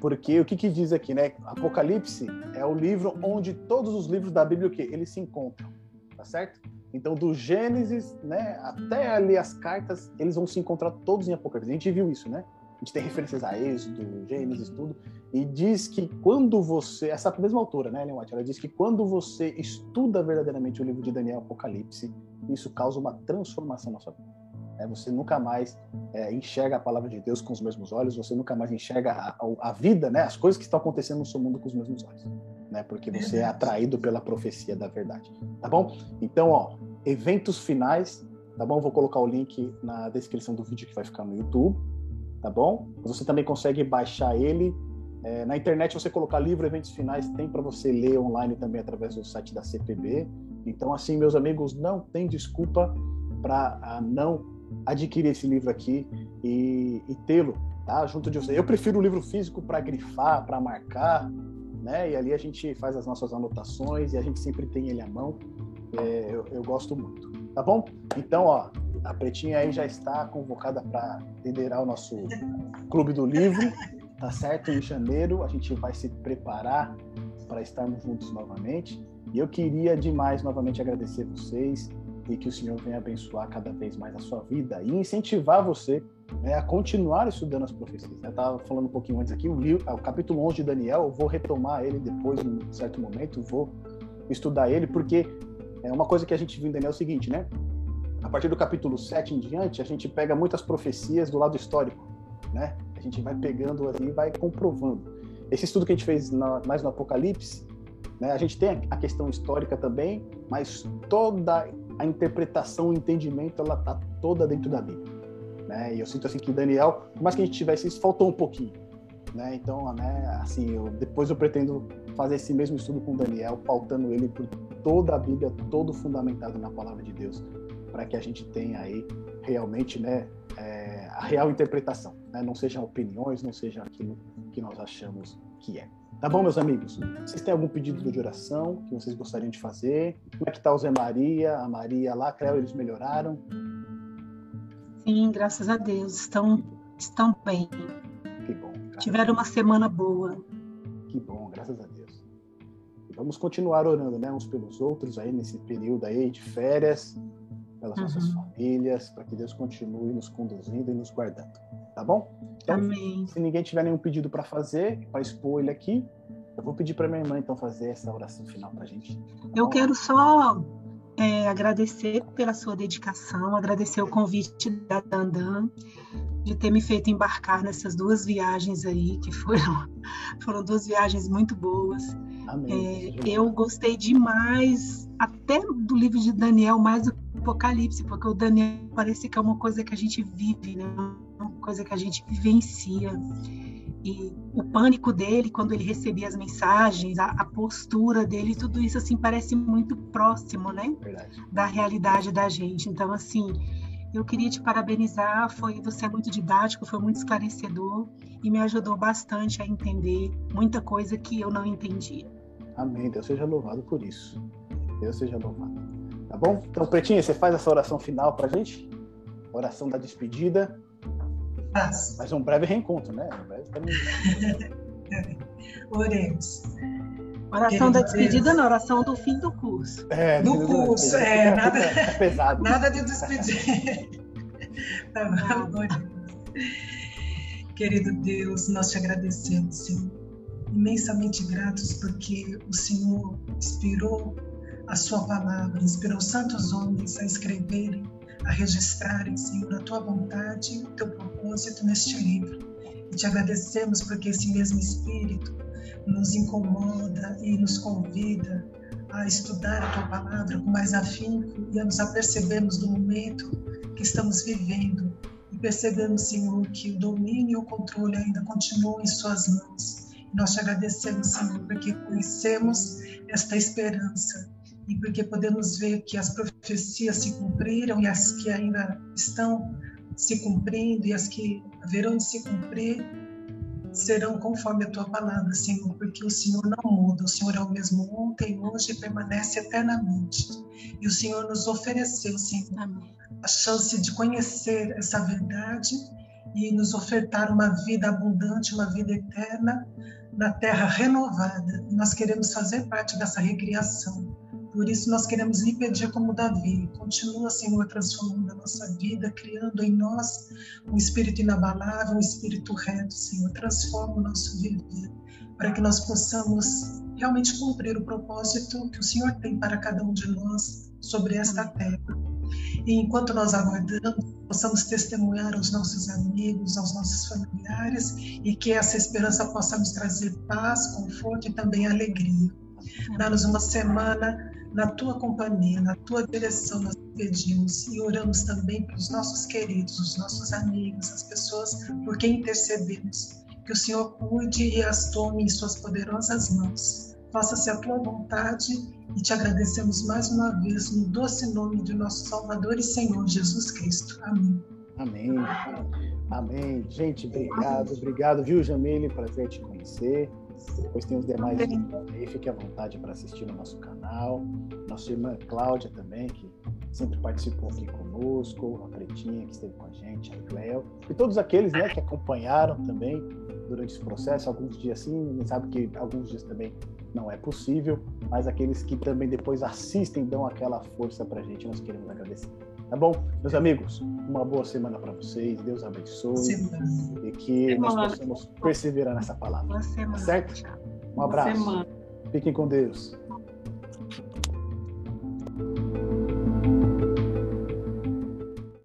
Porque o que, que diz aqui, né? Apocalipse é o livro onde todos os livros da Bíblia o quê? eles se encontram, tá certo? Então, do Gênesis, né, até ali as cartas, eles vão se encontrar todos em Apocalipse. A gente viu isso, né? A gente tem referências a Êxodo, Gênesis, tudo. E diz que quando você, essa mesma autora, né, Ellen White, ela diz que quando você estuda verdadeiramente o livro de Daniel Apocalipse, isso causa uma transformação na sua vida. É, você nunca mais é, enxerga a palavra de Deus com os mesmos olhos, você nunca mais enxerga a, a, vida, né, as coisas que estão acontecendo no seu mundo com os mesmos olhos, né, porque você é atraído pela profecia da verdade, tá bom? Então, ó, eventos finais, tá bom? Vou colocar o link na descrição do vídeo que vai ficar no YouTube, tá bom? Você também consegue baixar ele é, na internet. Você colocar livro eventos finais tem para você ler online também através do site da CPB. Então, assim, meus amigos, não tem desculpa para não adquirir esse livro aqui e, e tê-lo tá, junto de você. Eu prefiro o livro físico para grifar, para marcar, né? E ali a gente faz as nossas anotações e a gente sempre tem ele à mão. É, eu, eu, gosto muito, tá bom? Então, ó, a Pretinha aí já está convocada para liderar o nosso clube do livro, tá certo? Em janeiro a gente vai se preparar para estarmos juntos novamente. E eu queria demais novamente agradecer vocês, e que o Senhor venha abençoar cada vez mais a sua vida e incentivar você né, a continuar estudando as profecias. Eu estava falando um pouquinho antes aqui, o, livro, o capítulo 11 de Daniel, eu vou retomar ele depois, em um certo momento, vou estudar ele, porque é uma coisa que a gente viu em Daniel é o seguinte, né? A partir do capítulo 7 em diante, a gente pega muitas profecias do lado histórico, né? A gente vai pegando ali e vai comprovando. Esse estudo que a gente fez na, mais no Apocalipse, Né? A gente tem a questão histórica também, mas toda a interpretação, o entendimento, ela está toda dentro da Bíblia. Né? E eu sinto assim que Daniel, por mais que a gente tivesse isso, faltou um pouquinho. Né? Então, né, assim, eu, depois eu pretendo fazer esse mesmo estudo com Daniel, pautando ele por toda a Bíblia, todo fundamentado na palavra de Deus, para que a gente tenha aí realmente, né, é, a real interpretação, né? não sejam opiniões, não seja aquilo que nós achamos que é. Tá bom, meus amigos? Vocês têm algum pedido de oração que vocês gostariam de fazer? Como é que tá o Zé Maria, a Maria lá, Cléo, eles melhoraram? Sim, graças a Deus, estão, estão bem. Que bom. Tiveram uma semana boa. Que bom, graças a Deus. Vamos continuar orando, né, uns pelos outros aí nesse período aí de férias, pelas uhum. nossas famílias, para que Deus continue nos conduzindo e nos guardando. Tá bom? Então, Amém. se ninguém tiver nenhum pedido para fazer, para expor ele aqui, eu vou pedir para minha irmã então fazer essa oração final para a gente. Tá eu quero só é, agradecer pela sua dedicação, agradecer o convite da Dandan de ter me feito embarcar nessas duas viagens aí, que foram, <laughs> foram duas viagens muito boas. Amém. É, eu gostei demais, até do livro de Daniel, mais do Apocalipse, porque o Daniel parece que é uma coisa que a gente vive, né? Coisa que a gente vivencia. E o pânico dele quando ele recebia as mensagens, a, a postura dele, tudo isso assim parece muito próximo, né? Verdade. Da realidade da gente. Então, assim, eu queria te parabenizar, foi você é muito didático, foi muito esclarecedor e me ajudou bastante a entender muita coisa que eu não entendia. Amém. Deus seja louvado por isso. Deus seja louvado. Tá bom? Então, Pretinha, você faz essa oração final pra gente? Oração da despedida. Mas um breve reencontro, né? Um breve também. <laughs> Oremos. Oração da despedida, não, oração do fim do curso. É, do curso, é, nada, é pesado. nada de despedir. <laughs> tá bom, Querido Deus, nós te agradecemos, Senhor. Imensamente gratos porque o Senhor inspirou a sua palavra, inspirou santos homens a escreverem a registrarem, Senhor, a tua vontade, o teu propósito neste livro. E te agradecemos porque esse mesmo Espírito nos incomoda e nos convida a estudar a tua palavra com mais afinco e a nos apercebermos do momento que estamos vivendo e percebemos, Senhor, que o domínio e o controle ainda continuam em Suas mãos. E nós te agradecemos, Senhor, porque conhecemos esta esperança e porque podemos ver que as profecias se cumpriram e as que ainda estão se cumprindo e as que haverão de se cumprir serão conforme a tua palavra, Senhor, porque o Senhor não muda, o Senhor é o mesmo ontem, hoje e permanece eternamente. E o Senhor nos ofereceu, Senhor, a chance de conhecer essa verdade e nos ofertar uma vida abundante, uma vida eterna na terra renovada. E nós queremos fazer parte dessa recriação. Por isso nós queremos lhe pedir como Davi, continua, Senhor, transformando a nossa vida, criando em nós um espírito inabalável, um espírito reto, Senhor, transforma o nosso viver, para que nós possamos realmente cumprir o propósito que o Senhor tem para cada um de nós sobre esta terra. E enquanto nós aguardamos, possamos testemunhar aos nossos amigos, aos nossos familiares e que essa esperança possa nos trazer paz, conforto e também alegria. Dá-nos uma semana na tua companhia, na tua direção nós pedimos e oramos também pelos nossos queridos, os nossos amigos, as pessoas por quem intercedemos. Que o Senhor cuide e as tome em suas poderosas mãos. Faça-se a tua vontade e te agradecemos mais uma vez no doce nome de nosso Salvador e Senhor Jesus Cristo. Amém. Amém. Amém. Gente, obrigado, obrigado, viu, Jamile? Prazer te conhecer. Depois tem os demais aí, fique à vontade para assistir no nosso canal. Nossa irmã Cláudia também, que sempre participou aqui conosco, a Pretinha que esteve com a gente, a Cléo, e todos aqueles né, que acompanharam também durante esse processo, alguns dias sim, a gente sabe que alguns dias também não é possível, mas aqueles que também depois assistem, dão aquela força para a gente, nós queremos agradecer. Tá bom? Meus amigos, uma boa semana para vocês. Deus abençoe. Sim. E que semana. nós possamos perseverar nessa palavra. Boa tá certo? Um abraço. Fiquem com Deus.